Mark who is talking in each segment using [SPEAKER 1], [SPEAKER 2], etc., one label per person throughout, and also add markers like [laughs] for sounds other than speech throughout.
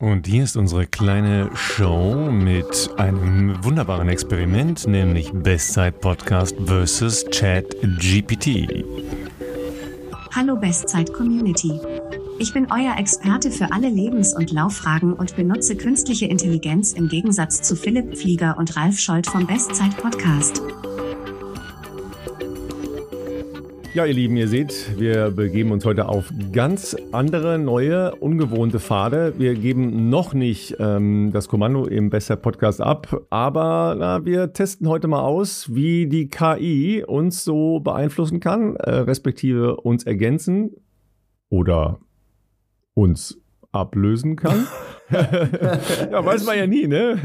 [SPEAKER 1] Und hier ist unsere kleine Show mit einem wunderbaren Experiment, nämlich Bestzeit Podcast versus Chat GPT.
[SPEAKER 2] Hallo Bestzeit Community. Ich bin euer Experte für alle Lebens- und Lauffragen und benutze künstliche Intelligenz im Gegensatz zu Philipp Flieger und Ralf Scholz vom Bestzeit Podcast.
[SPEAKER 1] Ja, ihr Lieben, ihr seht, wir begeben uns heute auf ganz andere, neue, ungewohnte Pfade. Wir geben noch nicht ähm, das Kommando im Besser Podcast ab, aber na, wir testen heute mal aus, wie die KI uns so beeinflussen kann, äh, respektive uns ergänzen oder uns ablösen kann. [laughs] ja, weiß man ja nie, ne?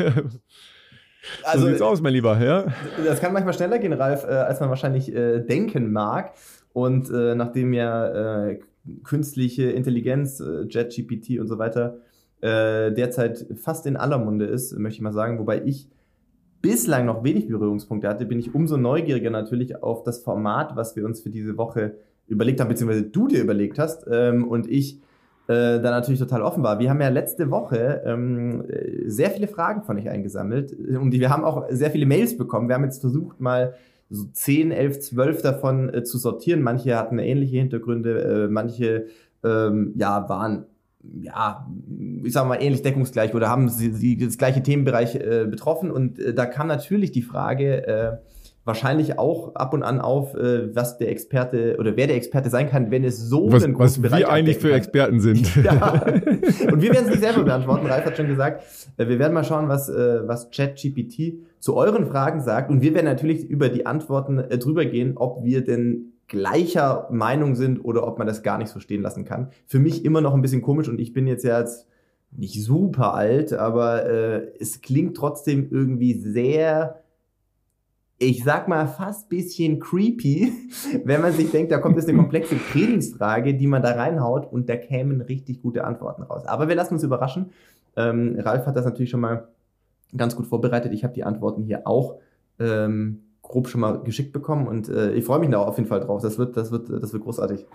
[SPEAKER 1] Also, so sieht's aus, mein Lieber. Ja?
[SPEAKER 3] Das kann manchmal schneller gehen, Ralf, äh, als man wahrscheinlich äh, denken mag. Und äh, nachdem ja äh, künstliche Intelligenz, äh, JetGPT und so weiter äh, derzeit fast in aller Munde ist, möchte ich mal sagen, wobei ich bislang noch wenig Berührungspunkte hatte, bin ich umso neugieriger natürlich auf das Format, was wir uns für diese Woche überlegt haben, beziehungsweise du dir überlegt hast ähm, und ich äh, da natürlich total offen war. Wir haben ja letzte Woche ähm, sehr viele Fragen von euch eingesammelt und wir haben auch sehr viele Mails bekommen. Wir haben jetzt versucht mal so 10, 11, 12 davon äh, zu sortieren. Manche hatten ähnliche Hintergründe, äh, manche ähm, ja, waren ja, ich sag mal, ähnlich deckungsgleich oder haben sie, sie das gleiche Themenbereich äh, betroffen. Und äh, da kam natürlich die Frage, äh, wahrscheinlich auch ab und an auf, äh, was der Experte oder wer der Experte sein kann, wenn es so
[SPEAKER 1] was, einen großen was Bereich wir eigentlich für. Experten sind. [laughs]
[SPEAKER 3] ja. [laughs] Und wir werden es nicht selber beantworten. Ralf hat schon gesagt, äh, wir werden mal schauen, was, äh, was ChatGPT zu euren Fragen sagt. Und wir werden natürlich über die Antworten äh, drüber gehen, ob wir denn gleicher Meinung sind oder ob man das gar nicht so stehen lassen kann. Für mich immer noch ein bisschen komisch und ich bin jetzt ja jetzt nicht super alt, aber äh, es klingt trotzdem irgendwie sehr ich sag mal, fast bisschen creepy, [laughs] wenn man sich denkt, da kommt jetzt eine komplexe Trainingsfrage, die man da reinhaut und da kämen richtig gute Antworten raus. Aber wir lassen uns überraschen. Ähm, Ralf hat das natürlich schon mal ganz gut vorbereitet. Ich habe die Antworten hier auch ähm, grob schon mal geschickt bekommen und äh, ich freue mich da auf jeden Fall drauf. Das wird, das wird, das wird großartig.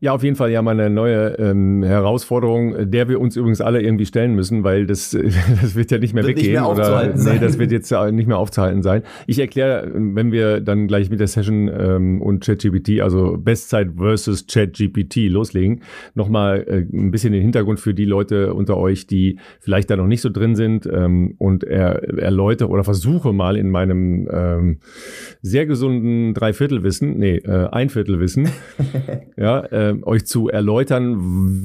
[SPEAKER 1] Ja, auf jeden Fall ja mal eine neue ähm, Herausforderung, der wir uns übrigens alle irgendwie stellen müssen, weil das, [laughs] das wird ja nicht mehr wird weggehen nicht mehr oder nee, das wird jetzt nicht mehr aufzuhalten sein. Ich erkläre, wenn wir dann gleich mit der Session ähm, und ChatGPT, also Bestzeit versus ChatGPT loslegen, nochmal äh, ein bisschen den Hintergrund für die Leute unter euch, die vielleicht da noch nicht so drin sind ähm, und er, erläutere oder versuche mal in meinem ähm, sehr gesunden Dreiviertelwissen, nee, äh, Einviertelwissen, [laughs] ja, äh, euch zu erläutern,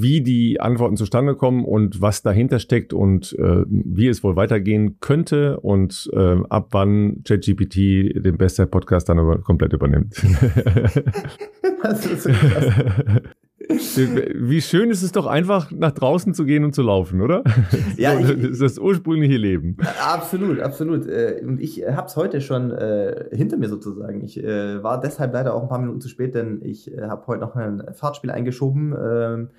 [SPEAKER 1] wie die Antworten zustande kommen und was dahinter steckt und äh, wie es wohl weitergehen könnte und äh, ab wann ChatGPT den Bestseller Podcast dann aber komplett übernimmt. [laughs] das ist so krass. [laughs] Wie schön ist es doch einfach, nach draußen zu gehen und zu laufen, oder? Ja, so, ich, das ist das ursprüngliche Leben.
[SPEAKER 3] Absolut, absolut. Äh, und ich habe es heute schon äh, hinter mir sozusagen. Ich äh, war deshalb leider auch ein paar Minuten zu spät, denn ich habe heute noch ein Fahrtspiel eingeschoben. Ähm,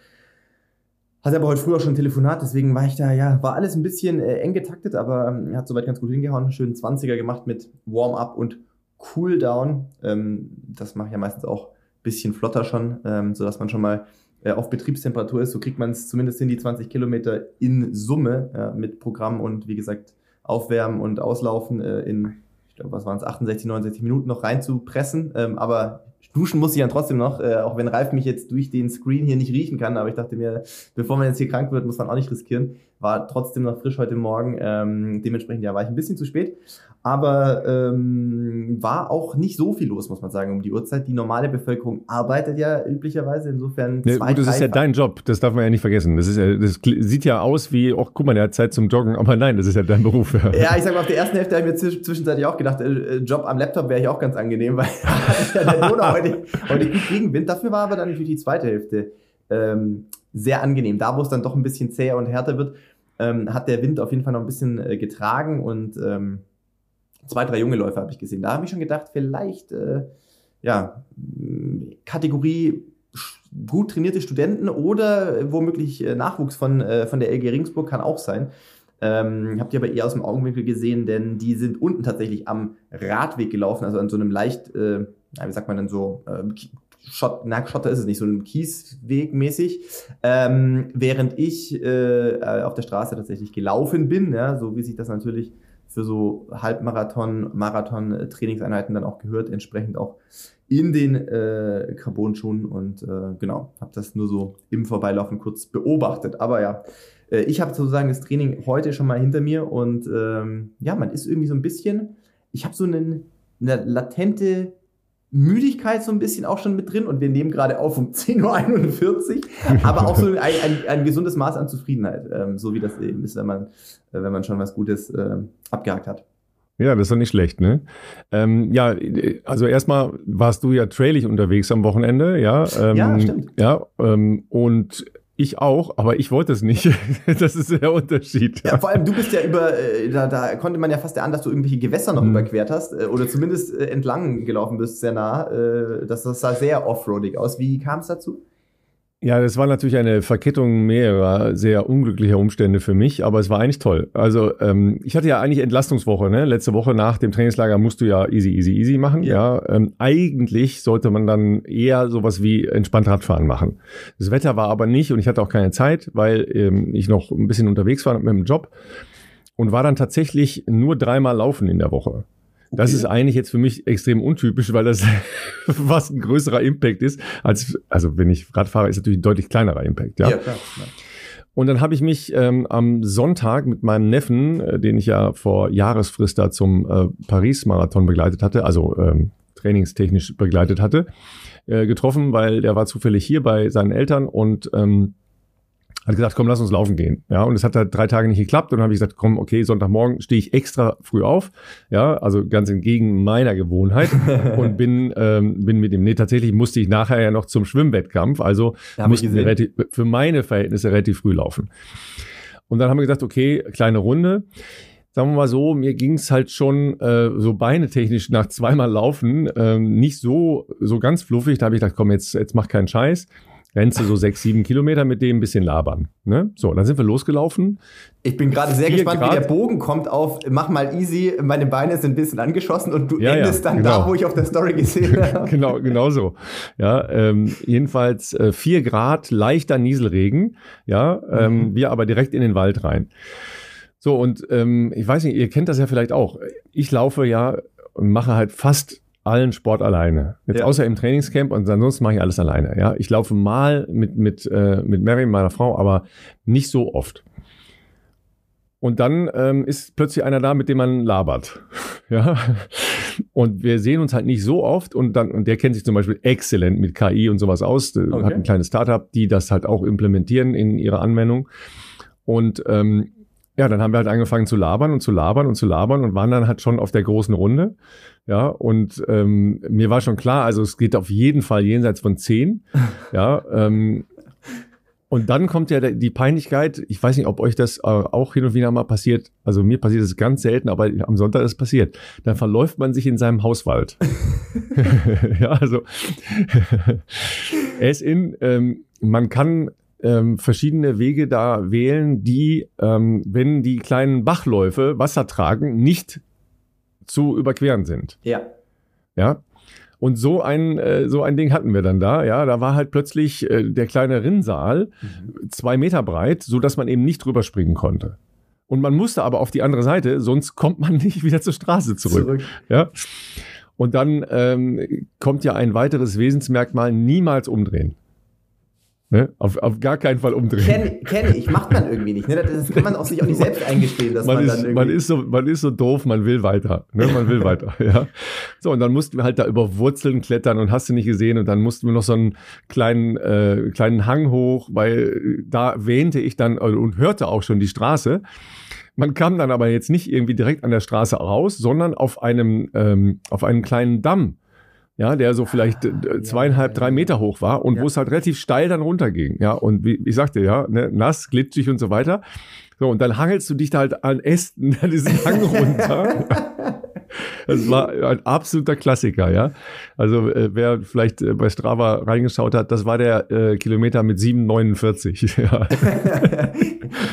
[SPEAKER 3] hatte aber heute früh auch schon ein Telefonat, deswegen war ich da, ja, war alles ein bisschen eng getaktet, aber ähm, hat soweit ganz gut hingehauen. Schön 20er gemacht mit Warm-up und Cooldown. Ähm, das mache ich ja meistens auch bisschen flotter schon, ähm, sodass man schon mal äh, auf Betriebstemperatur ist. So kriegt man es zumindest in die 20 Kilometer in Summe ja, mit Programm und wie gesagt Aufwärmen und Auslaufen äh, in, ich glaube, was waren es, 68, 69 Minuten noch reinzupressen. Ähm, aber duschen muss ich dann trotzdem noch, äh, auch wenn Ralf mich jetzt durch den Screen hier nicht riechen kann. Aber ich dachte mir, bevor man jetzt hier krank wird, muss man auch nicht riskieren. War trotzdem noch frisch heute Morgen. Ähm, dementsprechend ja, war ich ein bisschen zu spät. Aber ähm, war auch nicht so viel los, muss man sagen, um die Uhrzeit. Die normale Bevölkerung arbeitet ja üblicherweise, insofern
[SPEAKER 1] ja, zwei, gut, Das ist ja dein Job, das darf man ja nicht vergessen. Das, ist ja, das sieht ja aus wie, ach guck mal, der hat Zeit zum Joggen, aber nein, das ist ja dein Beruf.
[SPEAKER 3] Ja, ja ich sag mal, auf der ersten Hälfte habe ich mir zwischenzeitlich auch gedacht, äh, Job am Laptop wäre ich auch ganz angenehm, weil [laughs] der Donau heute, heute gut Gegenwind. Dafür war aber dann natürlich die zweite Hälfte ähm, sehr angenehm. Da, wo es dann doch ein bisschen zäher und härter wird, ähm, hat der Wind auf jeden Fall noch ein bisschen äh, getragen und ähm, zwei, drei junge Läufer habe ich gesehen. Da habe ich schon gedacht, vielleicht, äh, ja, Kategorie gut trainierte Studenten oder womöglich äh, Nachwuchs von, äh, von der LG Ringsburg kann auch sein. Ähm, habt ihr aber eher aus dem Augenwinkel gesehen, denn die sind unten tatsächlich am Radweg gelaufen, also an so einem leicht, äh, wie sagt man denn so, äh, Schott, na, Schotter ist es nicht, so ein Kiesweg mäßig, ähm, während ich äh, auf der Straße tatsächlich gelaufen bin, ja, so wie sich das natürlich für so Halbmarathon, Marathon-Trainingseinheiten dann auch gehört, entsprechend auch in den äh, Carbon-Schuhen und äh, genau, habe das nur so im Vorbeilaufen kurz beobachtet. Aber ja, äh, ich habe sozusagen das Training heute schon mal hinter mir und ähm, ja, man ist irgendwie so ein bisschen, ich habe so einen, eine latente Müdigkeit so ein bisschen auch schon mit drin und wir nehmen gerade auf um [laughs] 10.41 Uhr, aber auch so ein, ein, ein gesundes Maß an Zufriedenheit, ähm, so wie das eben ist, wenn man, äh, wenn man schon was Gutes äh, abgehakt hat.
[SPEAKER 1] Ja, das ist doch nicht schlecht, ne? Ähm, ja, also erstmal warst du ja trailig unterwegs am Wochenende, ja. Ähm, ja, stimmt. Ja, ähm, und ich auch, aber ich wollte es nicht. [laughs] das ist der Unterschied.
[SPEAKER 3] Ja, vor allem du bist ja über, äh, da, da konnte man ja fast erahnen, dass du irgendwelche Gewässer noch mhm. überquert hast äh, oder zumindest äh, entlang gelaufen bist, sehr nah. Das, das sah sehr offroadig aus. Wie kam es dazu?
[SPEAKER 1] Ja, das war natürlich eine Verkettung mehrerer sehr unglücklicher Umstände für mich, aber es war eigentlich toll. Also ähm, ich hatte ja eigentlich Entlastungswoche, ne? Letzte Woche nach dem Trainingslager musst du ja easy, easy, easy machen. Ja. ja. Ähm, eigentlich sollte man dann eher sowas wie entspannt Radfahren machen. Das Wetter war aber nicht und ich hatte auch keine Zeit, weil ähm, ich noch ein bisschen unterwegs war mit dem Job und war dann tatsächlich nur dreimal laufen in der Woche. Das ist eigentlich jetzt für mich extrem untypisch, weil das [laughs] fast ein größerer Impact ist, als, also wenn ich Rad fahre, ist natürlich ein deutlich kleinerer Impact, ja. ja klar, klar. Und dann habe ich mich ähm, am Sonntag mit meinem Neffen, äh, den ich ja vor Jahresfrist da zum äh, Paris-Marathon begleitet hatte, also ähm, trainingstechnisch begleitet hatte, äh, getroffen, weil der war zufällig hier bei seinen Eltern und ähm, hat gesagt, komm, lass uns laufen gehen. Ja, und es hat halt drei Tage nicht geklappt. Und dann habe ich gesagt, komm, okay, Sonntagmorgen stehe ich extra früh auf. Ja, also ganz entgegen meiner Gewohnheit [laughs] und bin, ähm, bin mit dem, nee, tatsächlich musste ich nachher ja noch zum Schwimmwettkampf. Also musste wir relativ, für meine Verhältnisse relativ früh laufen. Und dann haben wir gesagt, okay, kleine Runde sagen wir mal so, mir ging es halt schon äh, so beinetechnisch nach zweimal Laufen ähm, nicht so so ganz fluffig. Da habe ich gedacht, komm, jetzt jetzt mach keinen Scheiß rennst du so sechs, sieben Kilometer mit dem ein bisschen labern. Ne? So, dann sind wir losgelaufen.
[SPEAKER 3] Ich bin gerade sehr gespannt, Grad. wie der Bogen kommt auf, mach mal easy, meine Beine sind ein bisschen angeschossen und du ja, endest ja, dann genau. da, wo ich auf der Story gesehen [laughs] habe.
[SPEAKER 1] genau, genau so. Ja, ähm, jedenfalls äh, vier Grad, leichter Nieselregen, ja, ähm, mhm. wir aber direkt in den Wald rein. So, und ähm, ich weiß nicht, ihr kennt das ja vielleicht auch. Ich laufe ja und mache halt fast allen Sport alleine. Jetzt ja. außer im Trainingscamp und ansonsten mache ich alles alleine. Ja, ich laufe mal mit mit äh, mit Mary, meiner Frau, aber nicht so oft. Und dann ähm, ist plötzlich einer da, mit dem man labert. [laughs] ja. Und wir sehen uns halt nicht so oft und dann, und der kennt sich zum Beispiel exzellent mit KI und sowas aus, okay. hat ein kleines Startup, die das halt auch implementieren in ihrer Anwendung. Und ähm, ja, dann haben wir halt angefangen zu labern und zu labern und zu labern und waren dann halt schon auf der großen Runde. Ja, und ähm, mir war schon klar, also es geht auf jeden Fall jenseits von zehn. ja, ähm, und dann kommt ja die Peinlichkeit. Ich weiß nicht, ob euch das äh, auch hin und wieder mal passiert. Also mir passiert es ganz selten, aber am Sonntag ist es passiert. Dann verläuft man sich in seinem Hauswald. [laughs] [laughs] ja, also [laughs] ist in, ähm, man kann ähm, verschiedene Wege da wählen, die, ähm, wenn die kleinen Bachläufe Wasser tragen, nicht zu überqueren sind.
[SPEAKER 3] Ja.
[SPEAKER 1] Ja. Und so ein, äh, so ein Ding hatten wir dann da. Ja, da war halt plötzlich äh, der kleine Rinnsal mhm. zwei Meter breit, so dass man eben nicht drüber springen konnte. Und man musste aber auf die andere Seite, sonst kommt man [laughs] nicht wieder zur Straße zurück. zurück. Ja. Und dann ähm, kommt ja ein weiteres Wesensmerkmal, niemals umdrehen. Ne? Auf, auf gar keinen Fall umdrehen.
[SPEAKER 3] Kenne kenn ich, macht man irgendwie nicht. Ne? Das kann man auch sich auch nicht selbst eingestehen, dass man, man
[SPEAKER 1] ist, dann irgendwie... Man ist, so, man ist so doof, man will weiter. Ne? Man will [laughs] weiter, ja. So, und dann mussten wir halt da über Wurzeln klettern und hast du nicht gesehen. Und dann mussten wir noch so einen kleinen, äh, kleinen Hang hoch, weil da wähnte ich dann äh, und hörte auch schon die Straße. Man kam dann aber jetzt nicht irgendwie direkt an der Straße raus, sondern auf einem, ähm, auf einem kleinen Damm ja, der so vielleicht ah, zweieinhalb, drei Meter hoch war und ja. wo es halt relativ steil dann runterging. Ja, und wie ich sagte, ja, ne, nass, glitschig und so weiter. So, und dann hangelst du dich da halt an Ästen [laughs] diesen Hang runter. [laughs] Das war ein absoluter Klassiker, ja. Also äh, wer vielleicht äh, bei Strava reingeschaut hat, das war der äh, Kilometer mit 7,49. [laughs] ja.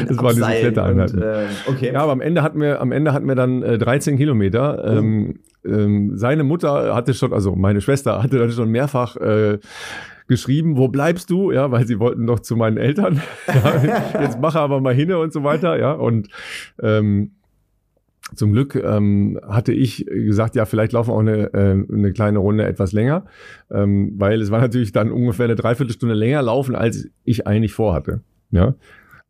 [SPEAKER 1] das war diese Klettereinheit. Äh, okay. Ja, aber am Ende hatten wir, am Ende hatten wir dann äh, 13 Kilometer. Ähm, ähm, seine Mutter hatte schon, also meine Schwester hatte dann schon mehrfach äh, geschrieben, wo bleibst du? Ja, weil sie wollten doch zu meinen Eltern. [laughs] ja, jetzt mache aber mal hinne und so weiter. Ja, und ähm, zum Glück ähm, hatte ich gesagt, ja, vielleicht laufen wir auch eine, äh, eine kleine Runde etwas länger, ähm, weil es war natürlich dann ungefähr eine Dreiviertelstunde länger laufen, als ich eigentlich vorhatte. Ja,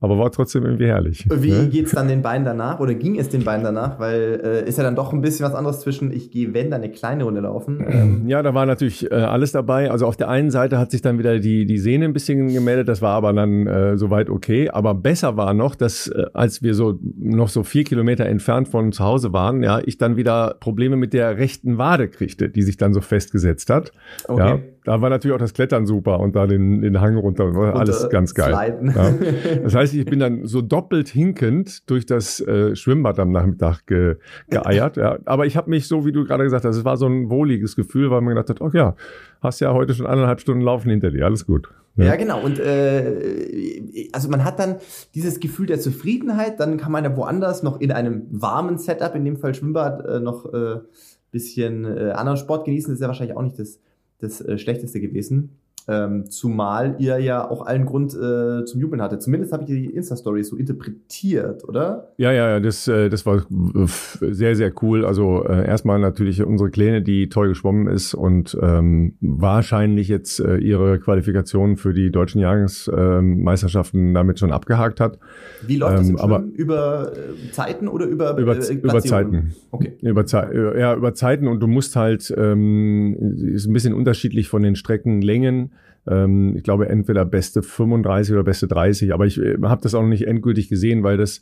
[SPEAKER 1] aber war trotzdem irgendwie herrlich.
[SPEAKER 3] Wie ne? geht es dann den Beinen danach oder ging es den Beinen danach? Weil äh, ist ja dann doch ein bisschen was anderes zwischen, ich gehe, wenn, dann eine kleine Runde laufen.
[SPEAKER 1] Ähm. Ja, da war natürlich äh, alles dabei. Also auf der einen Seite hat sich dann wieder die, die Sehne ein bisschen gemeldet, das war aber dann äh, soweit okay. Aber besser war noch, dass äh, als wir so noch so vier Kilometer entfernt von zu Hause waren, ja, ich dann wieder Probleme mit der rechten Wade kriegte, die sich dann so festgesetzt hat. Okay. Ja, da war natürlich auch das Klettern super und da den, den Hang runter, war alles ganz geil. Ja. [laughs] Das heißt, ich bin dann so doppelt hinkend durch das äh, Schwimmbad am Nachmittag ge, geeiert. Ja. Aber ich habe mich so, wie du gerade gesagt hast, es war so ein wohliges Gefühl, weil man gedacht hat, ach ja, hast ja heute schon anderthalb Stunden Laufen hinter dir, alles gut.
[SPEAKER 3] Ja, ja genau. Und äh, also man hat dann dieses Gefühl der Zufriedenheit, dann kann man ja woanders noch in einem warmen Setup, in dem Fall Schwimmbad, äh, noch äh, bisschen äh, anderen Sport genießen. Das ist ja wahrscheinlich auch nicht das das äh, Schlechteste gewesen. Ähm, zumal ihr ja auch allen Grund äh, zum Jubeln hatte. Zumindest habe ich die Insta-Story so interpretiert, oder?
[SPEAKER 1] Ja, ja, das, äh, das war sehr, sehr cool. Also äh, erstmal natürlich unsere Kleine, die toll geschwommen ist und ähm, wahrscheinlich jetzt äh, ihre Qualifikation für die deutschen Jahrgangsmeisterschaften ähm, damit schon abgehakt hat.
[SPEAKER 3] Wie läuft das ähm, aber über äh, Zeiten oder über
[SPEAKER 1] über, äh, über Zeiten? Okay. Über, ja, über Zeiten und du musst halt ähm, ist ein bisschen unterschiedlich von den Streckenlängen ähm, ich glaube, entweder beste 35 oder beste 30. Aber ich äh, habe das auch noch nicht endgültig gesehen, weil das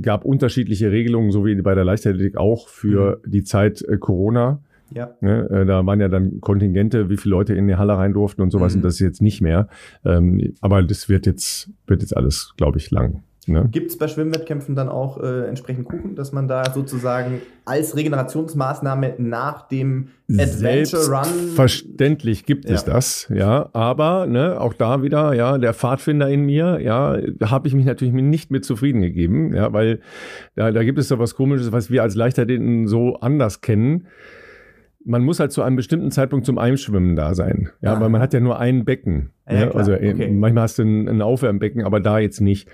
[SPEAKER 1] gab unterschiedliche Regelungen, so wie bei der Leichtathletik auch für mhm. die Zeit äh, Corona. Ja. Ne, äh, da waren ja dann Kontingente, wie viele Leute in die Halle rein durften und sowas. Mhm. Und das ist jetzt nicht mehr. Ähm, aber das wird jetzt, wird jetzt alles, glaube ich, lang.
[SPEAKER 3] Ne? Gibt es bei Schwimmwettkämpfen dann auch äh, entsprechend Kuchen, dass man da sozusagen als Regenerationsmaßnahme nach dem
[SPEAKER 1] Adventure Run. Verständlich gibt ja. es das, ja. Aber ne, auch da wieder, ja, der Pfadfinder in mir, ja, habe ich mich natürlich nicht mit zufrieden gegeben, ja, weil da, da gibt es so was Komisches, was wir als Leichtathleten so anders kennen man muss halt zu einem bestimmten Zeitpunkt zum Einschwimmen da sein. Ja, ah. weil man hat ja nur ein Becken. Ja, ja, also äh, okay. manchmal hast du ein Aufwärmbecken, aber da jetzt nicht.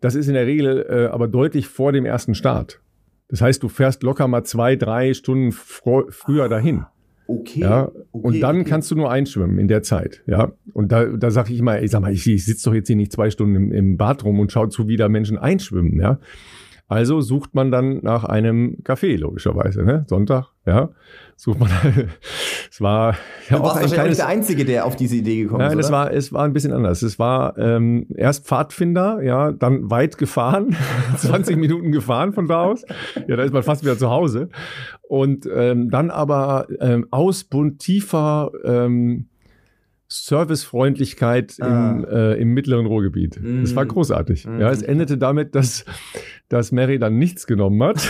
[SPEAKER 1] Das ist in der Regel äh, aber deutlich vor dem ersten Start. Das heißt, du fährst locker mal zwei, drei Stunden früher dahin. Okay. Ja, okay, und dann okay. kannst du nur einschwimmen in der Zeit. Ja. Und da, da sage ich immer, ich sag mal, ich, ich sitze doch jetzt hier nicht zwei Stunden im, im Bad rum und schaue zu, wie da Menschen einschwimmen. Ja. Also sucht man dann nach einem Café, logischerweise. Ne? Sonntag, ja, sucht man. [laughs] es war
[SPEAKER 3] ja du auch warst ein kleines, der Einzige, der auf diese Idee gekommen
[SPEAKER 1] nein, ist. Nein, war, es war ein bisschen anders. Es war ähm, erst Pfadfinder, ja, dann weit gefahren, [laughs] 20 Minuten gefahren von da aus. Ja, da ist man fast wieder zu Hause. Und ähm, dann aber ähm, Ausbund tiefer ähm, Servicefreundlichkeit ah. im, äh, im mittleren Ruhrgebiet. Mm. Das war großartig. Mm. Ja, es endete damit, dass, dass Mary dann nichts genommen hat.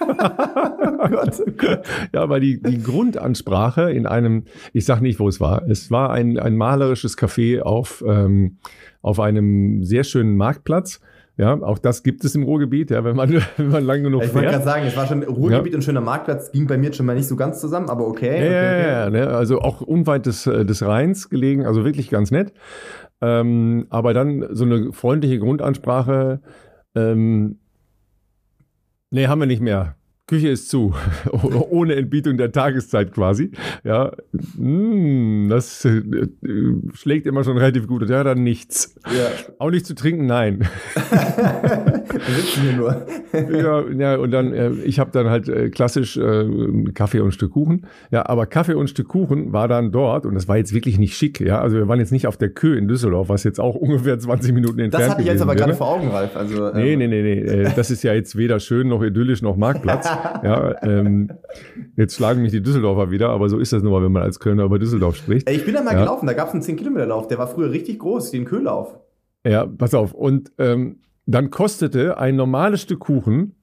[SPEAKER 1] oh [laughs] Gott, oh Gott. Ja, aber die, die Grundansprache in einem, ich sag nicht, wo es war. Es war ein, ein malerisches Café auf, ähm, auf einem sehr schönen Marktplatz. Ja, auch das gibt es im Ruhrgebiet, ja, wenn man, [laughs] wenn man lang genug
[SPEAKER 3] ich fährt. Ich wollte gerade sagen, es war schon Ruhrgebiet ja. und schöner Marktplatz, ging bei mir jetzt schon mal nicht so ganz zusammen, aber okay.
[SPEAKER 1] Ja,
[SPEAKER 3] okay,
[SPEAKER 1] okay. ja, ne, also auch unweit des, äh, des Rheins gelegen, also wirklich ganz nett. Ähm, aber dann so eine freundliche Grundansprache, ähm, nee, haben wir nicht mehr. Küche ist zu, [laughs] ohne Entbietung der Tageszeit quasi. Ja, mm, das äh, schlägt immer schon relativ gut. Ja, dann nichts. Ja. Auch nicht zu trinken, nein. [laughs] Wir sitzen hier nur. ja, ja, und dann, äh, ich habe dann halt äh, klassisch äh, Kaffee und Stück Kuchen. Ja, aber Kaffee und Stück Kuchen war dann dort und das war jetzt wirklich nicht schick. Ja, also wir waren jetzt nicht auf der Kö in Düsseldorf, was jetzt auch [laughs] ungefähr 20 Minuten entfernt ist. Das hatte ich jetzt aber
[SPEAKER 3] gerade vor Augen, Ralf. Also,
[SPEAKER 1] ähm. Nee, nee, nee, nee. Äh, das ist ja jetzt weder schön noch idyllisch noch Marktplatz ja, ähm, jetzt schlagen mich die Düsseldorfer wieder, aber so ist das nun mal, wenn man als Kölner über Düsseldorf spricht.
[SPEAKER 3] Ich bin da mal ja. gelaufen, da gab es einen 10-Kilometer-Lauf, der war früher richtig groß, den Köhlauf.
[SPEAKER 1] Ja, pass auf. Und ähm, dann kostete ein normales Stück Kuchen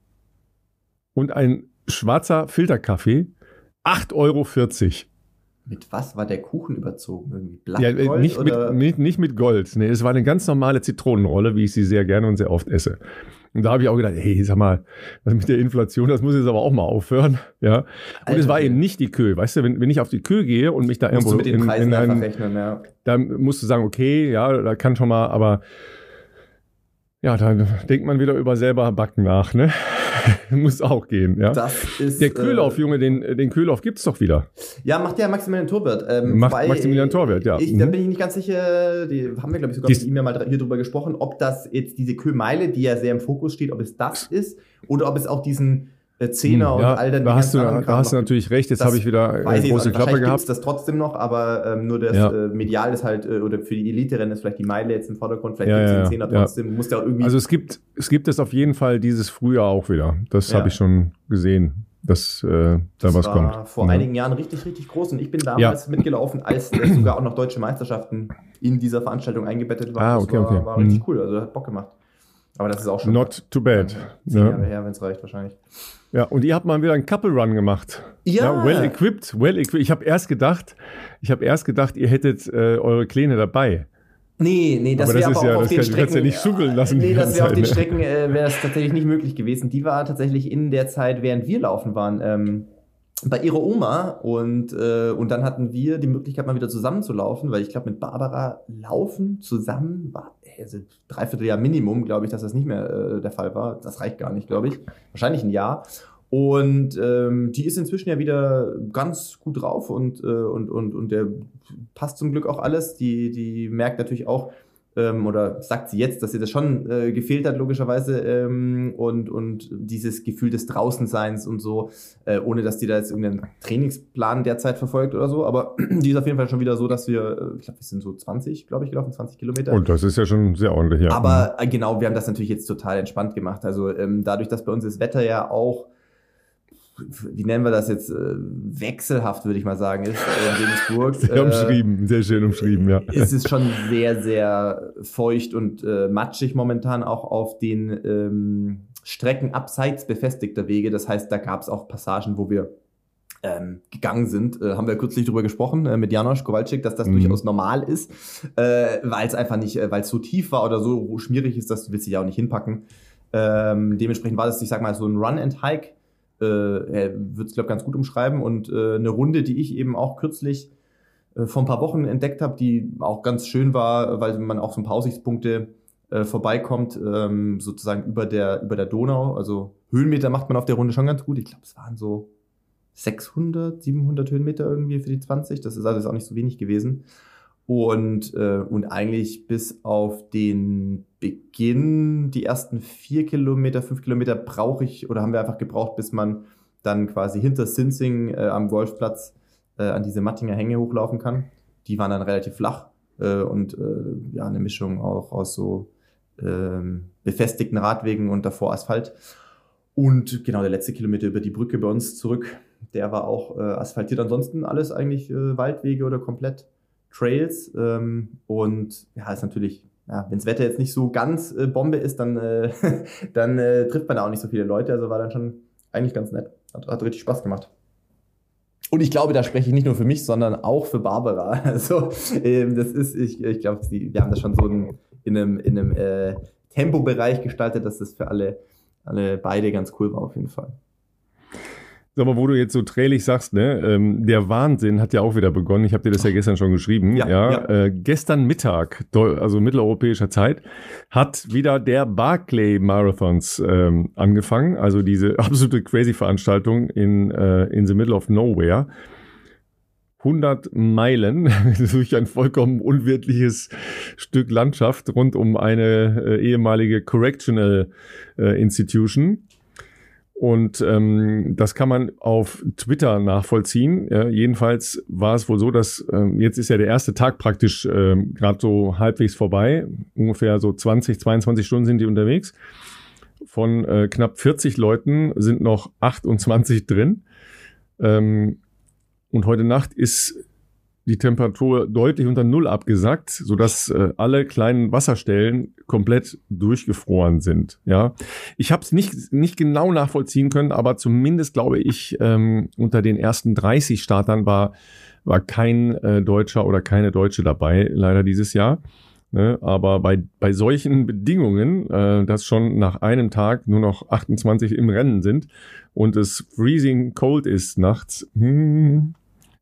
[SPEAKER 1] und ein schwarzer Filterkaffee 8,40 Euro.
[SPEAKER 3] Mit was war der Kuchen überzogen? Irgendwie
[SPEAKER 1] Blattgold? Ja, nicht, oder? Mit, nicht, nicht mit Gold. Nee, es war eine ganz normale Zitronenrolle, wie ich sie sehr gerne und sehr oft esse. Und da habe ich auch gedacht, hey, sag mal, was mit der Inflation, das muss jetzt aber auch mal aufhören. Ja. Und Alter, es war eben nicht die Kö. Weißt du, wenn, wenn ich auf die Kö gehe und mich da
[SPEAKER 3] irgendwo
[SPEAKER 1] du
[SPEAKER 3] mit den Preisen in, in einen, rechnen, ja.
[SPEAKER 1] dann musst du sagen, okay, ja, da kann schon mal, aber ja, da denkt man wieder über selber backen nach, ne? [laughs] Muss auch gehen, ja.
[SPEAKER 3] Das ist,
[SPEAKER 1] der Kühlauf, äh, Junge, den, den Kühlauf gibt's doch wieder.
[SPEAKER 3] Ja, macht ja Maximilian Torwert.
[SPEAKER 1] Ähm, macht Maximilian Torwert, ja.
[SPEAKER 3] Ich, mhm. Da bin ich nicht ganz sicher, die haben wir, glaube ich, sogar mit ihm ja mal hier drüber gesprochen, ob das jetzt diese Kühlmeile, die ja sehr im Fokus steht, ob es das ist oder ob es auch diesen Zehner hm, ja, und all den
[SPEAKER 1] Da hast du, da hast du natürlich recht, jetzt habe ich wieder eine große ich, Klappe gehabt.
[SPEAKER 3] das trotzdem noch, aber ähm, nur das ja. äh, Medial ist halt, äh, oder für die Elite-Rennen ist vielleicht die Meile jetzt im Vordergrund, vielleicht
[SPEAKER 1] ja, gibt es den
[SPEAKER 3] Zehner trotzdem, muss ja irgendwie...
[SPEAKER 1] Also es gibt, es gibt es auf jeden Fall dieses Frühjahr auch wieder, das habe ich schon gesehen dass äh, da das was
[SPEAKER 3] war
[SPEAKER 1] kommt.
[SPEAKER 3] vor ja. einigen Jahren richtig, richtig groß und ich bin damals ja. mitgelaufen, als sogar auch noch deutsche Meisterschaften in dieser Veranstaltung eingebettet waren.
[SPEAKER 1] Ah, okay,
[SPEAKER 3] das
[SPEAKER 1] war,
[SPEAKER 3] okay. war richtig mhm. cool, also hat Bock gemacht. Aber das ist auch schon.
[SPEAKER 1] Not too bad.
[SPEAKER 3] Zehn ja. Jahre her, wenn es reicht, wahrscheinlich.
[SPEAKER 1] Ja, und ihr habt mal wieder einen Couple Run gemacht.
[SPEAKER 3] Ja.
[SPEAKER 1] ja well equipped, well equipped. Ich habe erst gedacht, ich habe erst gedacht, ihr hättet äh, eure Kleine dabei.
[SPEAKER 3] Nee, nee, das wäre aber auch
[SPEAKER 1] ja,
[SPEAKER 3] auf den
[SPEAKER 1] kann,
[SPEAKER 3] Strecken.
[SPEAKER 1] ja nicht schuggeln lassen.
[SPEAKER 3] Nee, das wäre auf den ne? Strecken äh, wäre es tatsächlich nicht möglich gewesen. Die war tatsächlich in der Zeit, während wir laufen waren, ähm, bei ihrer Oma und, äh, und dann hatten wir die Möglichkeit, mal wieder zusammen zu laufen, weil ich glaube, mit Barbara laufen zusammen war also dreiviertel Jahr Minimum, glaube ich, dass das nicht mehr äh, der Fall war. Das reicht gar nicht, glaube ich. Wahrscheinlich ein Jahr. Und ähm, die ist inzwischen ja wieder ganz gut drauf und, äh, und, und, und der passt zum Glück auch alles. Die, die merkt natürlich auch, ähm, oder sagt sie jetzt, dass sie das schon äh, gefehlt hat, logischerweise, ähm, und, und dieses Gefühl des Draußenseins und so, äh, ohne dass die da jetzt irgendeinen Trainingsplan derzeit verfolgt oder so, aber [clears throat] die ist auf jeden Fall schon wieder so, dass wir, äh, ich glaube, wir sind so 20, glaube ich, gelaufen, 20 Kilometer.
[SPEAKER 1] Und das ist ja schon sehr ordentlich, ja.
[SPEAKER 3] Aber äh, genau, wir haben das natürlich jetzt total entspannt gemacht. Also ähm, dadurch, dass bei uns das Wetter ja auch wie nennen wir das jetzt, äh, wechselhaft, würde ich mal sagen, ist in Regensburg. [laughs]
[SPEAKER 1] Sehr äh, umschrieben, sehr schön umschrieben, ja.
[SPEAKER 3] Ist es schon sehr, sehr feucht und äh, matschig momentan auch auf den ähm, Strecken abseits befestigter Wege. Das heißt, da gab es auch Passagen, wo wir ähm, gegangen sind, äh, haben wir kürzlich darüber gesprochen äh, mit Janosch Kowalczyk, dass das mhm. durchaus normal ist, äh, weil es einfach nicht, äh, weil es so tief war oder so schmierig ist, dass du willst dich ja auch nicht hinpacken. Ähm, dementsprechend war das, ich sag mal, so ein Run and Hike äh, wird es, glaube ich, ganz gut umschreiben. Und äh, eine Runde, die ich eben auch kürzlich äh, vor ein paar Wochen entdeckt habe, die auch ganz schön war, weil man auch so ein paar Aussichtspunkte äh, vorbeikommt, ähm, sozusagen über der, über der Donau. Also Höhenmeter macht man auf der Runde schon ganz gut. Ich glaube, es waren so 600, 700 Höhenmeter irgendwie für die 20. Das ist also auch nicht so wenig gewesen. Und, äh, und eigentlich bis auf den Beginn, die ersten vier Kilometer, fünf Kilometer brauche ich oder haben wir einfach gebraucht, bis man dann quasi hinter Sinsing äh, am Golfplatz äh, an diese Mattinger Hänge hochlaufen kann. Die waren dann relativ flach äh, und äh, ja, eine Mischung auch aus so ähm, befestigten Radwegen und davor Asphalt. Und genau der letzte Kilometer über die Brücke bei uns zurück, der war auch äh, asphaltiert. Ansonsten alles eigentlich äh, Waldwege oder komplett Trails. Ähm, und ja, ist natürlich, ja, wenn das Wetter jetzt nicht so ganz äh, Bombe ist, dann, äh, [laughs] dann äh, trifft man da auch nicht so viele Leute. Also war dann schon eigentlich ganz nett. Hat, hat richtig Spaß gemacht. Und ich glaube, da spreche ich nicht nur für mich, sondern auch für Barbara. [laughs] Also ähm, das ist, ich, ich glaube, wir haben das schon so in, in einem, in einem äh, Tempobereich gestaltet, dass das für alle, alle beide ganz cool war auf jeden Fall.
[SPEAKER 1] Sag mal, wo du jetzt so trälig sagst, ne, ähm, der Wahnsinn hat ja auch wieder begonnen. Ich habe dir das ja gestern schon geschrieben. Ja, ja, ja. Äh, gestern Mittag, also mitteleuropäischer Zeit, hat wieder der Barclay Marathons ähm, angefangen. Also diese [laughs] absolute crazy Veranstaltung in äh, in the middle of nowhere. 100 Meilen [laughs] durch ein vollkommen unwirtliches Stück Landschaft rund um eine äh, ehemalige Correctional äh, Institution. Und ähm, das kann man auf Twitter nachvollziehen. Ja, jedenfalls war es wohl so, dass ähm, jetzt ist ja der erste Tag praktisch ähm, gerade so halbwegs vorbei. Ungefähr so 20, 22 Stunden sind die unterwegs. Von äh, knapp 40 Leuten sind noch 28 drin. Ähm, und heute Nacht ist die Temperatur deutlich unter Null abgesackt, sodass äh, alle kleinen Wasserstellen komplett durchgefroren sind. Ja, ich habe es nicht nicht genau nachvollziehen können, aber zumindest glaube ich ähm, unter den ersten 30 Startern war war kein äh, Deutscher oder keine Deutsche dabei leider dieses Jahr, Ne? Aber bei, bei solchen Bedingungen, äh, dass schon nach einem Tag nur noch 28 im Rennen sind und es freezing cold ist nachts, hm,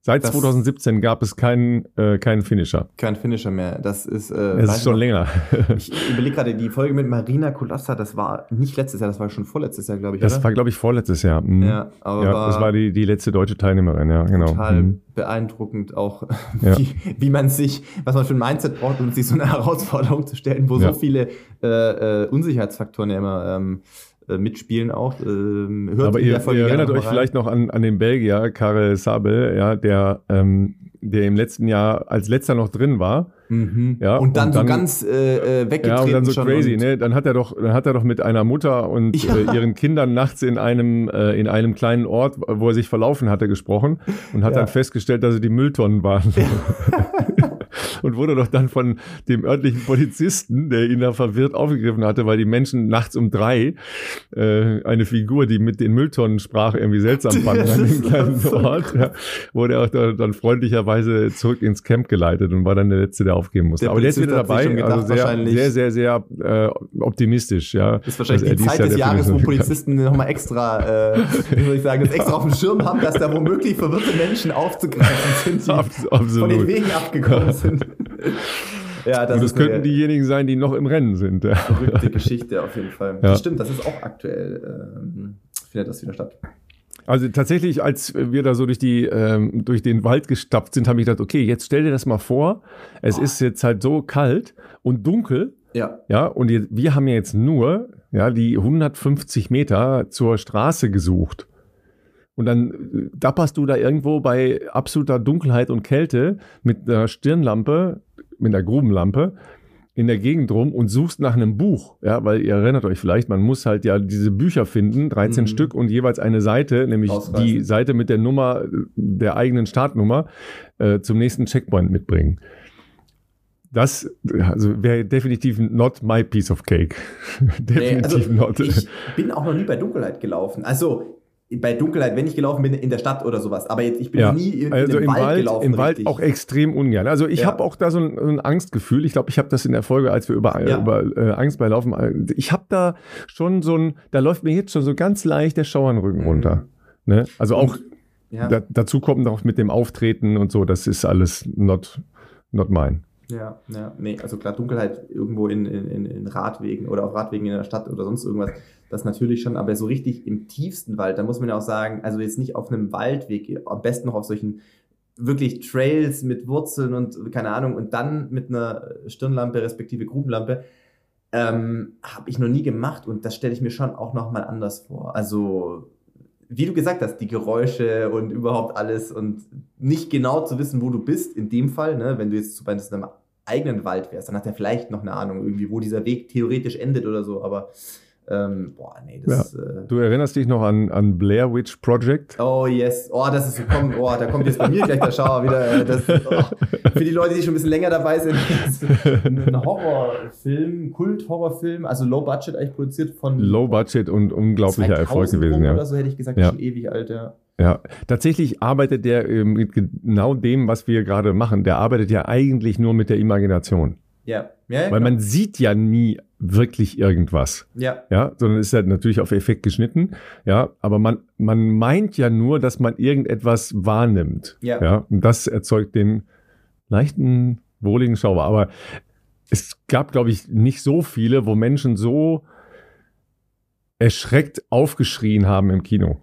[SPEAKER 1] Seit das 2017 gab es keinen, äh, keinen Finisher.
[SPEAKER 3] Kein Finisher mehr. Das ist.
[SPEAKER 1] Äh, es ist schon noch, länger. [laughs]
[SPEAKER 3] ich überlege gerade, die Folge mit Marina Kulassa, das war nicht letztes Jahr, das war schon vorletztes Jahr, glaube ich.
[SPEAKER 1] Das oder? war, glaube ich, vorletztes Jahr. Mhm. Ja, aber ja, das war die, die letzte deutsche Teilnehmerin, ja, genau.
[SPEAKER 3] Total mhm. beeindruckend auch, [laughs] ja. wie, wie man sich, was man für ein Mindset braucht, um sich so eine [laughs] Herausforderung zu stellen, wo ja. so viele äh, äh, Unsicherheitsfaktoren ja immer ähm, äh, mitspielen auch.
[SPEAKER 1] Ähm, hört Aber ihr, ihr erinnert euch vielleicht noch an, an den Belgier, Karel Sabel, ja, der, ähm, der im letzten Jahr als letzter noch drin war.
[SPEAKER 3] Mhm. Ja, und dann, und dann so ganz äh, weggetreten. Äh, ja, und dann
[SPEAKER 1] so crazy, ne? Dann hat er doch, dann hat er doch mit einer Mutter und ja. äh, ihren Kindern nachts in einem, äh, in einem kleinen Ort, wo er sich verlaufen hatte, gesprochen und hat ja. dann festgestellt, dass es die Mülltonnen waren. Ja. [laughs] und wurde doch dann von dem örtlichen Polizisten, der ihn da verwirrt aufgegriffen hatte, weil die Menschen nachts um drei äh, eine Figur, die mit den Mülltonnen sprach, irgendwie seltsam [laughs] fanden an dem kleinen so Ort, ja, wurde auch da, dann freundlicherweise zurück ins Camp geleitet und war dann der Letzte, der aufgeben musste. Der Aber der ist wieder dabei, gedacht, also sehr, sehr, sehr, sehr äh, optimistisch. Ja,
[SPEAKER 3] das ist wahrscheinlich die Zeit des Jahres, wo Polizisten nochmal extra, äh, wie soll ich sagen, das extra auf dem Schirm haben, dass da womöglich verwirrte Menschen aufzugreifen sind, die Absolut. von den Wegen abgekommen [laughs] sind.
[SPEAKER 1] ja, das, und das könnten diejenigen sein, die noch im Rennen sind.
[SPEAKER 3] Verrückte Geschichte auf jeden Fall. Ja. Das stimmt, das ist auch aktuell, ähm, findet das wieder statt.
[SPEAKER 1] Also tatsächlich, als wir da so durch die ähm, durch den Wald gestapft sind, habe ich gedacht, okay, jetzt stell dir das mal vor, es oh. ist jetzt halt so kalt und dunkel.
[SPEAKER 3] Ja.
[SPEAKER 1] Ja, und wir haben ja jetzt nur ja die 150 Meter zur Straße gesucht. Und dann äh, dapperst du da irgendwo bei absoluter Dunkelheit und Kälte mit einer Stirnlampe, mit einer Grubenlampe in der Gegend rum und suchst nach einem Buch. Ja, weil ihr erinnert euch vielleicht, man muss halt ja diese Bücher finden, 13 mhm. Stück und jeweils eine Seite, nämlich Ausreißen. die Seite mit der Nummer, der eigenen Startnummer, äh, zum nächsten Checkpoint mitbringen. Das also wäre definitiv not my piece of cake.
[SPEAKER 3] definitiv [laughs] nee, also not. Ich bin auch noch nie bei Dunkelheit gelaufen. Also bei Dunkelheit, wenn ich gelaufen bin, in der Stadt oder sowas. Aber jetzt, ich bin ja. nie in,
[SPEAKER 1] also im Wald, Wald gelaufen. Im Wald auch extrem ungern. Also ich ja. habe auch da so ein, so ein Angstgefühl. Ich glaube, ich habe das in der Folge, als wir über, ja. über äh, Angst bei Laufen, äh, ich habe da schon so ein, da läuft mir jetzt schon so ganz leicht der Schauernrücken mhm. runter. Ne? Also auch da, dazu kommt noch mit dem Auftreten und so, das ist alles not, not mine.
[SPEAKER 3] Ja, ja, nee, also klar, Dunkelheit irgendwo in, in, in Radwegen oder auf Radwegen in der Stadt oder sonst irgendwas, das natürlich schon, aber so richtig im tiefsten Wald, da muss man ja auch sagen, also jetzt nicht auf einem Waldweg, am besten noch auf solchen wirklich Trails mit Wurzeln und keine Ahnung und dann mit einer Stirnlampe respektive Grubenlampe, ähm, habe ich noch nie gemacht und das stelle ich mir schon auch nochmal anders vor. Also wie du gesagt hast, die Geräusche und überhaupt alles und nicht genau zu wissen, wo du bist, in dem Fall, ne, wenn du jetzt zu einem eigenen Wald wärst, dann hat er vielleicht noch eine Ahnung irgendwie, wo dieser Weg theoretisch endet oder so, aber ähm, boah, nee,
[SPEAKER 1] das. Ja. Äh, du erinnerst dich noch an, an Blair Witch Project?
[SPEAKER 3] Oh, yes. Oh, das ist so, komm, oh, da kommt jetzt bei mir gleich der Schauer wieder. Äh, das, oh, für die Leute, die schon ein bisschen länger dabei sind, ein Horrorfilm, Kult-Horrorfilm, also Low Budget eigentlich produziert von.
[SPEAKER 1] Low Budget und unglaublicher Erfolg gewesen, ja.
[SPEAKER 3] Oder so hätte ich gesagt, ja. schon ewig alt, ja.
[SPEAKER 1] Ja, tatsächlich arbeitet der ähm, mit genau dem, was wir gerade machen. Der arbeitet ja eigentlich nur mit der Imagination.
[SPEAKER 3] Ja. Ja,
[SPEAKER 1] ja Weil man sieht ja nie wirklich irgendwas.
[SPEAKER 3] Ja.
[SPEAKER 1] Ja, sondern ist ja natürlich auf Effekt geschnitten. Ja, aber man, man meint ja nur, dass man irgendetwas wahrnimmt.
[SPEAKER 3] Ja.
[SPEAKER 1] Ja, und das erzeugt den leichten, wohligen Schauer. Aber es gab, glaube ich, nicht so viele, wo Menschen so erschreckt aufgeschrien haben im Kino.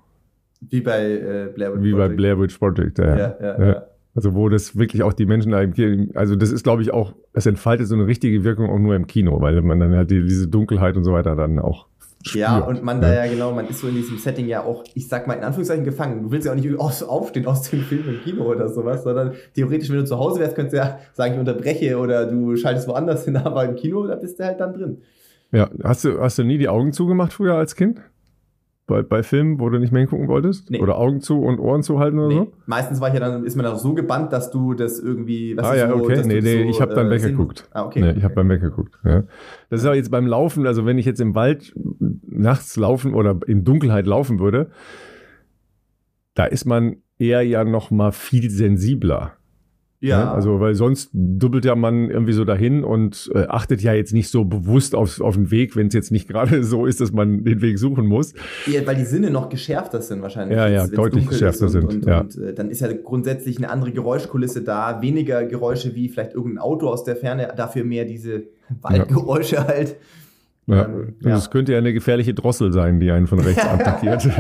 [SPEAKER 3] Wie bei äh, Blair Witch
[SPEAKER 1] Project. Wie bei Blair Witch Project, ja. ja, ja, ja. Also wo das wirklich auch die Menschen da im Kino, also das ist glaube ich auch, es entfaltet so eine richtige Wirkung auch nur im Kino, weil man dann halt die, diese Dunkelheit und so weiter dann auch spürt.
[SPEAKER 3] Ja, und man da ja genau, man ist so in diesem Setting ja auch, ich sag mal in Anführungszeichen gefangen. Du willst ja auch nicht aufstehen aus dem Film im Kino oder sowas, sondern theoretisch, wenn du zu Hause wärst, könntest du ja sagen, ich unterbreche oder du schaltest woanders [laughs] hin, aber im Kino, da bist du halt dann drin.
[SPEAKER 1] Ja, hast du, hast du nie die Augen zugemacht früher als Kind? Bei, bei Filmen, wo du nicht mehr hingucken wolltest? Nee. Oder Augen zu und Ohren zu halten oder nee. so?
[SPEAKER 3] Meistens war ich ja dann, ist man dann so gebannt, dass du das irgendwie.
[SPEAKER 1] ah ja, so, okay. Nee, nee, so, ich habe dann äh, weggeguckt. Ah, okay. Nee, ich habe dann weggeguckt. Ja. Das ist aber jetzt beim Laufen, also wenn ich jetzt im Wald nachts laufen oder in Dunkelheit laufen würde, da ist man eher ja noch mal viel sensibler. Ja. Ne? Also, weil sonst dubbelt ja man irgendwie so dahin und äh, achtet ja jetzt nicht so bewusst auf, auf den Weg, wenn es jetzt nicht [laughs] gerade so ist, dass man den Weg suchen muss.
[SPEAKER 3] Ja, weil die Sinne noch geschärfter sind wahrscheinlich.
[SPEAKER 1] Ja, ja, deutlich geschärfter und, sind.
[SPEAKER 3] Und,
[SPEAKER 1] ja.
[SPEAKER 3] und äh, dann ist ja grundsätzlich eine andere Geräuschkulisse da, weniger Geräusche wie vielleicht irgendein Auto aus der Ferne, dafür mehr diese Waldgeräusche ja. halt.
[SPEAKER 1] Ja, ähm, ja. Das könnte ja eine gefährliche Drossel sein, die einen von rechts [laughs] attackiert. ja,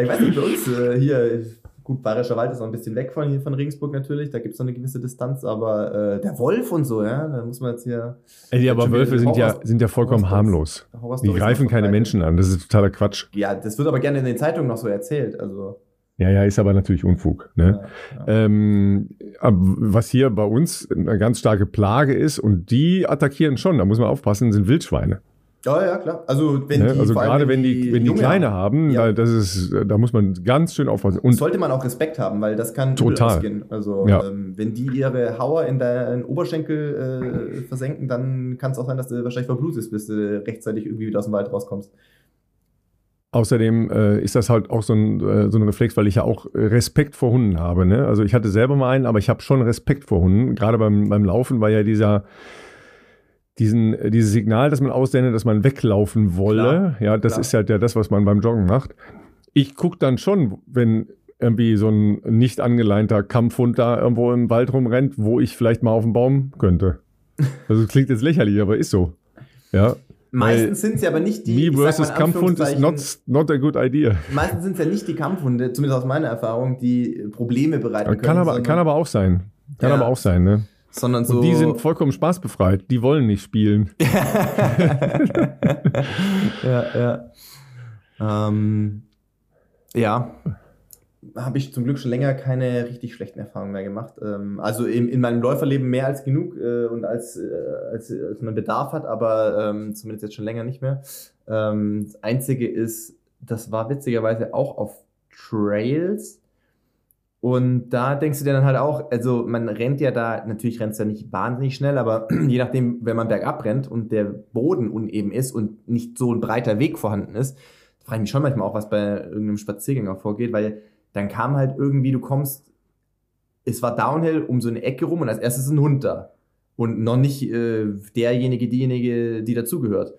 [SPEAKER 3] ich weiß nicht, bei uns äh, hier Gut, Bayerischer Wald ist noch ein bisschen weg von, von Regensburg natürlich, da gibt es noch eine gewisse Distanz, aber äh, der Wolf und so, ja, da muss man jetzt hier.
[SPEAKER 1] Ey, aber Wölfe sind ja, sind ja vollkommen harlos. Die greifen keine Menschen an, das ist totaler Quatsch.
[SPEAKER 3] Ja, das wird aber gerne in den Zeitungen noch so erzählt, also.
[SPEAKER 1] Ja, ja, ist aber natürlich Unfug. Ne? Ja, ja. Ähm, was hier bei uns eine ganz starke Plage ist, und die attackieren schon, da muss man aufpassen, sind Wildschweine.
[SPEAKER 3] Ja, ja, klar. Also, wenn
[SPEAKER 1] ne? die, also gerade wenn die, wenn die Kleine haben, ja. das ist, da muss man ganz schön aufpassen.
[SPEAKER 3] Und sollte man auch Respekt haben, weil das kann
[SPEAKER 1] total ausgehen.
[SPEAKER 3] Also ja. ähm, wenn die ihre Hauer in deinen Oberschenkel äh, versenken, dann kann es auch sein, dass du wahrscheinlich verblutest, bis du rechtzeitig irgendwie wieder aus dem Wald rauskommst.
[SPEAKER 1] Außerdem äh, ist das halt auch so ein, äh, so ein Reflex, weil ich ja auch Respekt vor Hunden habe. Ne? Also ich hatte selber mal einen, aber ich habe schon Respekt vor Hunden. Gerade beim, beim Laufen war ja dieser diesen, äh, dieses Signal, das man aussendet, dass man weglaufen wolle. Klar, ja, das klar. ist halt ja das, was man beim Joggen macht. Ich gucke dann schon, wenn irgendwie so ein nicht angeleinter Kampfhund da irgendwo im Wald rumrennt, wo ich vielleicht mal auf den Baum könnte. Also klingt jetzt lächerlich, aber ist so. Ja.
[SPEAKER 3] Meistens sind es ja aber nicht die.
[SPEAKER 1] Me versus Kampfhund ist not, not a good idea.
[SPEAKER 3] Meistens sind es ja nicht die Kampfhunde, zumindest aus meiner Erfahrung, die Probleme bereiten
[SPEAKER 1] können. Kann aber, kann aber auch sein. Kann ja. aber auch sein, ne?
[SPEAKER 3] Sondern so.
[SPEAKER 1] Und die sind vollkommen spaßbefreit. Die wollen nicht spielen. [laughs]
[SPEAKER 3] ja, ja. Ähm, ja. Habe ich zum Glück schon länger keine richtig schlechten Erfahrungen mehr gemacht. Ähm, also in, in meinem Läuferleben mehr als genug äh, und als, äh, als, als man Bedarf hat, aber ähm, zumindest jetzt schon länger nicht mehr. Ähm, das Einzige ist, das war witzigerweise auch auf Trails und da denkst du dir dann halt auch, also man rennt ja da, natürlich rennt es ja nicht wahnsinnig schnell, aber [clears throat] je nachdem, wenn man bergab rennt und der Boden uneben ist und nicht so ein breiter Weg vorhanden ist, frage ich mich schon manchmal auch, was bei irgendeinem Spaziergänger vorgeht, weil dann kam halt irgendwie, du kommst, es war Downhill um so eine Ecke rum und als erstes ein Hund da. Und noch nicht äh, derjenige, diejenige, die dazugehört.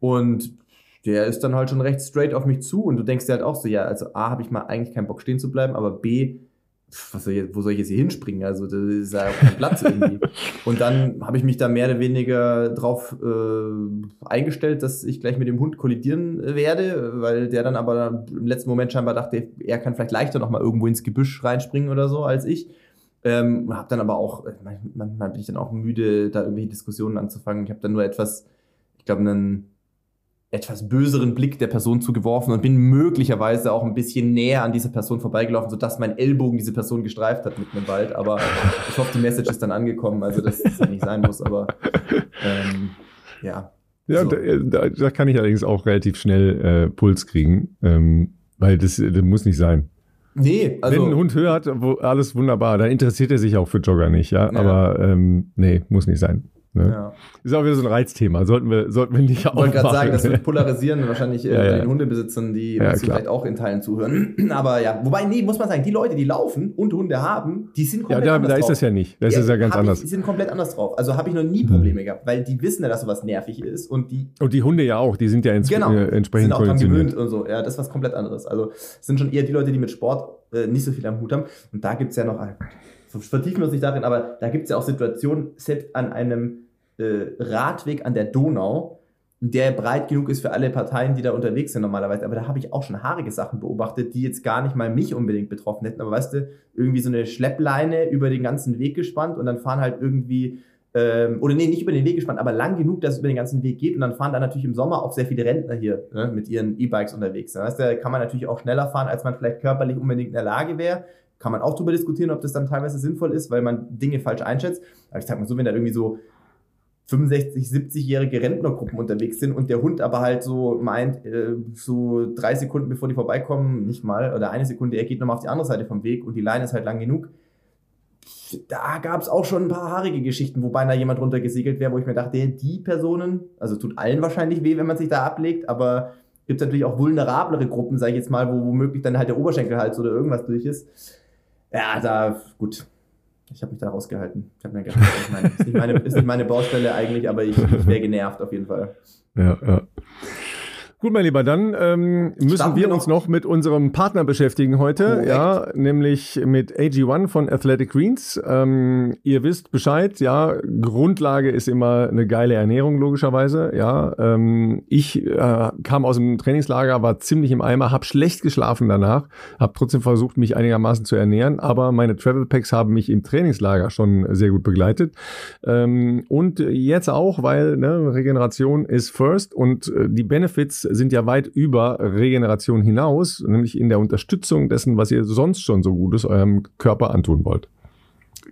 [SPEAKER 3] Und der ist dann halt schon recht straight auf mich zu und du denkst dir halt auch so, ja, also A, habe ich mal eigentlich keinen Bock stehen zu bleiben, aber B, was soll ich, wo soll ich jetzt hier hinspringen? Also das ist ja auch kein Platz irgendwie. [laughs] Und dann habe ich mich da mehr oder weniger drauf äh, eingestellt, dass ich gleich mit dem Hund kollidieren werde, weil der dann aber im letzten Moment scheinbar dachte, er kann vielleicht leichter noch mal irgendwo ins Gebüsch reinspringen oder so als ich. Ähm, habe dann aber auch, manchmal bin ich dann auch müde, da irgendwelche Diskussionen anzufangen. Ich habe dann nur etwas, ich glaube, einen etwas böseren Blick der Person zugeworfen und bin möglicherweise auch ein bisschen näher an dieser Person vorbeigelaufen, sodass mein Ellbogen diese Person gestreift hat mitten im Wald. Aber ich hoffe, die Message ist dann angekommen, also dass es nicht sein muss, aber ähm, ja.
[SPEAKER 1] Ja, so. da, da, kann ich allerdings auch relativ schnell äh, Puls kriegen, ähm, weil das, das muss nicht sein.
[SPEAKER 3] Nee,
[SPEAKER 1] also. Wenn ein Hund hört, wo, alles wunderbar, dann interessiert er sich auch für Jogger nicht, ja. ja. Aber ähm, nee, muss nicht sein. Ne? Ja. Ist auch wieder so ein Reizthema. Sollten wir, sollten wir nicht
[SPEAKER 3] auch. Ich wollte gerade sagen, das wird polarisieren, wahrscheinlich äh, ja, ja. den Hundebesitzern, die vielleicht auch in Teilen zuhören. [clears throat] Aber ja, wobei, nee, muss man sagen, die Leute, die laufen und Hunde haben, die sind
[SPEAKER 1] komplett ja, da, da ist das ja nicht. Das ist ja ganz anders.
[SPEAKER 3] die sind komplett anders drauf. Also habe ich noch nie Probleme mhm. gehabt, weil die wissen ja, dass sowas nervig ist und die.
[SPEAKER 1] Und die Hunde ja auch, die sind ja ins, genau, äh, entsprechend
[SPEAKER 3] sind auch dran gewöhnt und so. Ja, das ist was komplett anderes. Also sind schon eher die Leute, die mit Sport äh, nicht so viel am Hut haben. Und da gibt es ja noch, vertiefen wir uns nicht darin, aber da gibt es ja auch Situationen, selbst an einem äh, Radweg an der Donau, der breit genug ist für alle Parteien, die da unterwegs sind normalerweise. Aber da habe ich auch schon haarige Sachen beobachtet, die jetzt gar nicht mal mich unbedingt betroffen hätten. Aber weißt du, irgendwie so eine Schleppleine über den ganzen Weg gespannt und dann fahren halt irgendwie, ähm, oder nee, nicht über den Weg gespannt, aber lang genug, dass es über den ganzen Weg geht. Und dann fahren da natürlich im Sommer auch sehr viele Rentner hier ne, mit ihren E-Bikes unterwegs. Das heißt, da kann man natürlich auch schneller fahren, als man vielleicht körperlich unbedingt in der Lage wäre. Kann man auch darüber diskutieren, ob das dann teilweise sinnvoll ist, weil man Dinge falsch einschätzt. Aber ich sag mal so, wenn da irgendwie so 65, 70-jährige Rentnergruppen unterwegs sind und der Hund aber halt so meint, äh, so drei Sekunden bevor die vorbeikommen, nicht mal, oder eine Sekunde, er geht nochmal auf die andere Seite vom Weg und die Leine ist halt lang genug. Da gab es auch schon ein paar haarige Geschichten, wobei da jemand runtergesegelt wäre, wo ich mir dachte, die Personen, also tut allen wahrscheinlich weh, wenn man sich da ablegt, aber gibt es natürlich auch vulnerablere Gruppen, sage ich jetzt mal, wo womöglich dann halt der Oberschenkelhals oder irgendwas durch ist Ja, da, gut. Ich habe mich da rausgehalten. Ich habe mir gedacht, ist ist nicht meine Baustelle eigentlich, aber ich, ich wäre genervt auf jeden Fall.
[SPEAKER 1] Ja, ja. Gut, mein Lieber, dann ähm, müssen Starten wir, wir uns noch mit unserem Partner beschäftigen heute, Korrekt. ja, nämlich mit AG1 von Athletic Greens. Ähm, ihr wisst Bescheid, ja, Grundlage ist immer eine geile Ernährung, logischerweise, ja. Ähm, ich äh, kam aus dem Trainingslager, war ziemlich im Eimer, habe schlecht geschlafen danach, habe trotzdem versucht, mich einigermaßen zu ernähren, aber meine Travel Packs haben mich im Trainingslager schon sehr gut begleitet. Ähm, und jetzt auch, weil ne, Regeneration ist first und äh, die Benefits sind ja weit über Regeneration hinaus, nämlich in der Unterstützung dessen, was ihr sonst schon so Gutes eurem Körper antun wollt.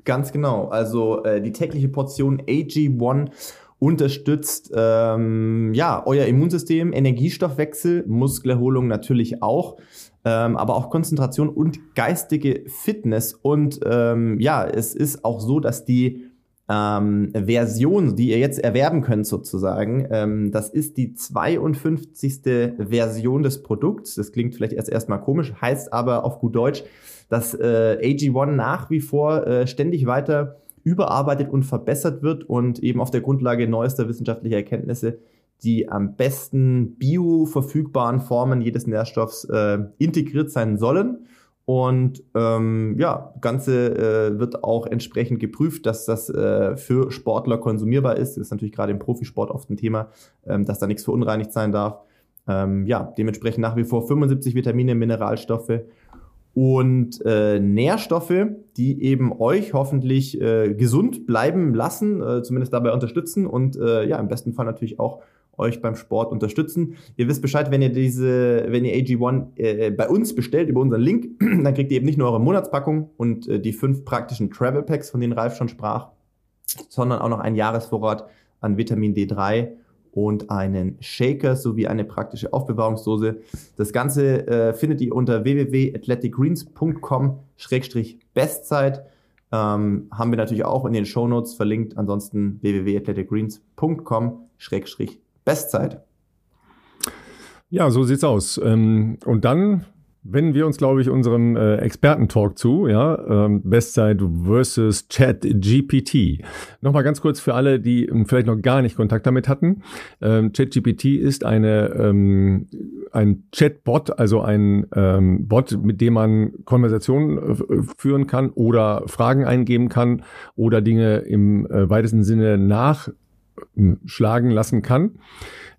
[SPEAKER 3] Ganz genau. Also äh, die tägliche Portion AG1 unterstützt ähm, ja euer Immunsystem, Energiestoffwechsel, Muskelerholung natürlich auch. Ähm, aber auch Konzentration und geistige Fitness. Und ähm, ja, es ist auch so, dass die ähm, Version, die ihr jetzt erwerben könnt sozusagen. Ähm, das ist die 52. Version des Produkts. Das klingt vielleicht erst erstmal komisch, heißt aber auf gut Deutsch, dass äh, AG1 nach wie vor äh, ständig weiter überarbeitet und verbessert wird und eben auf der Grundlage neuester wissenschaftlicher Erkenntnisse die am besten bioverfügbaren Formen jedes Nährstoffs äh, integriert sein sollen. Und ähm, ja, Ganze äh, wird auch entsprechend geprüft, dass das äh, für Sportler konsumierbar ist. Das ist natürlich gerade im Profisport oft ein Thema, ähm, dass da nichts verunreinigt sein darf. Ähm, ja, dementsprechend nach wie vor 75 Vitamine, Mineralstoffe und äh, Nährstoffe, die eben euch hoffentlich äh, gesund bleiben lassen, äh, zumindest dabei unterstützen und äh, ja, im besten Fall natürlich auch euch beim Sport unterstützen. Ihr wisst Bescheid, wenn ihr diese, wenn ihr AG1 äh, bei uns bestellt über unseren Link, [clears throat] dann kriegt ihr eben nicht nur eure Monatspackung und äh, die fünf praktischen Travel Packs, von denen Ralf schon sprach, sondern auch noch einen Jahresvorrat an Vitamin D3 und einen Shaker sowie eine praktische Aufbewahrungsdose. Das Ganze äh, findet ihr unter www.athleticgreens.com-bestzeit. Ähm, haben wir natürlich auch in den Shownotes verlinkt. Ansonsten www.athleticgreens.com-bestzeit. Bestzeit.
[SPEAKER 1] Ja, so sieht's aus. Ähm, und dann wenden wir uns, glaube ich, unserem äh, Experten-Talk zu, ja, ähm, Bestzeit versus Chat GPT. Nochmal ganz kurz für alle, die ähm, vielleicht noch gar nicht Kontakt damit hatten. Ähm, Chat GPT ist eine, ein Chatbot, also ein Bot, mit dem man Konversationen äh, führen kann oder Fragen eingeben kann oder Dinge im äh, weitesten Sinne nach schlagen lassen kann.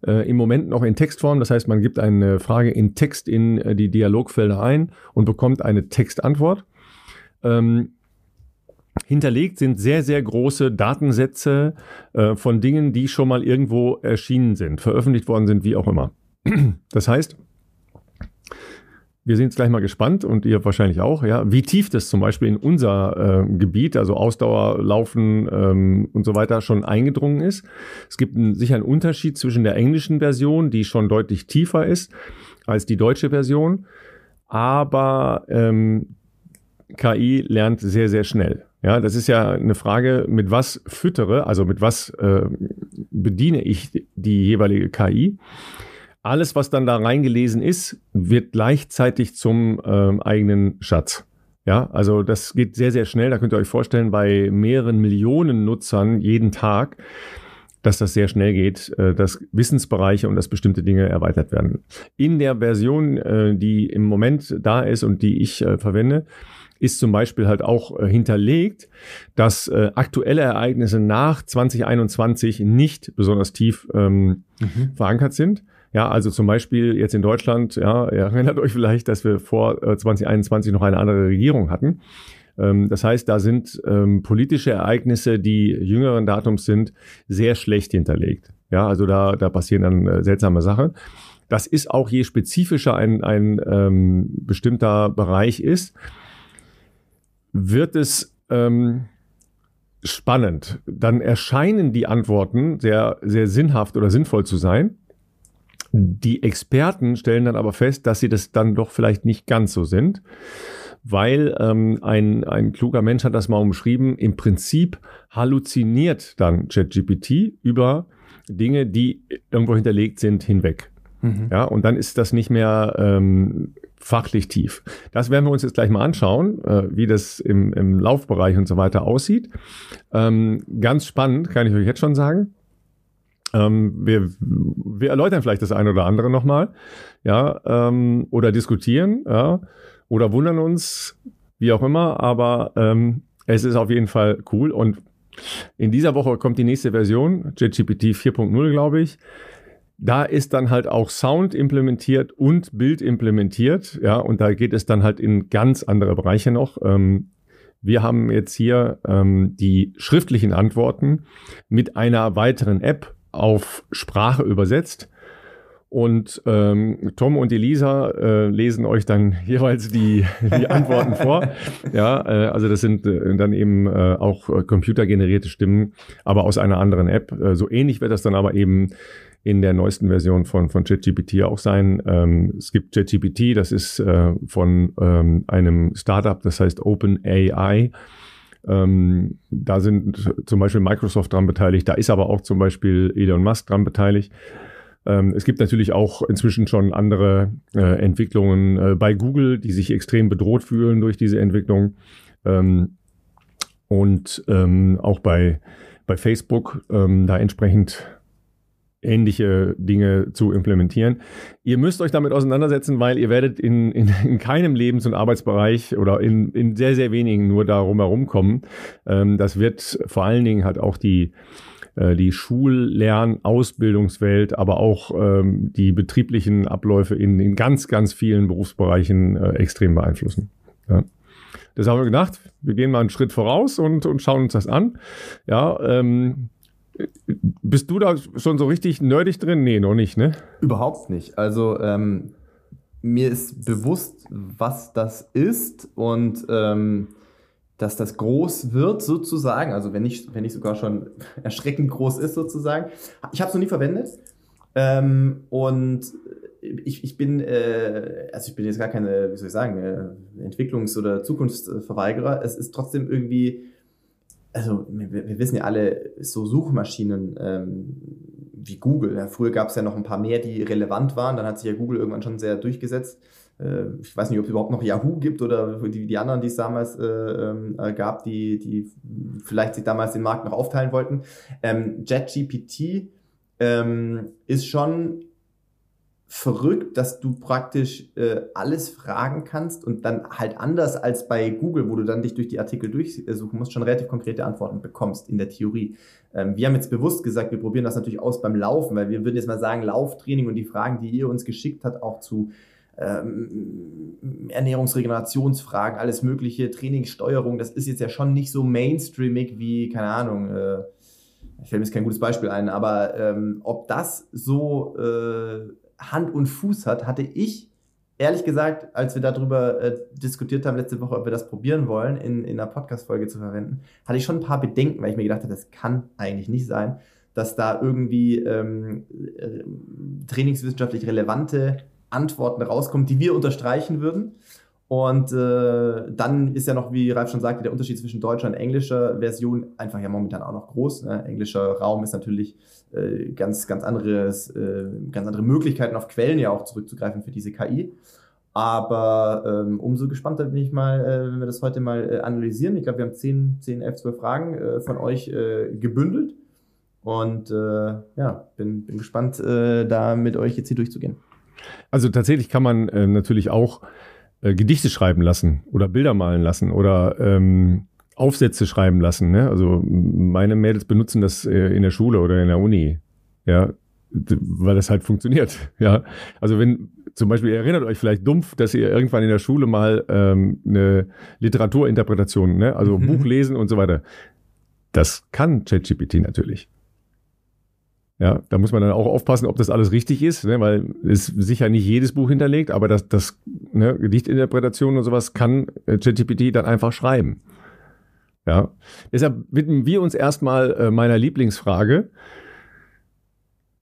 [SPEAKER 1] Äh, Im Moment noch in Textform, das heißt, man gibt eine Frage in Text in äh, die Dialogfelder ein und bekommt eine Textantwort. Ähm, hinterlegt sind sehr, sehr große Datensätze äh, von Dingen, die schon mal irgendwo erschienen sind, veröffentlicht worden sind, wie auch immer. Das heißt, wir sind jetzt gleich mal gespannt und ihr wahrscheinlich auch, ja, wie tief das zum Beispiel in unser äh, Gebiet, also Ausdauer, Laufen ähm, und so weiter, schon eingedrungen ist. Es gibt ein, sicher einen Unterschied zwischen der englischen Version, die schon deutlich tiefer ist als die deutsche Version, aber ähm, KI lernt sehr, sehr schnell. Ja, das ist ja eine Frage, mit was füttere, also mit was äh, bediene ich die jeweilige KI alles, was dann da reingelesen ist, wird gleichzeitig zum ähm, eigenen Schatz. Ja, also das geht sehr, sehr schnell. Da könnt ihr euch vorstellen, bei mehreren Millionen Nutzern jeden Tag, dass das sehr schnell geht, äh, dass Wissensbereiche und dass bestimmte Dinge erweitert werden. In der Version, äh, die im Moment da ist und die ich äh, verwende, ist zum Beispiel halt auch äh, hinterlegt, dass äh, aktuelle Ereignisse nach 2021 nicht besonders tief ähm, mhm. verankert sind. Ja, also zum Beispiel jetzt in Deutschland, ja, ihr erinnert euch vielleicht, dass wir vor äh, 2021 noch eine andere Regierung hatten. Ähm, das heißt, da sind ähm, politische Ereignisse, die jüngeren Datums sind, sehr schlecht hinterlegt. Ja, also da, da passieren dann äh, seltsame Sachen. Das ist auch je spezifischer ein, ein ähm, bestimmter Bereich ist, wird es ähm, spannend. Dann erscheinen die Antworten sehr, sehr sinnhaft oder sinnvoll zu sein. Die Experten stellen dann aber fest, dass sie das dann doch vielleicht nicht ganz so sind, weil ähm, ein, ein kluger Mensch hat das mal umschrieben, im Prinzip halluziniert dann ChatGPT über Dinge, die irgendwo hinterlegt sind, hinweg. Mhm. Ja, und dann ist das nicht mehr ähm, fachlich tief. Das werden wir uns jetzt gleich mal anschauen, äh, wie das im, im Laufbereich und so weiter aussieht. Ähm, ganz spannend, kann ich euch jetzt schon sagen. Ähm, wir, wir erläutern vielleicht das eine oder andere nochmal, ja, ähm, oder diskutieren, ja, oder wundern uns, wie auch immer, aber ähm, es ist auf jeden Fall cool und in dieser Woche kommt die nächste Version, JGPT 4.0, glaube ich. Da ist dann halt auch Sound implementiert und Bild implementiert, ja, und da geht es dann halt in ganz andere Bereiche noch. Ähm, wir haben jetzt hier ähm, die schriftlichen Antworten mit einer weiteren App auf Sprache übersetzt. Und ähm, Tom und Elisa äh, lesen euch dann [laughs] jeweils die, die Antworten vor. [laughs] Ja, äh, also das sind äh, dann eben äh, auch äh, computergenerierte Stimmen, aber aus einer anderen App. Äh, so ähnlich wird das dann aber eben in der neuesten Version von, von ChatGPT auch sein. Ähm, es gibt ChatGPT, das ist äh, von ähm, einem Startup, das heißt OpenAI. Ähm, da sind zum Beispiel Microsoft dran beteiligt, da ist aber auch zum Beispiel Elon Musk dran beteiligt. Ähm, es gibt natürlich auch inzwischen schon andere äh, Entwicklungen äh, bei Google, die sich extrem bedroht fühlen durch diese Entwicklung. Ähm, und ähm, auch bei, bei Facebook ähm, da entsprechend ähnliche Dinge zu implementieren. Ihr müsst euch damit auseinandersetzen, weil ihr werdet in, in, in keinem Lebens- und Arbeitsbereich oder in, in sehr, sehr wenigen nur darum herumkommen. Ähm, das wird vor allen Dingen halt auch die, äh, die Schullern-, Ausbildungswelt, aber auch ähm, die betrieblichen Abläufe in, in ganz, ganz vielen Berufsbereichen äh, extrem beeinflussen. Ja. Das haben wir gedacht. Wir gehen mal einen Schritt voraus und, und schauen uns das an. Ja, ähm, bist du da schon so richtig nerdig drin? Nee, noch nicht, ne?
[SPEAKER 3] Überhaupt nicht. Also ähm, mir ist bewusst, was das ist und ähm, dass das groß wird sozusagen. Also wenn nicht, wenn nicht sogar schon [laughs] erschreckend groß ist sozusagen. Ich habe es noch nie verwendet. Ähm, und ich, ich bin, äh, also ich bin jetzt gar keine, wie soll ich sagen, äh, Entwicklungs- oder Zukunftsverweigerer. Es ist trotzdem irgendwie also wir, wir, wissen ja alle, so Suchmaschinen ähm, wie Google, ja, früher gab es ja noch ein paar mehr, die relevant waren, dann hat sich ja Google irgendwann schon sehr durchgesetzt. Äh, ich weiß nicht, ob es überhaupt noch Yahoo gibt oder die, die anderen, die es damals äh, ähm, äh, gab, die, die vielleicht sich damals den Markt noch aufteilen wollten. Ähm, JetGPT ähm, ist schon verrückt, dass du praktisch äh, alles fragen kannst und dann halt anders als bei Google, wo du dann dich durch die Artikel durchsuchen musst, schon relativ konkrete Antworten bekommst in der Theorie. Ähm, wir haben jetzt bewusst gesagt, wir probieren das natürlich aus beim Laufen, weil wir würden jetzt mal sagen, Lauftraining und die Fragen, die ihr uns geschickt habt, auch zu ähm, Ernährungsregenerationsfragen, alles mögliche, Trainingssteuerung, das ist jetzt ja schon nicht so mainstreamig wie, keine Ahnung, äh, ich fällt mir jetzt kein gutes Beispiel ein, aber ähm, ob das so äh, Hand und Fuß hat, hatte ich ehrlich gesagt, als wir darüber äh, diskutiert haben letzte Woche, ob wir das probieren wollen, in, in einer Podcast-Folge zu verwenden, hatte ich schon ein paar Bedenken, weil ich mir gedacht habe, das kann eigentlich nicht sein, dass da irgendwie ähm, äh, trainingswissenschaftlich relevante Antworten rauskommen, die wir unterstreichen würden. Und äh, dann ist ja noch, wie Ralf schon sagte, der Unterschied zwischen deutscher und englischer Version einfach ja momentan auch noch groß. Ne? Englischer Raum ist natürlich äh, ganz, ganz anderes, äh, ganz andere Möglichkeiten auf Quellen ja auch zurückzugreifen für diese KI. Aber ähm, umso gespannter bin ich mal, äh, wenn wir das heute mal äh, analysieren. Ich glaube, wir haben 10, 10, 11, 12 Fragen äh, von euch äh, gebündelt. Und äh, ja, bin, bin gespannt, äh, da mit euch jetzt hier durchzugehen.
[SPEAKER 1] Also tatsächlich kann man äh, natürlich auch äh, Gedichte schreiben lassen oder Bilder malen lassen oder ähm, Aufsätze schreiben lassen. Ne? Also meine Mädels benutzen das äh, in der Schule oder in der Uni. Ja, weil das halt funktioniert. [laughs] Ja, also wenn zum Beispiel ihr erinnert euch vielleicht dumpf, dass ihr irgendwann in der Schule mal ähm, eine Literaturinterpretation, ne? also mhm. Buch lesen und so weiter. Das kann ChatGPT natürlich. Ja, da muss man dann auch aufpassen, ob das alles richtig ist, ne, weil es sicher nicht jedes Buch hinterlegt, aber das, das ne, Gedichtinterpretation und sowas kann äh, ChatGPT dann einfach schreiben. Ja, deshalb widmen wir uns erstmal äh, meiner Lieblingsfrage,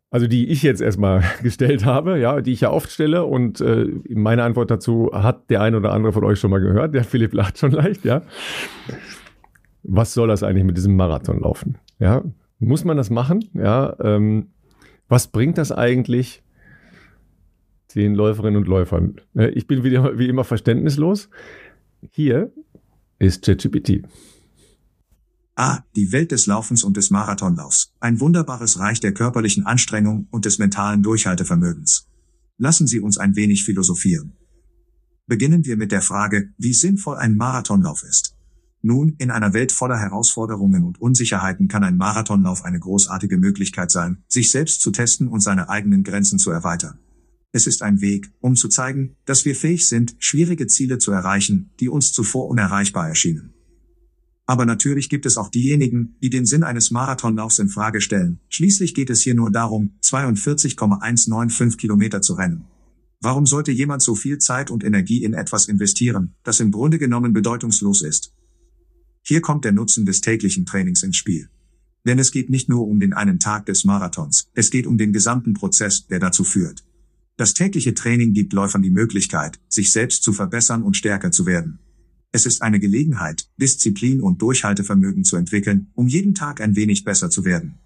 [SPEAKER 1] also die ich jetzt erstmal [laughs] gestellt habe, ja, die ich ja oft stelle und äh, meine Antwort dazu hat der ein oder andere von euch schon mal gehört. Der Philipp lacht schon leicht, ja. Was soll das eigentlich mit diesem Marathon laufen? Ja, muss man das machen? Ja, ähm, was bringt das eigentlich? den Läuferinnen und Läufern. Äh, ich bin wieder, wie immer verständnislos. Hier ist ChatGPT.
[SPEAKER 4] Ah, die Welt des Laufens und des Marathonlaufs. Ein wunderbares Reich der körperlichen Anstrengung und des mentalen Durchhaltevermögens. Lassen Sie uns ein wenig philosophieren. Beginnen wir mit der Frage, wie sinnvoll ein Marathonlauf ist. Nun, in einer Welt voller Herausforderungen und Unsicherheiten kann ein Marathonlauf eine großartige Möglichkeit sein, sich selbst zu testen und seine eigenen Grenzen zu erweitern. Es ist ein Weg, um zu zeigen, dass wir fähig sind, schwierige Ziele zu erreichen, die uns zuvor unerreichbar erschienen. Aber natürlich gibt es auch diejenigen, die den Sinn eines Marathonlaufs in Frage stellen. Schließlich geht es hier nur darum, 42,195 Kilometer zu rennen. Warum sollte jemand so viel Zeit und Energie in etwas investieren, das im Grunde genommen bedeutungslos ist? Hier kommt der Nutzen des täglichen Trainings ins Spiel. Denn es geht nicht nur um den einen Tag des Marathons, es geht um den gesamten Prozess, der dazu führt. Das tägliche Training gibt Läufern die Möglichkeit, sich selbst zu verbessern und stärker zu werden. Es ist eine Gelegenheit, Disziplin und Durchhaltevermögen zu entwickeln, um jeden Tag ein wenig besser zu werden.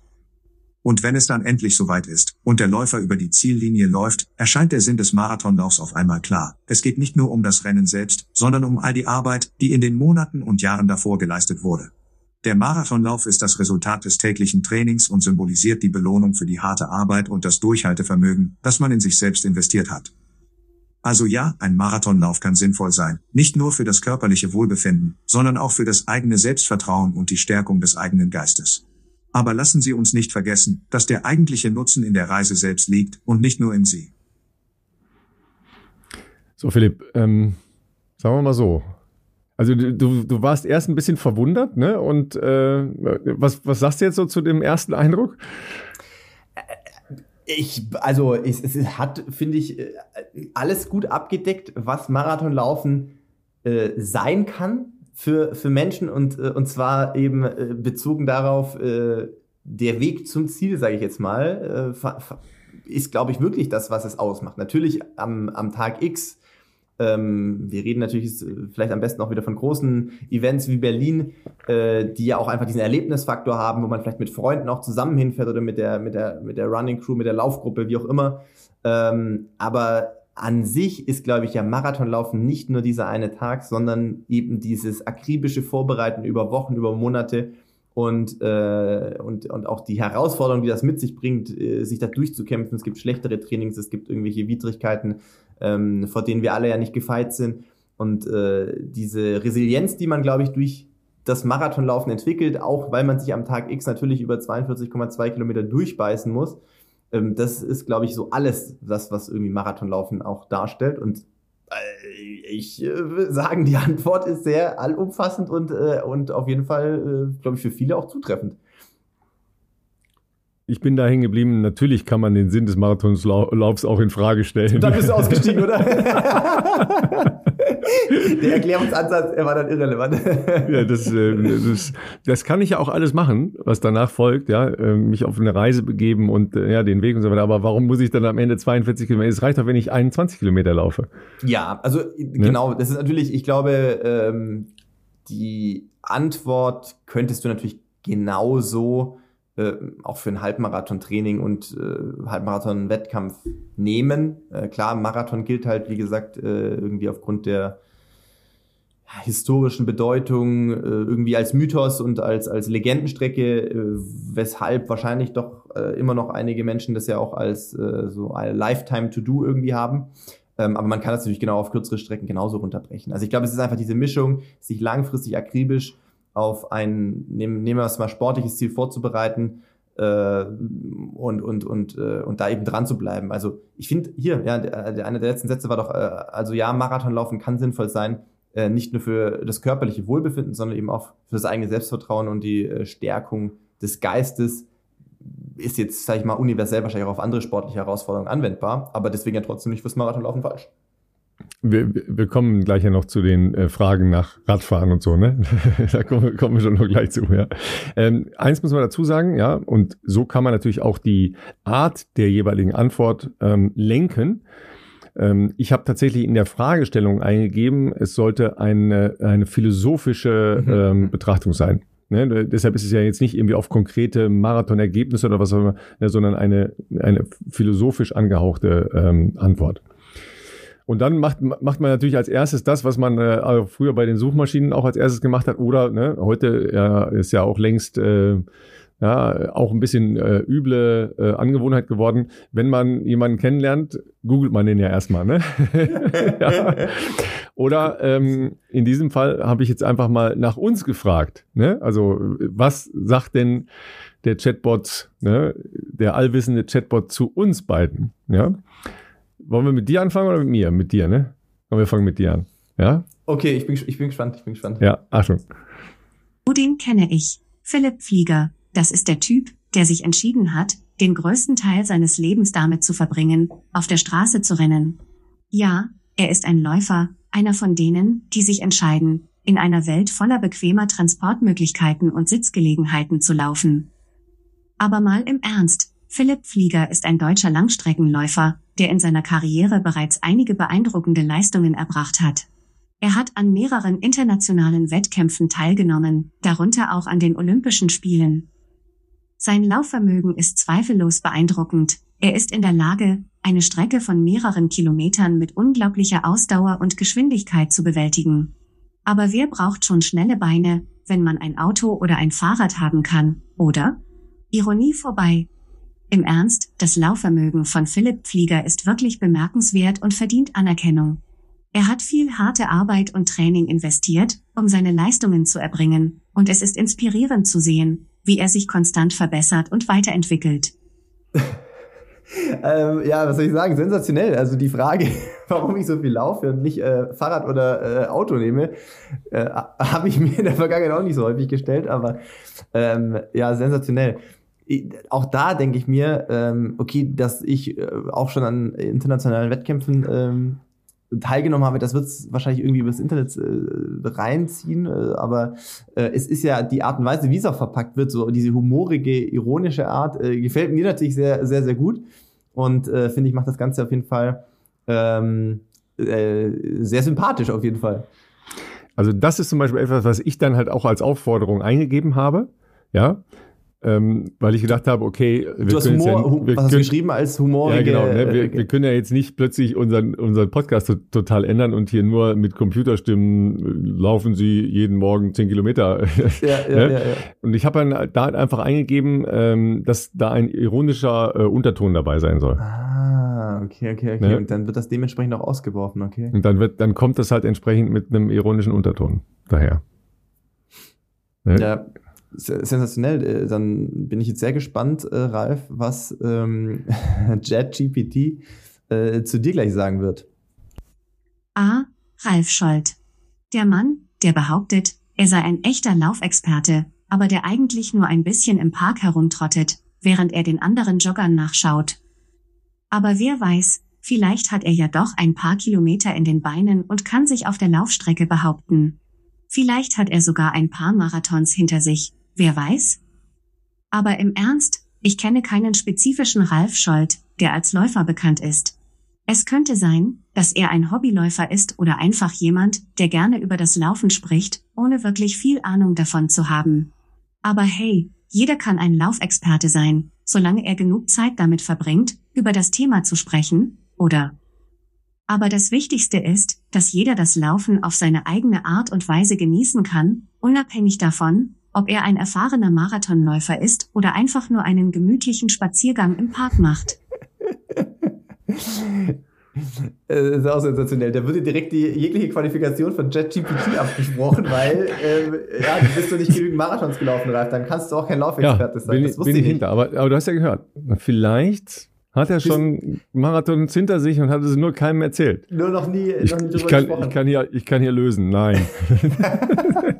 [SPEAKER 4] Und wenn es dann endlich soweit ist und der Läufer über die Ziellinie läuft, erscheint der Sinn des Marathonlaufs auf einmal klar. Es geht nicht nur um das Rennen selbst, sondern um all die Arbeit, die in den Monaten und Jahren davor geleistet wurde. Der Marathonlauf ist das Resultat des täglichen Trainings und symbolisiert die Belohnung für die harte Arbeit und das Durchhaltevermögen, das man in sich selbst investiert hat. Also ja, ein Marathonlauf kann sinnvoll sein, nicht nur für das körperliche Wohlbefinden, sondern auch für das eigene Selbstvertrauen und die Stärkung des eigenen Geistes. Aber lassen Sie uns nicht vergessen, dass der eigentliche Nutzen in der Reise selbst liegt und nicht nur in Sie.
[SPEAKER 1] So, Philipp, ähm, sagen wir mal so. Also du, du warst erst ein bisschen verwundert, ne? Und äh, was, was sagst du jetzt so zu dem ersten Eindruck?
[SPEAKER 3] Ich, also es, es hat, finde ich, äh, alles gut abgedeckt, was Marathonlaufen äh, sein kann für, für Menschen und, äh, und zwar eben äh, bezogen darauf, äh, der Weg zum Ziel, sage ich jetzt mal, ist, glaube ich, wirklich das, was es ausmacht. Natürlich am, am Tag X ähm, wir reden natürlich vielleicht am besten auch wieder von großen Events wie Berlin, äh, die ja auch einfach diesen Erlebnisfaktor haben, wo man vielleicht mit Freunden auch zusammen hinfährt oder mit der, mit der, mit der Running Crew, mit der Laufgruppe, wie auch immer. Ähm, aber an sich ist, glaube ich, ja Marathonlaufen nicht nur dieser eine Tag, sondern eben dieses akribische Vorbereiten über Wochen, über Monate und, äh, und, und auch die Herausforderung, die das mit sich bringt, äh, sich da durchzukämpfen. Es gibt schlechtere Trainings, es gibt irgendwelche Widrigkeiten, ähm, vor denen wir alle ja nicht gefeit sind. Und äh, diese Resilienz, die man, glaube ich, durch das Marathonlaufen entwickelt, auch weil man sich am Tag X natürlich über 42,2 Kilometer durchbeißen muss, ähm, das ist, glaube ich, so alles das, was irgendwie Marathonlaufen auch darstellt. Und äh, ich äh, würde sagen, die Antwort ist sehr allumfassend und, äh, und auf jeden Fall, äh, glaube ich, für viele auch zutreffend.
[SPEAKER 1] Ich bin da hängen geblieben. Natürlich kann man den Sinn des Marathonlaufs auch in Frage stellen.
[SPEAKER 3] Da bist du ausgestiegen, [laughs] oder? Der Erklärungsansatz, er war dann irrelevant.
[SPEAKER 1] ja, das, äh, das, das, kann ich ja auch alles machen, was danach folgt, ja, äh, mich auf eine Reise begeben und äh, ja, den Weg und so weiter. Aber warum muss ich dann am Ende 42 Kilometer? Es reicht doch, wenn ich 21 Kilometer laufe.
[SPEAKER 3] Ja, also ne? genau, das ist natürlich, ich glaube, ähm, die Antwort könntest du natürlich genauso äh, auch für ein Halbmarathon-Training und äh, Halbmarathon-Wettkampf nehmen. Äh, klar, Marathon gilt halt, wie gesagt, äh, irgendwie aufgrund der historischen Bedeutung äh, irgendwie als Mythos und als, als Legendenstrecke, weshalb wahrscheinlich doch immer noch einige Menschen das ja auch als so ein Lifetime-to-Do irgendwie haben. Ähm, aber man kann das natürlich genau auf kürzere Strecken genauso runterbrechen. Also ich glaube, es ist einfach diese Mischung, sich langfristig akribisch auf ein, nehmen, nehmen wir es mal, sportliches Ziel vorzubereiten äh, und, und, und, äh, und da eben dran zu bleiben. Also ich finde hier, ja, der, einer der letzten Sätze war doch, äh, also ja, Marathonlaufen kann sinnvoll sein, äh, nicht nur für das körperliche Wohlbefinden, sondern eben auch für das eigene Selbstvertrauen und die äh, Stärkung des Geistes. Ist jetzt, sage ich mal, universell wahrscheinlich auch auf andere sportliche Herausforderungen anwendbar, aber deswegen ja trotzdem nicht fürs Marathonlaufen falsch.
[SPEAKER 1] Wir, wir kommen gleich ja noch zu den äh, Fragen nach Radfahren und so, ne? [laughs] da kommen, kommen wir schon noch gleich zu, ja. Ähm, eins muss man dazu sagen, ja, und so kann man natürlich auch die Art der jeweiligen Antwort ähm, lenken. Ähm, ich habe tatsächlich in der Fragestellung eingegeben, es sollte eine, eine philosophische mhm. ähm, Betrachtung sein. Ne, deshalb ist es ja jetzt nicht irgendwie auf konkrete Marathonergebnisse oder was auch immer, ne, sondern eine, eine philosophisch angehauchte ähm, Antwort. Und dann macht, macht man natürlich als erstes das, was man äh, früher bei den Suchmaschinen auch als erstes gemacht hat. Oder ne, heute ja, ist ja auch längst äh, ja, auch ein bisschen äh, üble äh, Angewohnheit geworden. Wenn man jemanden kennenlernt, googelt man den ja erstmal. Ne? [laughs] ja. Oder ähm, in diesem Fall habe ich jetzt einfach mal nach uns gefragt. Ne? Also was sagt denn der Chatbot, ne, der allwissende Chatbot zu uns beiden? Ja? Wollen wir mit dir anfangen oder mit mir? Mit dir, ne? Komm, wir fangen mit dir an. Ja?
[SPEAKER 3] Okay, ich bin, ich bin gespannt, ich bin gespannt.
[SPEAKER 1] Ja, Achtung.
[SPEAKER 2] Den kenne ich. Philipp Flieger. Das ist der Typ, der sich entschieden hat, den größten Teil seines Lebens damit zu verbringen, auf der Straße zu rennen. Ja, er ist ein Läufer, einer von denen, die sich entscheiden, in einer Welt voller bequemer Transportmöglichkeiten und Sitzgelegenheiten zu laufen. Aber mal im Ernst, Philipp Flieger ist ein deutscher Langstreckenläufer, der in seiner Karriere bereits einige beeindruckende Leistungen erbracht hat. Er hat an mehreren internationalen Wettkämpfen teilgenommen, darunter auch an den Olympischen Spielen. Sein Laufvermögen ist zweifellos beeindruckend. Er ist in der Lage, eine Strecke von mehreren Kilometern mit unglaublicher Ausdauer und Geschwindigkeit zu bewältigen. Aber wer braucht schon schnelle Beine, wenn man ein Auto oder ein Fahrrad haben kann, oder? Ironie vorbei. Im Ernst, das Laufvermögen von Philipp Pflieger ist wirklich bemerkenswert und verdient Anerkennung. Er hat viel harte Arbeit und Training investiert, um seine Leistungen zu erbringen, und es ist inspirierend zu sehen, wie er sich konstant verbessert und weiterentwickelt. [laughs]
[SPEAKER 3] ähm, ja, was soll ich sagen? Sensationell. Also die Frage, [laughs] warum ich so viel laufe und nicht äh, Fahrrad oder äh, Auto nehme, äh, [laughs] habe ich mir in der Vergangenheit auch nicht so häufig gestellt, aber ähm, ja, sensationell. Auch da denke ich mir, ähm, okay, dass ich äh, auch schon an internationalen Wettkämpfen ähm, teilgenommen habe, das wird es wahrscheinlich irgendwie übers Internet äh, reinziehen, äh, aber äh, es ist ja die Art und Weise, wie es auch verpackt wird, so diese humorige, ironische Art, äh, gefällt mir natürlich sehr, sehr, sehr gut und äh, finde ich, macht das Ganze auf jeden Fall ähm, äh, sehr sympathisch auf jeden Fall.
[SPEAKER 1] Also das ist zum Beispiel etwas, was ich dann halt auch als Aufforderung eingegeben habe, ja, ähm, weil ich gedacht habe, okay,
[SPEAKER 3] wir du hast Humor, ja, wir was hast du geschrieben als Humor?
[SPEAKER 1] Ja, genau. Ne? Wir, wir, können ja jetzt nicht plötzlich unseren, unseren Podcast total ändern und hier nur mit Computerstimmen äh, laufen sie jeden Morgen zehn Kilometer. Ja, ja, [laughs] ne? ja, ja, Und ich habe dann da einfach eingegeben, ähm, dass da ein ironischer äh, Unterton dabei sein soll.
[SPEAKER 3] Ah, okay, okay, okay. Ne? Und dann wird das dementsprechend auch ausgeworfen, okay.
[SPEAKER 1] Und dann wird, dann kommt das halt entsprechend mit einem ironischen Unterton daher.
[SPEAKER 3] Ne? Ja, sensationell. Äh, dann bin ich jetzt sehr gespannt, äh, Ralf, was ähm, [laughs] JetGPT äh, zu dir gleich sagen wird.
[SPEAKER 2] A. Ralf Scholz. Der Mann, der behauptet, er sei ein echter Laufexperte, aber der eigentlich nur ein bisschen im Park herumtrottet, während er den anderen Joggern nachschaut. Aber wer weiß, vielleicht hat er ja doch ein paar Kilometer in den Beinen und kann sich auf der Laufstrecke behaupten. Vielleicht hat er sogar ein paar Marathons hinter sich, Wer weiß? Aber im Ernst, ich kenne keinen spezifischen Ralf Scholz, der als Läufer bekannt ist. Es könnte sein, dass er ein Hobbyläufer ist oder einfach jemand, der gerne über das Laufen spricht, ohne wirklich viel Ahnung davon zu haben. Aber hey, jeder kann ein Laufexperte sein, solange er genug Zeit damit verbringt, über das Thema zu sprechen, oder? Aber das Wichtigste ist, dass jeder das Laufen auf seine eigene Art und Weise genießen kann, unabhängig davon, ob er ein erfahrener Marathonläufer ist oder einfach nur einen gemütlichen Spaziergang im Park macht.
[SPEAKER 3] Das ist auch sensationell. Da würde direkt die jegliche Qualifikation von JetGPT abgesprochen, weil ähm, ja, du bist du nicht genügend Marathons gelaufen, Ralf, dann kannst du auch kein Laufexperte
[SPEAKER 1] ja, sein. Bin, das wusste bin ich hinter, aber, aber du hast ja gehört, vielleicht hat er schon Marathons hinter sich und hat es nur keinem erzählt.
[SPEAKER 3] Nur noch nie,
[SPEAKER 1] ich,
[SPEAKER 3] noch nie
[SPEAKER 1] ich kann, Ich kann, hier, ich kann hier lösen, nein. [laughs]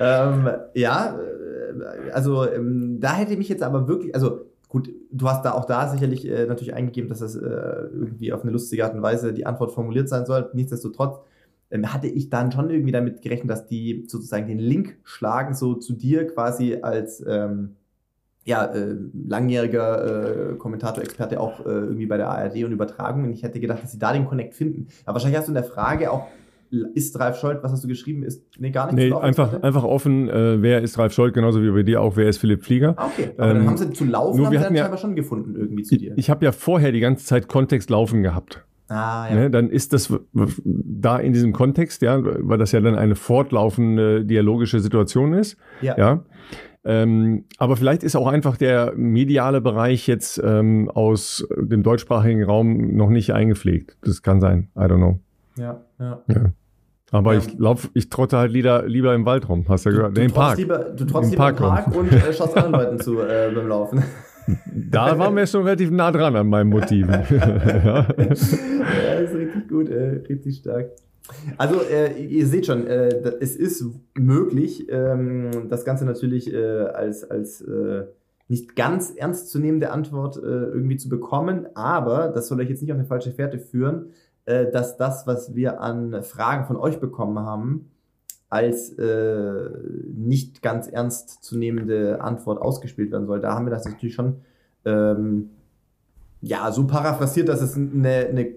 [SPEAKER 3] ähm, ja, äh, also ähm, da hätte ich mich jetzt aber wirklich, also gut, du hast da auch da sicherlich äh, natürlich eingegeben, dass das äh, irgendwie auf eine lustige Art und Weise die Antwort formuliert sein soll. Nichtsdestotrotz ähm, hatte ich dann schon irgendwie damit gerechnet, dass die sozusagen den Link schlagen, so zu dir quasi als ähm, ja, äh, langjähriger äh, Kommentator, Experte auch äh, irgendwie bei der ARD und Übertragung. Und ich hätte gedacht, dass sie da den Connect finden. Aber wahrscheinlich hast du in der Frage auch ist Ralf Scholz, was hast du geschrieben? Ist
[SPEAKER 1] nee, gar nicht. Nee, einfach, einfach offen, äh, wer ist Ralf Scholz, genauso wie bei dir auch, wer ist Philipp Flieger.
[SPEAKER 3] Ah, okay, aber ähm, dann haben sie zu laufen,
[SPEAKER 1] nur haben wir sie dann
[SPEAKER 3] ja, schon gefunden irgendwie zu dir.
[SPEAKER 1] Ich, ich habe ja vorher die ganze Zeit Kontext laufen gehabt. Ah, ja. Ne, dann ist das da in diesem Kontext, ja, weil das ja dann eine fortlaufende dialogische Situation ist. Ja. ja ähm, aber vielleicht ist auch einfach der mediale Bereich jetzt ähm, aus dem deutschsprachigen Raum noch nicht eingepflegt. Das kann sein. I don't know.
[SPEAKER 3] Ja, ja. ja.
[SPEAKER 1] Aber ja. ich lauf, ich trotte halt lieber, lieber im Wald rum, hast du ja gehört.
[SPEAKER 3] Du, du, Park. Lieber, du trotzt lieber Park im Park und äh, schaust anderen Leuten zu äh, beim Laufen.
[SPEAKER 1] Da waren wir schon relativ nah dran an meinen Motiven. [laughs] ja.
[SPEAKER 3] ja, ist richtig gut, äh, richtig stark. Also äh, ihr seht schon, äh, es ist möglich, ähm, das Ganze natürlich äh, als, als äh, nicht ganz ernstzunehmende Antwort äh, irgendwie zu bekommen, aber das soll euch jetzt nicht auf eine falsche Fährte führen, äh, dass das, was wir an Fragen von euch bekommen haben, als nicht ganz ernst zu nehmende Antwort ausgespielt werden soll. Da haben wir das natürlich schon ähm, ja, so paraphrasiert, dass es eine, eine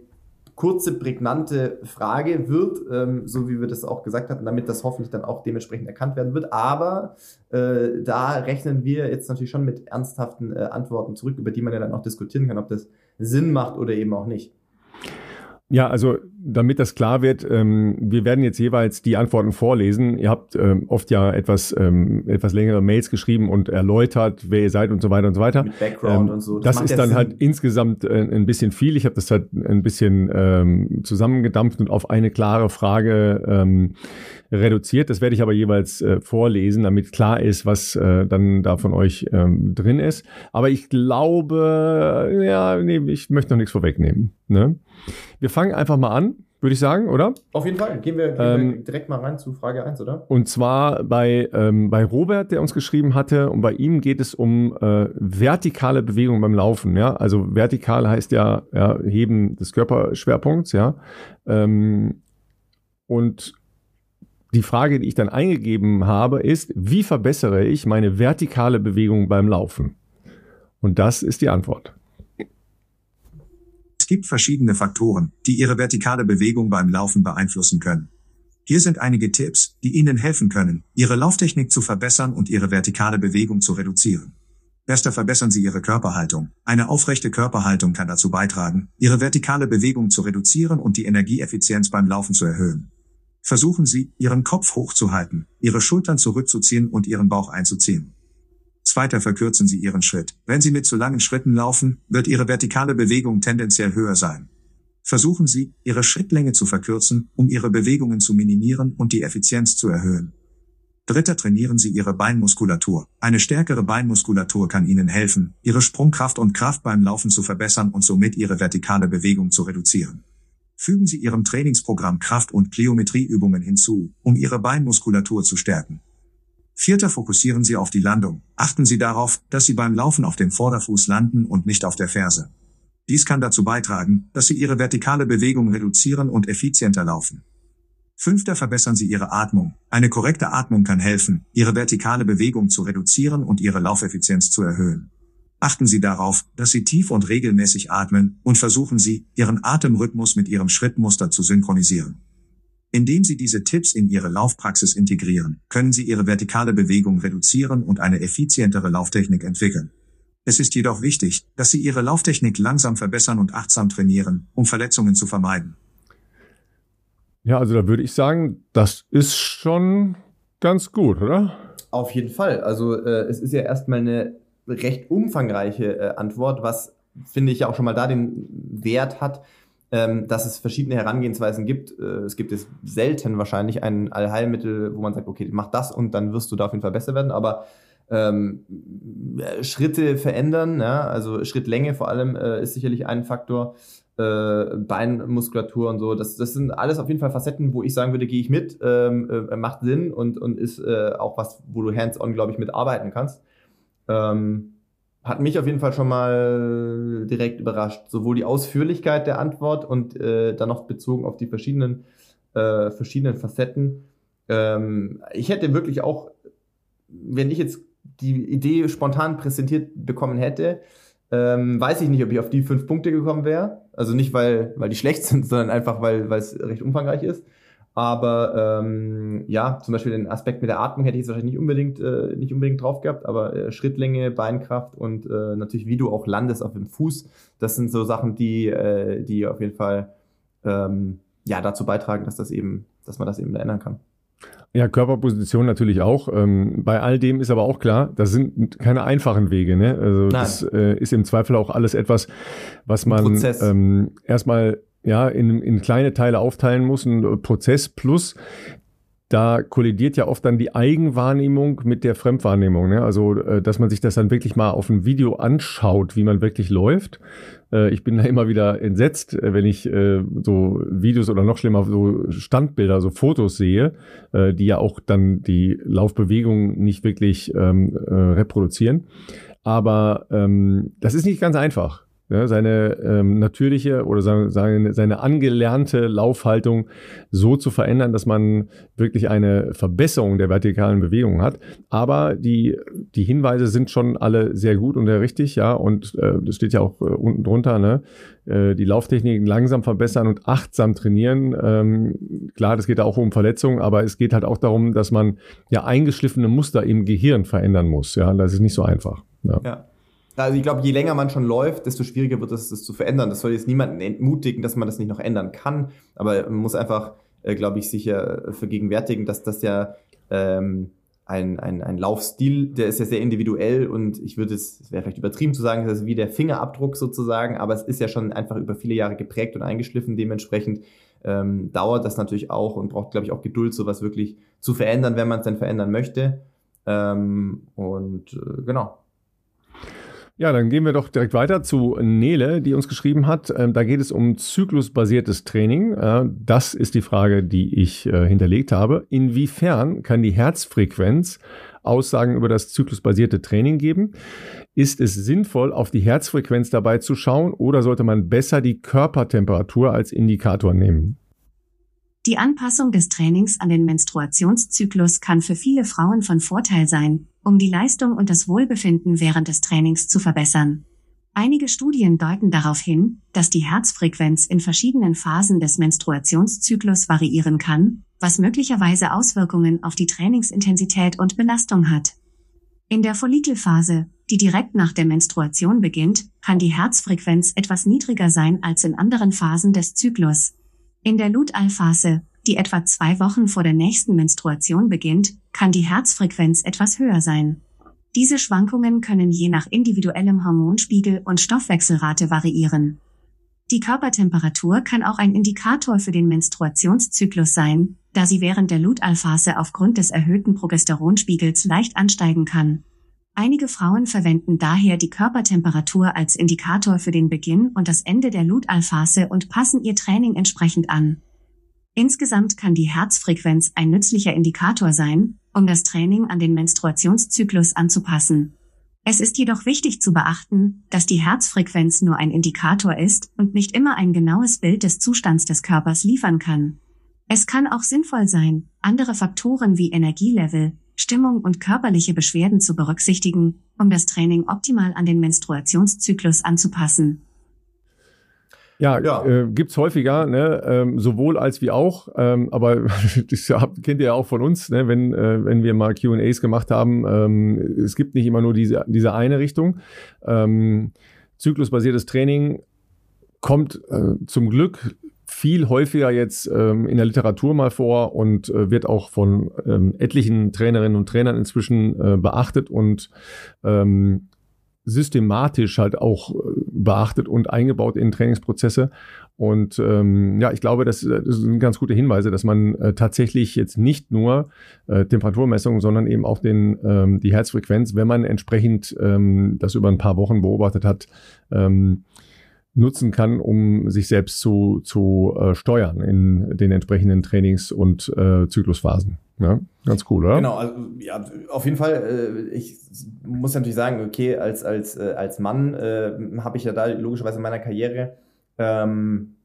[SPEAKER 3] kurze, prägnante Frage wird, ähm, so wie wir das auch gesagt hatten, damit das hoffentlich dann auch dementsprechend erkannt werden wird. Aber äh, da rechnen wir jetzt natürlich schon mit ernsthaften äh, Antworten zurück, über die man ja dann auch diskutieren kann, ob das Sinn macht oder eben auch nicht.
[SPEAKER 1] Ja, also damit das klar wird, ähm, wir werden jetzt jeweils die Antworten vorlesen. Ihr habt ähm, oft ja etwas, ähm, etwas längere Mails geschrieben und erläutert, wer ihr seid und so weiter und so weiter. Mit Background ähm, und so. Das, das ist dann Sinn. halt insgesamt äh, ein bisschen viel. Ich habe das halt ein bisschen ähm, zusammengedampft und auf eine klare Frage ähm, reduziert. Das werde ich aber jeweils äh, vorlesen, damit klar ist, was äh, dann da von euch ähm, drin ist. Aber ich glaube, ja, nee, ich möchte noch nichts vorwegnehmen. Ne? Wir fangen einfach mal an, würde ich sagen, oder?
[SPEAKER 3] Auf jeden Fall. Gehen wir, gehen ähm, wir direkt mal rein zu Frage 1, oder?
[SPEAKER 1] Und zwar bei, ähm, bei Robert, der uns geschrieben hatte, und bei ihm geht es um äh, vertikale Bewegung beim Laufen. Ja? Also vertikal heißt ja, ja Heben des Körperschwerpunkts, ja. Ähm, und die Frage, die ich dann eingegeben habe, ist, wie verbessere ich meine vertikale Bewegung beim Laufen? Und das ist die Antwort.
[SPEAKER 4] Es gibt verschiedene Faktoren, die Ihre vertikale Bewegung beim Laufen beeinflussen können. Hier sind einige Tipps, die Ihnen helfen können, Ihre Lauftechnik zu verbessern und Ihre vertikale Bewegung zu reduzieren. Erster verbessern Sie Ihre Körperhaltung. Eine aufrechte Körperhaltung kann dazu beitragen, Ihre vertikale Bewegung zu reduzieren und die Energieeffizienz beim Laufen zu erhöhen. Versuchen Sie, Ihren Kopf hochzuhalten, Ihre Schultern zurückzuziehen und Ihren Bauch einzuziehen. Zweiter verkürzen Sie Ihren Schritt. Wenn Sie mit zu langen Schritten laufen, wird Ihre vertikale Bewegung tendenziell höher sein. Versuchen Sie, Ihre Schrittlänge zu verkürzen, um Ihre Bewegungen zu minimieren und die Effizienz zu erhöhen. Dritter trainieren Sie Ihre Beinmuskulatur. Eine stärkere Beinmuskulatur kann Ihnen helfen, Ihre Sprungkraft und Kraft beim Laufen zu verbessern und somit Ihre vertikale Bewegung zu reduzieren. Fügen Sie Ihrem Trainingsprogramm Kraft- und Pliometrieübungen hinzu, um Ihre Beinmuskulatur zu stärken. Vierter fokussieren Sie auf die Landung. Achten Sie darauf, dass Sie beim Laufen auf dem Vorderfuß landen und nicht auf der Ferse. Dies kann dazu beitragen, dass Sie Ihre vertikale Bewegung reduzieren und effizienter laufen. Fünfter verbessern Sie Ihre Atmung. Eine korrekte Atmung kann helfen, Ihre vertikale Bewegung zu reduzieren und Ihre Laufeffizienz zu erhöhen. Achten Sie darauf, dass Sie tief und regelmäßig atmen und versuchen Sie, Ihren Atemrhythmus mit Ihrem Schrittmuster zu synchronisieren. Indem Sie diese Tipps in Ihre Laufpraxis integrieren, können Sie Ihre vertikale Bewegung reduzieren und eine effizientere Lauftechnik entwickeln. Es ist jedoch wichtig, dass Sie Ihre Lauftechnik langsam verbessern und achtsam trainieren, um Verletzungen zu vermeiden.
[SPEAKER 1] Ja, also da würde ich sagen, das ist schon ganz gut, oder?
[SPEAKER 3] Auf jeden Fall. Also äh, es ist ja erstmal eine recht umfangreiche äh, Antwort, was finde ich ja auch schon mal da den Wert hat, ähm, dass es verschiedene Herangehensweisen gibt. Äh, es gibt es selten wahrscheinlich ein Allheilmittel, wo man sagt, okay, mach das und dann wirst du da auf jeden Fall besser werden. Aber ähm, Schritte verändern, ja, also Schrittlänge vor allem äh, ist sicherlich ein Faktor. Äh, Beinmuskulatur und so, das, das sind alles auf jeden Fall Facetten, wo ich sagen würde, gehe ich mit, ähm, äh, macht Sinn und, und ist äh, auch was, wo du hands-on, glaube ich, mitarbeiten kannst. Ähm, hat mich auf jeden Fall schon mal direkt überrascht. Sowohl die Ausführlichkeit der Antwort und äh, dann noch bezogen auf die verschiedenen, äh, verschiedenen Facetten. Ähm, ich hätte wirklich auch, wenn ich jetzt die Idee spontan präsentiert bekommen hätte, ähm, weiß ich nicht, ob ich auf die fünf Punkte gekommen wäre. Also nicht, weil, weil die schlecht sind, [laughs] sondern einfach, weil, weil es recht umfangreich ist. Aber ähm, ja, zum Beispiel den Aspekt mit der Atmung hätte ich jetzt wahrscheinlich nicht unbedingt, äh, nicht unbedingt drauf gehabt, aber äh, Schrittlänge, Beinkraft und äh, natürlich, wie du auch landest auf dem Fuß, das sind so Sachen, die, äh, die auf jeden Fall ähm, ja, dazu beitragen, dass das eben, dass man das eben ändern kann.
[SPEAKER 1] Ja, Körperposition natürlich auch. Ähm, bei all dem ist aber auch klar, das sind keine einfachen Wege. Ne? Also Nein. das äh, ist im Zweifel auch alles etwas, was man ähm, erstmal ja, in, in kleine Teile aufteilen muss, ein Prozess plus da kollidiert ja oft dann die Eigenwahrnehmung mit der Fremdwahrnehmung. Ne? Also, äh, dass man sich das dann wirklich mal auf ein Video anschaut, wie man wirklich läuft. Äh, ich bin da immer wieder entsetzt, äh, wenn ich so Videos oder noch schlimmer so Standbilder, so Fotos sehe, die ja auch dann die Laufbewegung nicht wirklich ähm, reproduzieren. Aber ähm, das ist nicht ganz einfach ja, seine ähm, natürliche oder seine, seine angelernte Laufhaltung so zu verändern, dass man wirklich eine Verbesserung der vertikalen Bewegung hat. Aber die, die Hinweise sind schon alle sehr gut und sehr richtig, ja, und äh, das steht ja auch äh, unten drunter, ne? Äh, die Lauftechniken langsam verbessern und achtsam trainieren. Ähm, klar, das geht auch um Verletzungen, aber es geht halt auch darum, dass man ja eingeschliffene Muster im Gehirn verändern muss. Ja, das ist nicht so einfach.
[SPEAKER 3] ja. ja. Also ich glaube, je länger man schon läuft, desto schwieriger wird es, das zu verändern. Das soll jetzt niemanden entmutigen, dass man das nicht noch ändern kann. Aber man muss einfach, äh, glaube ich, sicher vergegenwärtigen, dass das ja ähm, ein, ein, ein Laufstil, der ist ja sehr individuell und ich würde es, es wäre vielleicht übertrieben zu sagen, das ist wie der Fingerabdruck sozusagen, aber es ist ja schon einfach über viele Jahre geprägt und eingeschliffen. Dementsprechend ähm, dauert das natürlich auch und braucht, glaube ich, auch Geduld, sowas wirklich zu verändern, wenn man es denn verändern möchte. Ähm, und äh, genau.
[SPEAKER 1] Ja, dann gehen wir doch direkt weiter zu Nele, die uns geschrieben hat. Ähm, da geht es um zyklusbasiertes Training. Äh, das ist die Frage, die ich äh, hinterlegt habe. Inwiefern kann die Herzfrequenz Aussagen über das zyklusbasierte Training geben? Ist es sinnvoll, auf die Herzfrequenz dabei zu schauen oder sollte man besser die Körpertemperatur als Indikator nehmen?
[SPEAKER 2] Die Anpassung des Trainings an den Menstruationszyklus kann für viele Frauen von Vorteil sein, um die Leistung und das Wohlbefinden während des Trainings zu verbessern. Einige Studien deuten darauf hin, dass die Herzfrequenz in verschiedenen Phasen des Menstruationszyklus variieren kann, was möglicherweise Auswirkungen auf die Trainingsintensität und Belastung hat. In der Follikelphase, die direkt nach der Menstruation beginnt, kann die Herzfrequenz etwas niedriger sein als in anderen Phasen des Zyklus. In der Lutealphase, die etwa zwei Wochen vor der nächsten Menstruation beginnt, kann die Herzfrequenz etwas höher sein. Diese Schwankungen können je nach individuellem Hormonspiegel und Stoffwechselrate variieren. Die Körpertemperatur kann auch ein Indikator für den Menstruationszyklus sein, da sie während der Lutealphase aufgrund des erhöhten Progesteronspiegels leicht ansteigen kann. Einige Frauen verwenden daher die Körpertemperatur als Indikator für den Beginn und das Ende der Lutalphase und passen ihr Training entsprechend an. Insgesamt kann die Herzfrequenz ein nützlicher Indikator sein, um das Training an den Menstruationszyklus anzupassen. Es ist jedoch wichtig zu beachten, dass die Herzfrequenz nur ein Indikator ist und nicht immer ein genaues Bild des Zustands des Körpers liefern kann. Es kann auch sinnvoll sein, andere Faktoren wie Energielevel, Stimmung und körperliche Beschwerden zu berücksichtigen, um das Training optimal an den Menstruationszyklus anzupassen.
[SPEAKER 1] Ja, ja. Äh, gibt's häufiger, ne? ähm, sowohl als wie auch. Ähm, aber [laughs] das kennt ihr ja auch von uns, ne? wenn, äh, wenn wir mal Q&As gemacht haben. Ähm, es gibt nicht immer nur diese, diese eine Richtung. Ähm, zyklusbasiertes Training kommt äh, zum Glück viel häufiger jetzt ähm, in der Literatur mal vor und äh, wird auch von ähm, etlichen Trainerinnen und Trainern inzwischen äh, beachtet und ähm, systematisch halt auch äh, beachtet und eingebaut in Trainingsprozesse. Und ähm, ja, ich glaube, das, das sind ganz gute Hinweise, dass man äh, tatsächlich jetzt nicht nur äh, Temperaturmessungen, sondern eben auch den, ähm, die Herzfrequenz, wenn man entsprechend ähm, das über ein paar Wochen beobachtet hat, ähm, nutzen kann, um sich selbst zu, zu äh, steuern in den entsprechenden Trainings- und äh, Zyklusphasen. Ja, ganz cool, oder?
[SPEAKER 3] Genau, also, ja, auf jeden Fall. Äh, ich muss natürlich sagen, okay, als, als, äh, als Mann äh, habe ich ja da logischerweise in meiner Karriere ähm,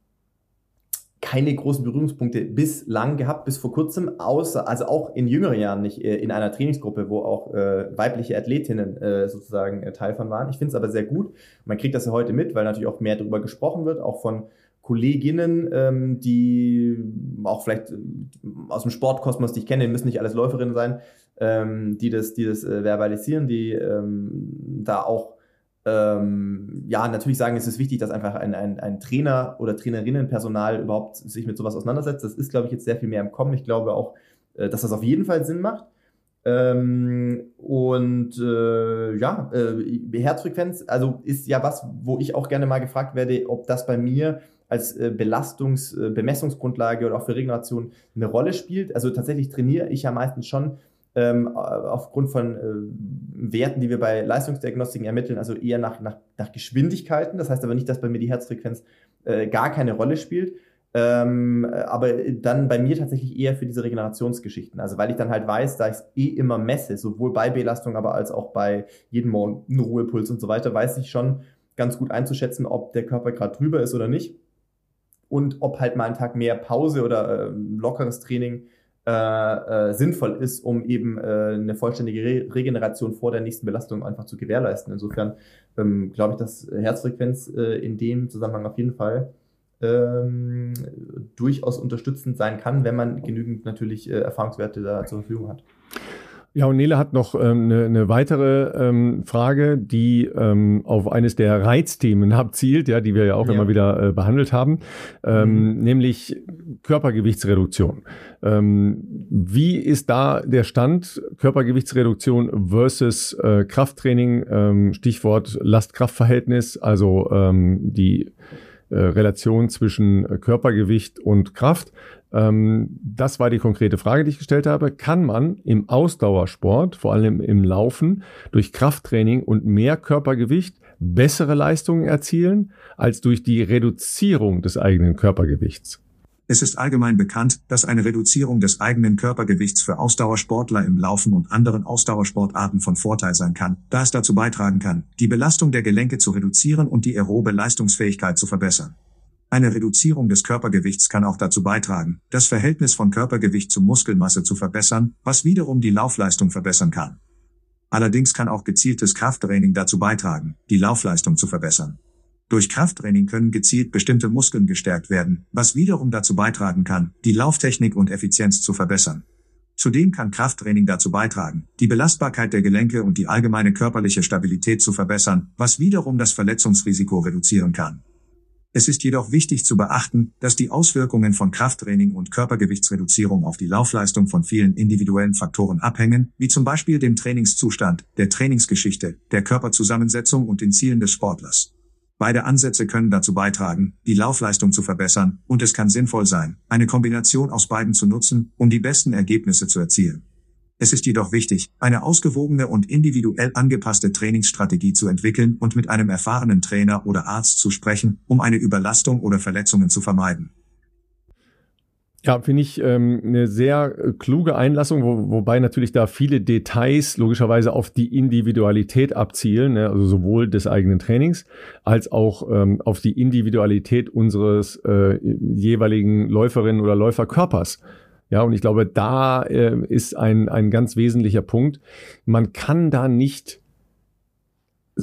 [SPEAKER 3] keine großen Berührungspunkte bislang gehabt, bis vor kurzem, außer, also auch in jüngeren Jahren nicht, äh, in einer Trainingsgruppe, wo auch äh, weibliche Athletinnen äh, sozusagen äh, Teil von waren. Ich finde es aber sehr gut. Man kriegt das ja heute mit, weil natürlich auch mehr darüber gesprochen wird, auch von, Kolleginnen, ähm, die auch vielleicht äh, aus dem Sportkosmos, die ich kenne, müssen nicht alles Läuferinnen sein, ähm, die das, die das äh, verbalisieren, die ähm, da auch ähm, ja, natürlich sagen, es ist wichtig, dass einfach ein, ein, ein Trainer oder Trainerinnenpersonal überhaupt sich mit sowas auseinandersetzt. Das ist, glaube ich, jetzt sehr viel mehr im Kommen. Ich glaube auch, äh, dass das auf jeden Fall Sinn macht. Ähm, und äh, ja, äh, Herzfrequenz, also ist ja was, wo ich auch gerne mal gefragt werde, ob das bei mir als äh, Belastungs-, äh, Bemessungsgrundlage oder auch für Regeneration eine Rolle spielt. Also tatsächlich trainiere ich ja meistens schon ähm, aufgrund von äh, Werten, die wir bei Leistungsdiagnostiken ermitteln, also eher nach, nach, nach Geschwindigkeiten. Das heißt aber nicht, dass bei mir die Herzfrequenz äh, gar keine Rolle spielt. Ähm, aber dann bei mir tatsächlich eher für diese Regenerationsgeschichten. Also weil ich dann halt weiß, da ich es eh immer messe, sowohl bei Belastung, aber als auch bei jedem Morgen Ruhepuls und so weiter, weiß ich schon ganz gut einzuschätzen, ob der Körper gerade drüber ist oder nicht. Und ob halt mal einen Tag mehr Pause oder äh, lockeres Training äh, äh, sinnvoll ist, um eben äh, eine vollständige Re Regeneration vor der nächsten Belastung einfach zu gewährleisten. Insofern ähm, glaube ich, dass Herzfrequenz äh, in dem Zusammenhang auf jeden Fall ähm, durchaus unterstützend sein kann, wenn man genügend natürlich äh, Erfahrungswerte da zur Verfügung hat.
[SPEAKER 1] Ja, und Nele hat noch ähm, eine, eine weitere ähm, Frage, die ähm, auf eines der Reizthemen [laughs] abzielt, ja, die wir ja auch ja. immer wieder äh, behandelt haben, ähm, mhm. nämlich Körpergewichtsreduktion. Ähm, wie ist da der Stand Körpergewichtsreduktion versus äh, Krafttraining? Ähm, Stichwort Last-Kraft-Verhältnis, also ähm, die äh, Relation zwischen Körpergewicht und Kraft. Ähm, das war die konkrete Frage, die ich gestellt habe. Kann man im Ausdauersport, vor allem im Laufen, durch Krafttraining und mehr Körpergewicht bessere Leistungen erzielen als durch die Reduzierung des eigenen Körpergewichts?
[SPEAKER 4] Es ist allgemein bekannt, dass eine Reduzierung des eigenen Körpergewichts für Ausdauersportler im Laufen und anderen Ausdauersportarten von Vorteil sein kann, da es dazu beitragen kann, die Belastung der Gelenke zu reduzieren und die aerobe Leistungsfähigkeit zu verbessern. Eine Reduzierung des Körpergewichts kann auch dazu beitragen, das Verhältnis von Körpergewicht zu Muskelmasse zu verbessern, was wiederum die Laufleistung verbessern kann. Allerdings kann auch gezieltes Krafttraining dazu beitragen, die Laufleistung zu verbessern. Durch Krafttraining können gezielt bestimmte Muskeln gestärkt werden, was wiederum dazu beitragen kann, die Lauftechnik und Effizienz zu verbessern. Zudem kann Krafttraining dazu beitragen, die Belastbarkeit der Gelenke und die allgemeine körperliche Stabilität zu verbessern, was wiederum das Verletzungsrisiko reduzieren kann. Es ist jedoch wichtig zu beachten, dass die Auswirkungen von Krafttraining und Körpergewichtsreduzierung auf die Laufleistung von vielen individuellen Faktoren abhängen, wie zum Beispiel dem Trainingszustand, der Trainingsgeschichte, der Körperzusammensetzung und den Zielen des Sportlers. Beide Ansätze können dazu beitragen, die Laufleistung zu verbessern, und es kann sinnvoll sein, eine Kombination aus beiden zu nutzen, um die besten Ergebnisse zu erzielen. Es ist jedoch wichtig, eine ausgewogene und individuell angepasste Trainingsstrategie zu entwickeln und mit einem erfahrenen Trainer oder Arzt zu sprechen, um eine Überlastung oder Verletzungen zu vermeiden.
[SPEAKER 1] Ja, finde ich ähm, eine sehr äh, kluge Einlassung, wo, wobei natürlich da viele Details logischerweise auf die Individualität abzielen, ne? also sowohl des eigenen Trainings als auch ähm, auf die Individualität unseres äh, jeweiligen Läuferinnen oder Läuferkörpers. Ja, und ich glaube, da äh, ist ein, ein ganz wesentlicher Punkt. Man kann da nicht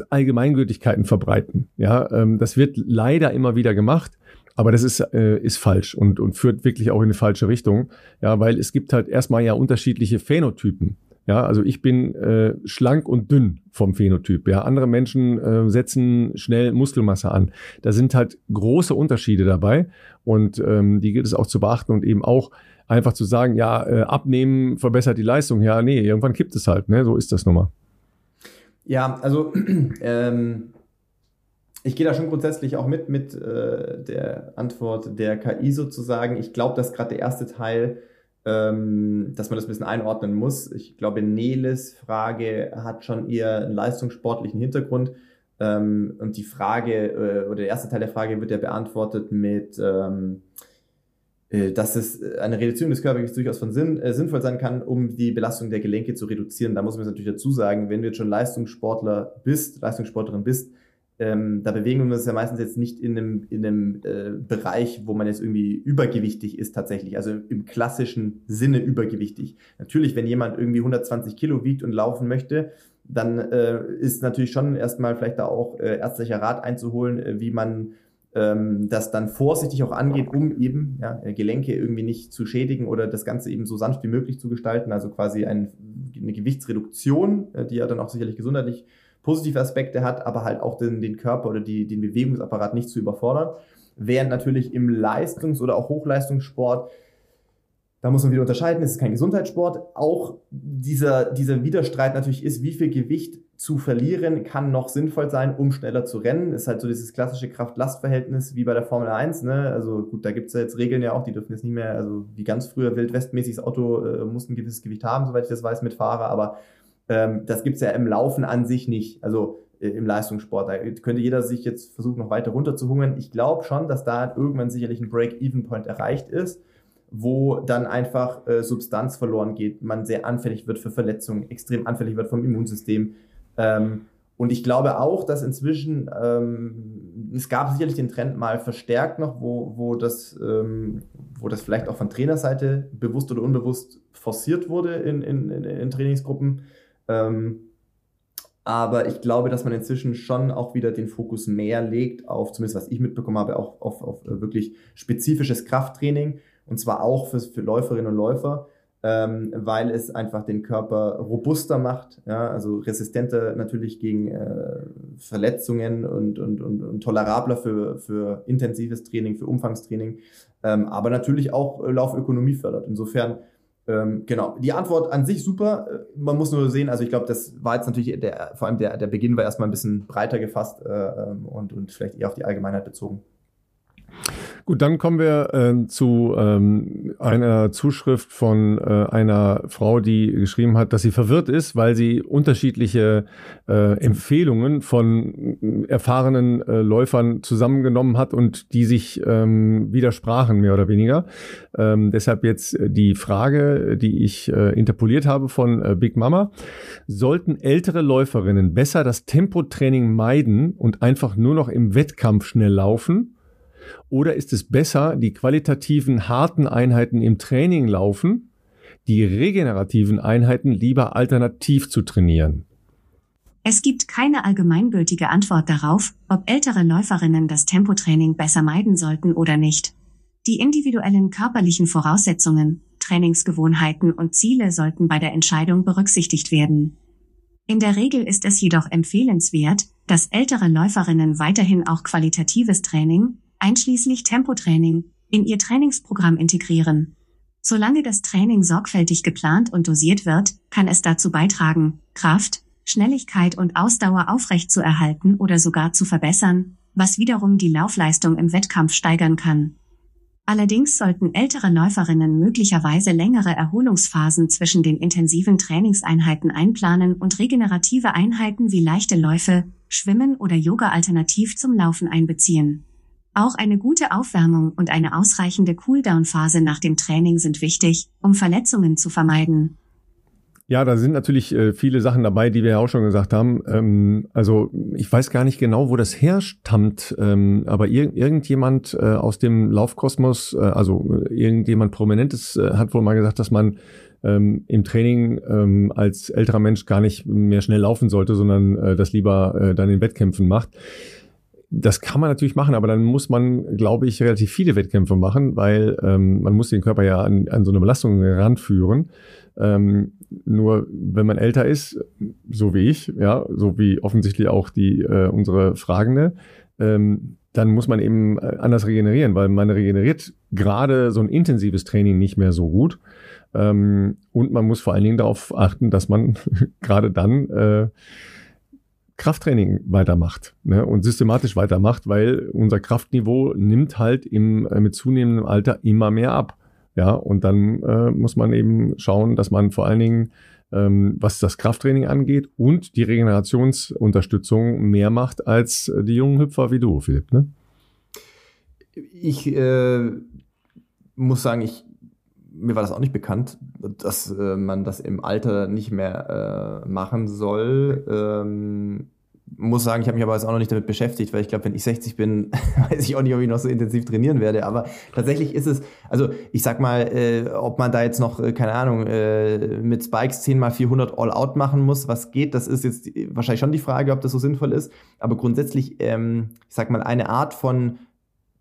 [SPEAKER 1] Allgemeingültigkeiten verbreiten. Ja, ähm, das wird leider immer wieder gemacht. Aber das ist, äh, ist falsch und, und führt wirklich auch in eine falsche Richtung. Ja, weil es gibt halt erstmal ja unterschiedliche Phänotypen. Ja, also ich bin äh, schlank und dünn vom Phänotyp. Ja, andere Menschen äh, setzen schnell Muskelmasse an. Da sind halt große Unterschiede dabei und ähm, die gilt es auch zu beachten und eben auch einfach zu sagen, ja, äh, abnehmen verbessert die Leistung. Ja, nee, irgendwann kippt es halt, ne? So ist das nun mal.
[SPEAKER 3] Ja, also [clears throat] ähm, ich gehe da schon grundsätzlich auch mit, mit äh, der Antwort der KI sozusagen. Ich glaube, dass gerade der erste Teil, ähm, dass man das ein bisschen einordnen muss. Ich glaube, Neles Frage hat schon eher einen leistungssportlichen Hintergrund. Ähm, und die Frage, äh, oder der erste Teil der Frage wird ja beantwortet mit, ähm, äh, dass es äh, eine Reduzierung des Körpergewichts durchaus von Sinn, äh, sinnvoll sein kann, um die Belastung der Gelenke zu reduzieren. Da muss man natürlich dazu sagen, wenn du jetzt schon Leistungssportler bist, Leistungssportlerin bist, ähm, da bewegen wir uns ja meistens jetzt nicht in einem, in einem äh, Bereich, wo man jetzt irgendwie übergewichtig ist tatsächlich, also im klassischen Sinne übergewichtig. Natürlich, wenn jemand irgendwie 120 Kilo wiegt und laufen möchte, dann äh, ist natürlich schon erstmal vielleicht da auch äh, ärztlicher Rat einzuholen, äh, wie man ähm, das dann vorsichtig auch angeht, um eben ja, Gelenke irgendwie nicht zu schädigen oder das Ganze eben so sanft wie möglich zu gestalten. Also quasi ein, eine Gewichtsreduktion, äh, die ja dann auch sicherlich gesundheitlich positive Aspekte hat, aber halt auch den, den Körper oder die, den Bewegungsapparat nicht zu überfordern. Während natürlich im Leistungs- oder auch Hochleistungssport da muss man wieder unterscheiden, es ist kein Gesundheitssport. Auch dieser, dieser Widerstreit natürlich ist, wie viel Gewicht zu verlieren kann noch sinnvoll sein, um schneller zu rennen. Ist halt so dieses klassische Kraft-Last-Verhältnis wie bei der Formel 1. Ne? Also gut, da gibt's ja jetzt Regeln ja auch, die dürfen jetzt nicht mehr, also wie ganz früher wildwestmäßig das Auto äh, muss ein gewisses Gewicht haben, soweit ich das weiß, mit Fahrer, aber ähm, das gibt's ja im Laufen an sich nicht. Also äh, im Leistungssport. Da könnte jeder sich jetzt versuchen, noch weiter runterzuhungern. Ich glaube schon, dass da irgendwann sicherlich ein Break-Even-Point erreicht ist wo dann einfach äh, Substanz verloren geht, man sehr anfällig wird für Verletzungen, extrem anfällig wird vom Immunsystem. Ähm, und ich glaube auch, dass inzwischen, ähm, es gab sicherlich den Trend mal verstärkt noch, wo, wo, das, ähm, wo das vielleicht auch von Trainerseite bewusst oder unbewusst forciert wurde in, in, in Trainingsgruppen. Ähm, aber ich glaube, dass man inzwischen schon auch wieder den Fokus mehr legt auf, zumindest was ich mitbekommen habe, auch auf, auf wirklich spezifisches Krafttraining und zwar auch für, für Läuferinnen und Läufer, ähm, weil es einfach den Körper robuster macht, ja, also resistenter natürlich gegen äh, Verletzungen und, und, und, und tolerabler für, für intensives Training, für Umfangstraining, ähm, aber natürlich auch äh, Laufökonomie fördert. Insofern ähm, genau, die Antwort an sich super. Äh, man muss nur sehen, also ich glaube, das war jetzt natürlich, der, vor allem der, der Beginn war erstmal ein bisschen breiter gefasst äh, ähm, und, und vielleicht eher auf die Allgemeinheit bezogen.
[SPEAKER 1] Gut, dann kommen wir äh, zu ähm, einer Zuschrift von äh, einer Frau, die geschrieben hat, dass sie verwirrt ist, weil sie unterschiedliche äh, Empfehlungen von erfahrenen äh, Läufern zusammengenommen hat und die sich ähm, widersprachen, mehr oder weniger. Ähm, deshalb jetzt die Frage, die ich äh, interpoliert habe von äh, Big Mama. Sollten ältere Läuferinnen besser das Tempotraining meiden und einfach nur noch im Wettkampf schnell laufen? Oder ist es besser, die qualitativen harten Einheiten im Training laufen, die regenerativen Einheiten lieber alternativ zu trainieren?
[SPEAKER 2] Es gibt keine allgemeingültige Antwort darauf, ob ältere Läuferinnen das Tempotraining besser meiden sollten oder nicht. Die individuellen körperlichen Voraussetzungen, Trainingsgewohnheiten und Ziele sollten bei der Entscheidung berücksichtigt werden. In der Regel ist es jedoch empfehlenswert, dass ältere Läuferinnen weiterhin auch qualitatives Training, einschließlich Tempotraining, in ihr Trainingsprogramm integrieren. Solange das Training sorgfältig geplant und dosiert wird, kann es dazu beitragen, Kraft, Schnelligkeit und Ausdauer aufrechtzuerhalten oder sogar zu verbessern, was wiederum die Laufleistung im Wettkampf steigern kann. Allerdings sollten ältere Läuferinnen möglicherweise längere Erholungsphasen zwischen den intensiven Trainingseinheiten einplanen und regenerative Einheiten wie leichte Läufe, Schwimmen oder Yoga alternativ zum Laufen einbeziehen. Auch eine gute Aufwärmung und eine ausreichende Cooldown-Phase nach dem Training sind wichtig, um Verletzungen zu vermeiden.
[SPEAKER 1] Ja, da sind natürlich äh, viele Sachen dabei, die wir ja auch schon gesagt haben. Ähm, also ich weiß gar nicht genau, wo das herstammt, ähm, aber ir irgendjemand äh, aus dem Laufkosmos, äh, also irgendjemand Prominentes, äh, hat wohl mal gesagt, dass man ähm, im Training ähm, als älterer Mensch gar nicht mehr schnell laufen sollte, sondern äh, das lieber äh, dann in Wettkämpfen macht. Das kann man natürlich machen, aber dann muss man, glaube ich, relativ viele Wettkämpfe machen, weil ähm, man muss den Körper ja an, an so eine Belastung ranführen. Ähm, nur wenn man älter ist, so wie ich, ja, so wie offensichtlich auch die äh, unsere Fragende, ähm, dann muss man eben äh, anders regenerieren, weil man regeneriert gerade so ein intensives Training nicht mehr so gut. Ähm, und man muss vor allen Dingen darauf achten, dass man [laughs] gerade dann äh, Krafttraining weitermacht ne, und systematisch weitermacht, weil unser Kraftniveau nimmt halt im, äh, mit zunehmendem Alter immer mehr ab. Ja, und dann äh, muss man eben schauen, dass man vor allen Dingen, ähm, was das Krafttraining angeht und die Regenerationsunterstützung mehr macht als die jungen Hüpfer wie du, Philipp. Ne?
[SPEAKER 3] Ich äh, muss sagen, ich mir war das auch nicht bekannt, dass äh, man das im Alter nicht mehr äh, machen soll. Ähm, muss sagen, ich habe mich aber jetzt auch noch nicht damit beschäftigt, weil ich glaube, wenn ich 60 bin, [laughs] weiß ich auch nicht, ob ich noch so intensiv trainieren werde. Aber tatsächlich ist es, also ich sag mal, äh, ob man da jetzt noch, äh, keine Ahnung, äh, mit Spikes 10 mal 400 All-Out machen muss, was geht, das ist jetzt wahrscheinlich schon die Frage, ob das so sinnvoll ist. Aber grundsätzlich, ähm, ich sag mal, eine Art von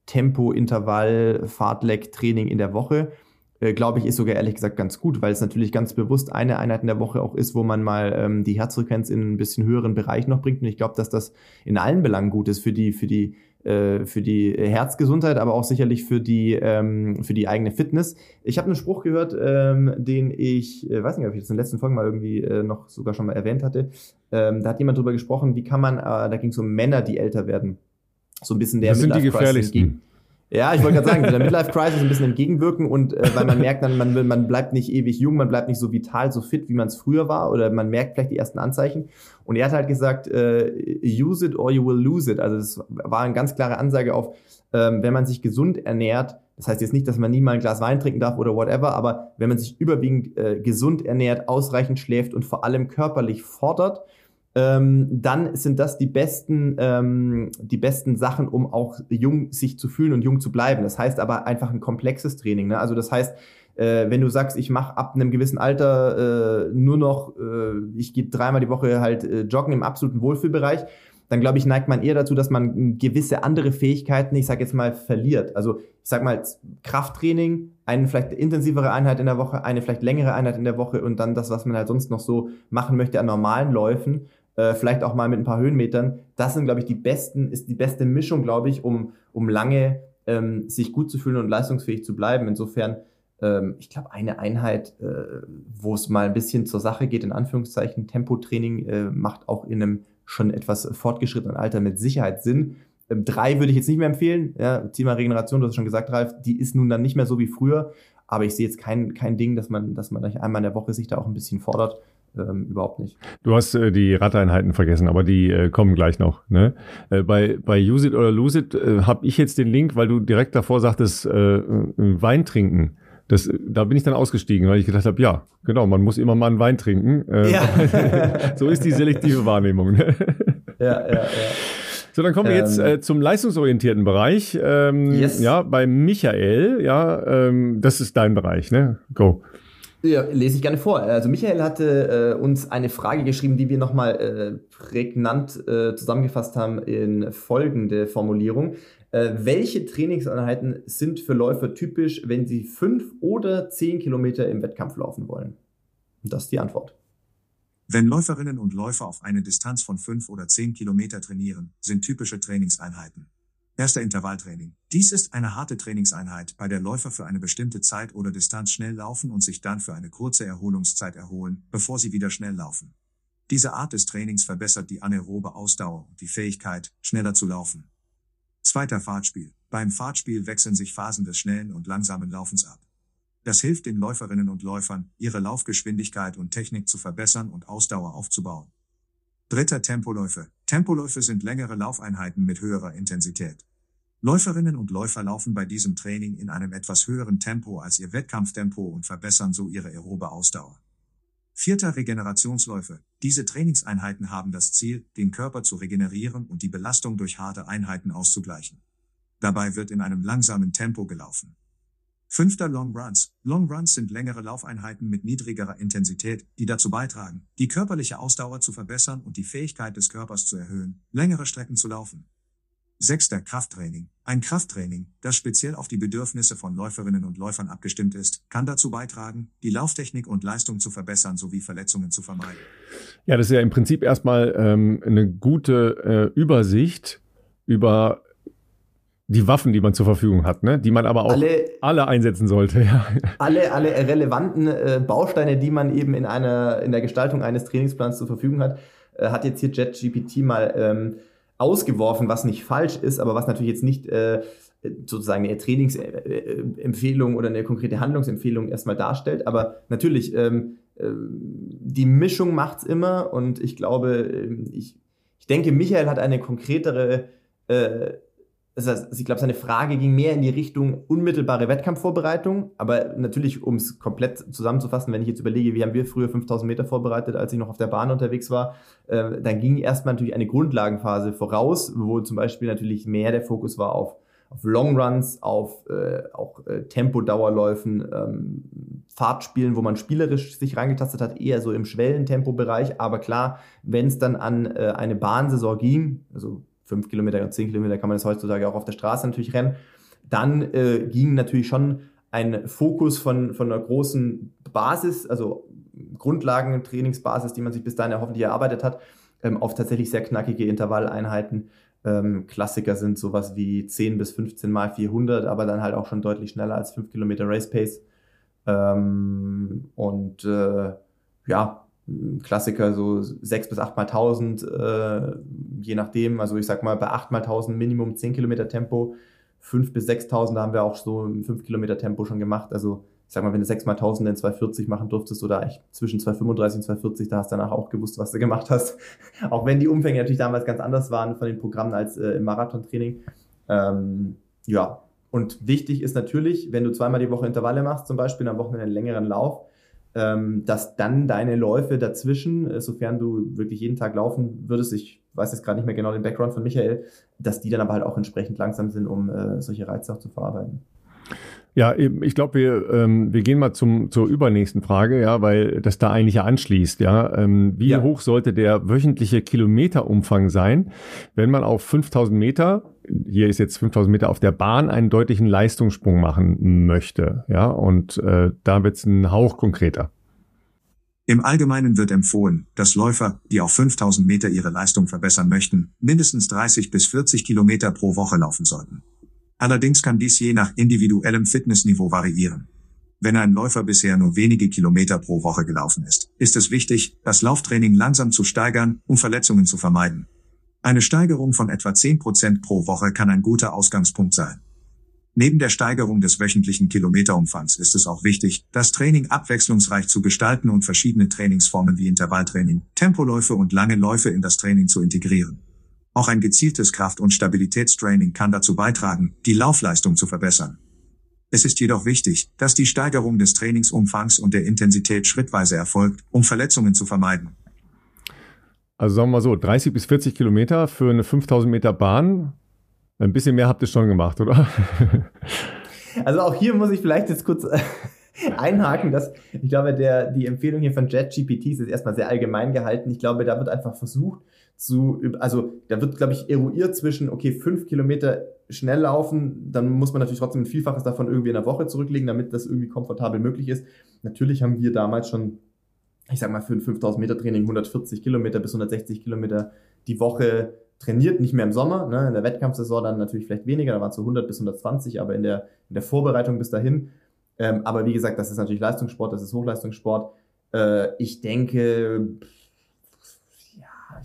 [SPEAKER 3] Tempo, Intervall, Fahrtleck, Training in der Woche äh, glaube ich, ist sogar ehrlich gesagt ganz gut, weil es natürlich ganz bewusst eine Einheit in der Woche auch ist, wo man mal ähm, die Herzfrequenz in ein bisschen höheren Bereich noch bringt. Und ich glaube, dass das in allen Belangen gut ist für die, für die, äh, für die Herzgesundheit, aber auch sicherlich für die, ähm, für die eigene Fitness. Ich habe einen Spruch gehört, ähm, den ich, äh, weiß nicht, ob ich das in den letzten Folgen mal irgendwie äh, noch sogar schon mal erwähnt hatte. Ähm, da hat jemand drüber gesprochen, wie kann man, äh, da ging es um Männer, die älter werden. So ein bisschen der
[SPEAKER 1] Das sind die gefährlichsten.
[SPEAKER 3] Ja, ich wollte gerade sagen, der Midlife Crisis ein bisschen entgegenwirken und äh, weil man merkt dann, man, man bleibt nicht ewig jung, man bleibt nicht so vital, so fit, wie man es früher war oder man merkt vielleicht die ersten Anzeichen. Und er hat halt gesagt, äh, use it or you will lose it. Also das war eine ganz klare Ansage auf, ähm, wenn man sich gesund ernährt, das heißt jetzt nicht, dass man nie mal ein Glas Wein trinken darf oder whatever, aber wenn man sich überwiegend äh, gesund ernährt, ausreichend schläft und vor allem körperlich fordert, ähm, dann sind das die besten, ähm, die besten Sachen, um auch jung sich zu fühlen und jung zu bleiben. Das heißt aber einfach ein komplexes Training. Ne? Also das heißt, äh, wenn du sagst, ich mache ab einem gewissen Alter äh, nur noch, äh, ich gehe dreimal die Woche halt äh, joggen im absoluten Wohlfühlbereich, dann glaube ich, neigt man eher dazu, dass man gewisse andere Fähigkeiten, ich sage jetzt mal, verliert. Also ich sage mal, Krafttraining, eine vielleicht intensivere Einheit in der Woche, eine vielleicht längere Einheit in der Woche und dann das, was man halt sonst noch so machen möchte an normalen Läufen äh, vielleicht auch mal mit ein paar Höhenmetern. Das sind, glaube ich, die besten, ist die beste Mischung, glaube ich, um, um lange ähm, sich gut zu fühlen und leistungsfähig zu bleiben. Insofern, ähm, ich glaube, eine Einheit, äh, wo es mal ein bisschen zur Sache geht, in Anführungszeichen, Tempotraining, äh, macht auch in einem schon etwas fortgeschrittenen Alter mit Sicherheit Sinn. Ähm, drei würde ich jetzt nicht mehr empfehlen. Ja, Thema Regeneration, du hast schon gesagt, Ralf, die ist nun dann nicht mehr so wie früher. Aber ich sehe jetzt kein, kein Ding, dass man, dass man einmal in der Woche sich da auch ein bisschen fordert ähm, überhaupt nicht.
[SPEAKER 1] Du hast äh, die Radeinheiten vergessen, aber die äh, kommen gleich noch. Ne? Äh, bei, bei Use It oder Lose It äh, habe ich jetzt den Link, weil du direkt davor sagtest, äh, Wein trinken. Das, da bin ich dann ausgestiegen, weil ich gedacht habe, ja, genau, man muss immer mal einen Wein trinken. Äh, ja. [laughs] so ist die selektive Wahrnehmung. Ne? Ja, ja, ja. So, dann kommen wir jetzt ähm. äh, zum leistungsorientierten Bereich. Ähm, yes. Ja, bei Michael, ja, ähm, das ist dein Bereich, ne? Go.
[SPEAKER 3] Ja, lese ich gerne vor. Also Michael hatte äh, uns eine Frage geschrieben, die wir nochmal äh, prägnant äh, zusammengefasst haben in folgende Formulierung. Äh, welche Trainingseinheiten sind für Läufer typisch, wenn sie fünf oder zehn Kilometer im Wettkampf laufen wollen? Und das ist die Antwort.
[SPEAKER 4] Wenn Läuferinnen und Läufer auf eine Distanz von fünf oder zehn Kilometer trainieren, sind typische Trainingseinheiten Erster Intervalltraining. Dies ist eine harte Trainingseinheit, bei der Läufer für eine bestimmte Zeit oder Distanz schnell laufen und sich dann für eine kurze Erholungszeit erholen, bevor sie wieder schnell laufen. Diese Art des Trainings verbessert die anaerobe Ausdauer und die Fähigkeit, schneller zu laufen. Zweiter Fahrtspiel. Beim Fahrtspiel wechseln sich Phasen des schnellen und langsamen Laufens ab. Das hilft den Läuferinnen und Läufern, ihre Laufgeschwindigkeit und Technik zu verbessern und Ausdauer aufzubauen. Dritter Tempoläufe. Tempoläufe sind längere Laufeinheiten mit höherer Intensität. Läuferinnen und Läufer laufen bei diesem Training in einem etwas höheren Tempo als ihr Wettkampftempo und verbessern so ihre aerobe Ausdauer. Vierter Regenerationsläufe. Diese Trainingseinheiten haben das Ziel, den Körper zu regenerieren und die Belastung durch harte Einheiten auszugleichen. Dabei wird in einem langsamen Tempo gelaufen. Fünfter Long Runs. Long Runs sind längere Laufeinheiten mit niedrigerer Intensität, die dazu beitragen, die körperliche Ausdauer zu verbessern und die Fähigkeit des Körpers zu erhöhen, längere Strecken zu laufen. Sechster Krafttraining. Ein Krafttraining, das speziell auf die Bedürfnisse von Läuferinnen und Läufern abgestimmt ist, kann dazu beitragen, die Lauftechnik und Leistung zu verbessern sowie Verletzungen zu vermeiden.
[SPEAKER 1] Ja, das ist ja im Prinzip erstmal ähm, eine gute äh, Übersicht über die Waffen, die man zur Verfügung hat, ne? die man aber auch alle, alle einsetzen sollte. [laughs] Ja.
[SPEAKER 3] Alle, alle relevanten äh, Bausteine, die man eben in einer in der Gestaltung eines Trainingsplans zur Verfügung hat, äh, hat jetzt hier JetGPT mal ähm, ausgeworfen, was nicht falsch ist, aber was natürlich jetzt nicht äh, sozusagen eine Trainingsempfehlung oder eine konkrete Handlungsempfehlung erstmal darstellt. Aber natürlich, ähm, äh, die Mischung macht's immer und ich glaube, ähm, ich, ich denke, Michael hat eine konkretere äh, das heißt, ich glaube, seine Frage ging mehr in die Richtung unmittelbare Wettkampfvorbereitung. Aber natürlich, um es komplett zusammenzufassen, wenn ich jetzt überlege, wie haben wir früher 5000 Meter vorbereitet, als ich noch auf der Bahn unterwegs war, äh, dann ging erstmal natürlich eine Grundlagenphase voraus, wo zum Beispiel natürlich mehr der Fokus war auf, auf Long Runs, auf äh, auch äh, Tempodauerläufen, ähm, Fahrtspielen, wo man spielerisch sich reingetastet hat, eher so im Schwellentempo-Bereich. Aber klar, wenn es dann an äh, eine Bahnsaison ging, also fünf Kilometer und zehn Kilometer kann man das heutzutage auch auf der Straße natürlich rennen. Dann äh, ging natürlich schon ein Fokus von, von einer großen Basis, also Grundlagen, Trainingsbasis, die man sich bis dahin hoffentlich erarbeitet hat, ähm, auf tatsächlich sehr knackige Intervalleinheiten. Ähm, Klassiker sind sowas wie 10 bis 15 mal 400, aber dann halt auch schon deutlich schneller als 5 Kilometer Race Pace. Ähm, und äh, ja, Klassiker so 6 bis 8 mal 1000, äh, je nachdem. Also ich sag mal bei 8 mal 1000 Minimum 10 Kilometer Tempo. 5 bis 6000 haben wir auch so 5 Kilometer Tempo schon gemacht. Also ich sag mal, wenn du 6 mal 1000 in 240 machen durftest oder echt zwischen 235 und 240, da hast du danach auch gewusst, was du gemacht hast. [laughs] auch wenn die Umfänge natürlich damals ganz anders waren von den Programmen als äh, im Marathontraining. Ähm, ja, und wichtig ist natürlich, wenn du zweimal die Woche Intervalle machst, zum Beispiel am Wochenende einen längeren Lauf, dass dann deine Läufe dazwischen, äh, sofern du wirklich jeden Tag laufen würdest, ich weiß jetzt gerade nicht mehr genau den Background von Michael, dass die dann aber halt auch entsprechend langsam sind, um äh, solche Reize auch zu verarbeiten.
[SPEAKER 1] Ja, ich glaube, wir, ähm, wir gehen mal zum, zur übernächsten Frage, ja, weil das da eigentlich ja anschließt, ja. Ähm, wie ja. hoch sollte der wöchentliche Kilometerumfang sein, wenn man auf 5000 Meter, hier ist jetzt 5000 Meter auf der Bahn, einen deutlichen Leistungssprung machen möchte, ja, und äh, da wird es ein Hauch konkreter.
[SPEAKER 4] Im Allgemeinen wird empfohlen, dass Läufer, die auf 5000 Meter ihre Leistung verbessern möchten, mindestens 30 bis 40 Kilometer pro Woche laufen sollten. Allerdings kann dies je nach individuellem Fitnessniveau variieren. Wenn ein Läufer bisher nur wenige Kilometer pro Woche gelaufen ist, ist es wichtig, das Lauftraining langsam zu steigern, um Verletzungen zu vermeiden. Eine Steigerung von etwa 10 Prozent pro Woche kann ein guter Ausgangspunkt sein. Neben der Steigerung des wöchentlichen Kilometerumfangs ist es auch wichtig, das Training abwechslungsreich zu gestalten und verschiedene Trainingsformen wie Intervalltraining, Tempoläufe und lange Läufe in das Training zu integrieren. Auch ein gezieltes Kraft- und Stabilitätstraining kann dazu beitragen, die Laufleistung zu verbessern. Es ist jedoch wichtig, dass die Steigerung des Trainingsumfangs und der Intensität schrittweise erfolgt, um Verletzungen zu vermeiden.
[SPEAKER 1] Also sagen wir mal so, 30 bis 40 Kilometer für eine 5000 Meter Bahn. Ein bisschen mehr habt ihr schon gemacht, oder? [laughs]
[SPEAKER 3] Also auch hier muss ich vielleicht jetzt kurz [laughs] einhaken, dass ich glaube, der, die Empfehlung hier von JetGPT ist erstmal sehr allgemein gehalten. Ich glaube, da wird einfach versucht, zu, also da wird, glaube ich, eruiert zwischen, okay, fünf Kilometer schnell laufen, dann muss man natürlich trotzdem ein Vielfaches davon irgendwie in der Woche zurücklegen, damit das irgendwie komfortabel möglich ist. Natürlich haben wir damals schon, ich sag mal, für ein 5000 Meter Training 140 Kilometer bis 160 Kilometer die Woche trainiert, nicht mehr im Sommer, ne? in der Wettkampfsaison dann natürlich vielleicht weniger, da waren es so 100 bis 120, aber in der, in der Vorbereitung bis dahin. Ähm, aber wie gesagt, das ist natürlich Leistungssport, das ist Hochleistungssport. Äh, ich denke,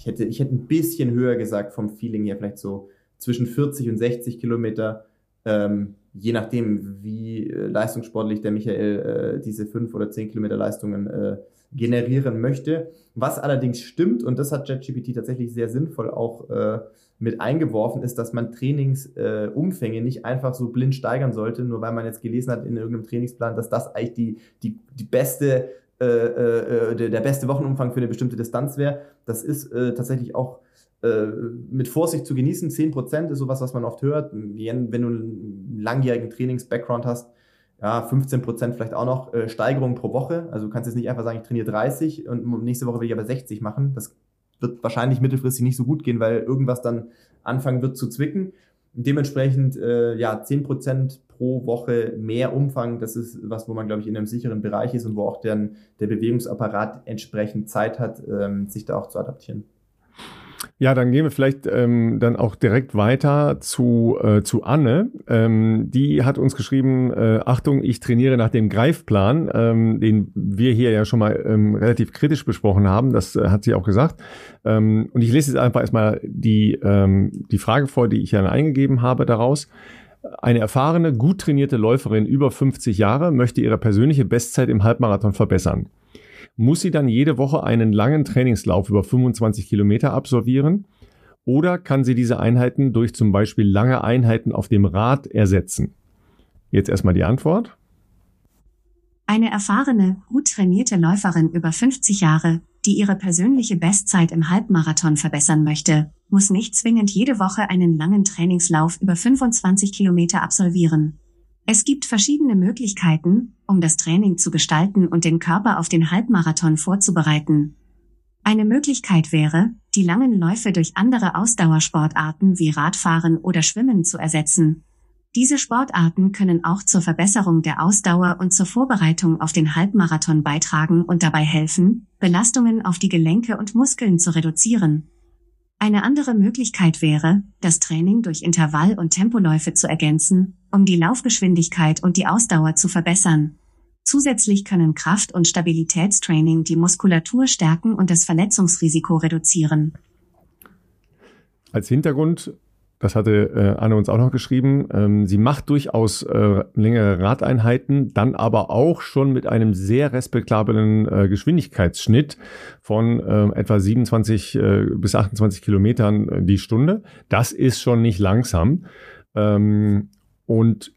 [SPEAKER 3] ich hätte, ich hätte ein bisschen höher gesagt vom Feeling her, vielleicht so zwischen 40 und 60 Kilometer, ähm, je nachdem, wie äh, leistungssportlich der Michael äh, diese 5 oder 10 Kilometer Leistungen äh, generieren möchte. Was allerdings stimmt, und das hat JetGPT tatsächlich sehr sinnvoll auch äh, mit eingeworfen, ist, dass man Trainingsumfänge äh, nicht einfach so blind steigern sollte, nur weil man jetzt gelesen hat in irgendeinem Trainingsplan, dass das eigentlich die, die, die beste äh, äh, der, der, beste Wochenumfang für eine bestimmte Distanz wäre. Das ist äh, tatsächlich auch äh, mit Vorsicht zu genießen. 10% ist sowas, was man oft hört. Wenn du einen langjährigen Trainings-Background hast, ja, 15% vielleicht auch noch äh, Steigerung pro Woche. Also du kannst jetzt nicht einfach sagen, ich trainiere 30 und nächste Woche will ich aber 60 machen. Das wird wahrscheinlich mittelfristig nicht so gut gehen, weil irgendwas dann anfangen wird zu zwicken. Dementsprechend, ja, 10% pro Woche mehr Umfang, das ist was, wo man, glaube ich, in einem sicheren Bereich ist und wo auch dann der Bewegungsapparat entsprechend Zeit hat, ähm, sich da auch zu adaptieren.
[SPEAKER 1] Ja, dann gehen wir vielleicht ähm, dann auch direkt weiter zu, äh, zu Anne. Ähm, die hat uns geschrieben, äh, Achtung, ich trainiere nach dem Greifplan, ähm, den wir hier ja schon mal ähm, relativ kritisch besprochen haben. Das äh, hat sie auch gesagt. Ähm, und ich lese jetzt einfach erstmal die, ähm, die Frage vor, die ich ja eingegeben habe daraus. Eine erfahrene, gut trainierte Läuferin über 50 Jahre möchte ihre persönliche Bestzeit im Halbmarathon verbessern. Muss sie dann jede Woche einen langen Trainingslauf über 25 Kilometer absolvieren? Oder kann sie diese Einheiten durch zum Beispiel lange Einheiten auf dem Rad ersetzen? Jetzt erstmal die Antwort.
[SPEAKER 2] Eine erfahrene, gut trainierte Läuferin über 50 Jahre, die ihre persönliche Bestzeit im Halbmarathon verbessern möchte, muss nicht zwingend jede Woche einen langen Trainingslauf über 25 Kilometer absolvieren. Es gibt verschiedene Möglichkeiten, um das Training zu gestalten und den Körper auf den Halbmarathon vorzubereiten. Eine Möglichkeit wäre, die langen Läufe durch andere Ausdauersportarten wie Radfahren oder Schwimmen zu ersetzen. Diese Sportarten können auch zur Verbesserung der Ausdauer und zur Vorbereitung auf den Halbmarathon beitragen und dabei helfen, Belastungen auf die Gelenke und Muskeln zu reduzieren. Eine andere Möglichkeit wäre, das Training durch Intervall- und Tempoläufe zu ergänzen, um die Laufgeschwindigkeit und die Ausdauer zu verbessern. Zusätzlich können Kraft- und Stabilitätstraining die Muskulatur stärken und das Verletzungsrisiko reduzieren.
[SPEAKER 1] Als Hintergrund, das hatte äh, Anne uns auch noch geschrieben, ähm, sie macht durchaus äh, längere Radeinheiten, dann aber auch schon mit einem sehr respektablen äh, Geschwindigkeitsschnitt von äh, etwa 27 äh, bis 28 Kilometern äh, die Stunde. Das ist schon nicht langsam. Ähm, und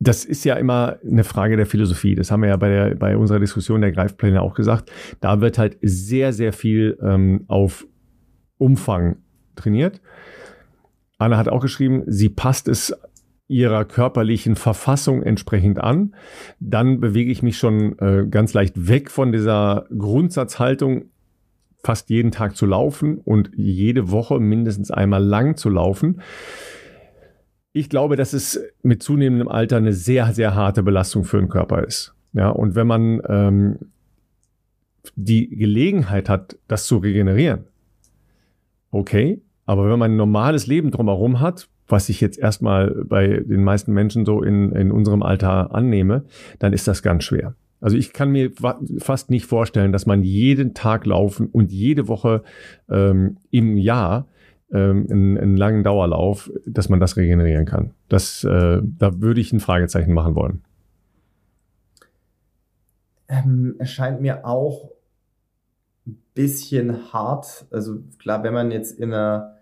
[SPEAKER 1] das ist ja immer eine Frage der Philosophie. Das haben wir ja bei, der, bei unserer Diskussion der Greifpläne auch gesagt. Da wird halt sehr, sehr viel ähm, auf Umfang trainiert. Anna hat auch geschrieben, sie passt es ihrer körperlichen Verfassung entsprechend an. Dann bewege ich mich schon äh, ganz leicht weg von dieser Grundsatzhaltung, fast jeden Tag zu laufen und jede Woche mindestens einmal lang zu laufen ich glaube, dass es mit zunehmendem Alter eine sehr, sehr harte Belastung für den Körper ist. Ja, und wenn man ähm, die Gelegenheit hat, das zu regenerieren, okay, aber wenn man ein normales Leben drumherum hat, was ich jetzt erstmal bei den meisten Menschen so in, in unserem Alter annehme, dann ist das ganz schwer. Also ich kann mir fast nicht vorstellen, dass man jeden Tag laufen und jede Woche ähm, im Jahr ähm, einen, langen Dauerlauf, dass man das regenerieren kann. Das, äh, da würde ich ein Fragezeichen machen wollen.
[SPEAKER 3] Ähm, erscheint mir auch bisschen hart. Also klar, wenn man jetzt in einer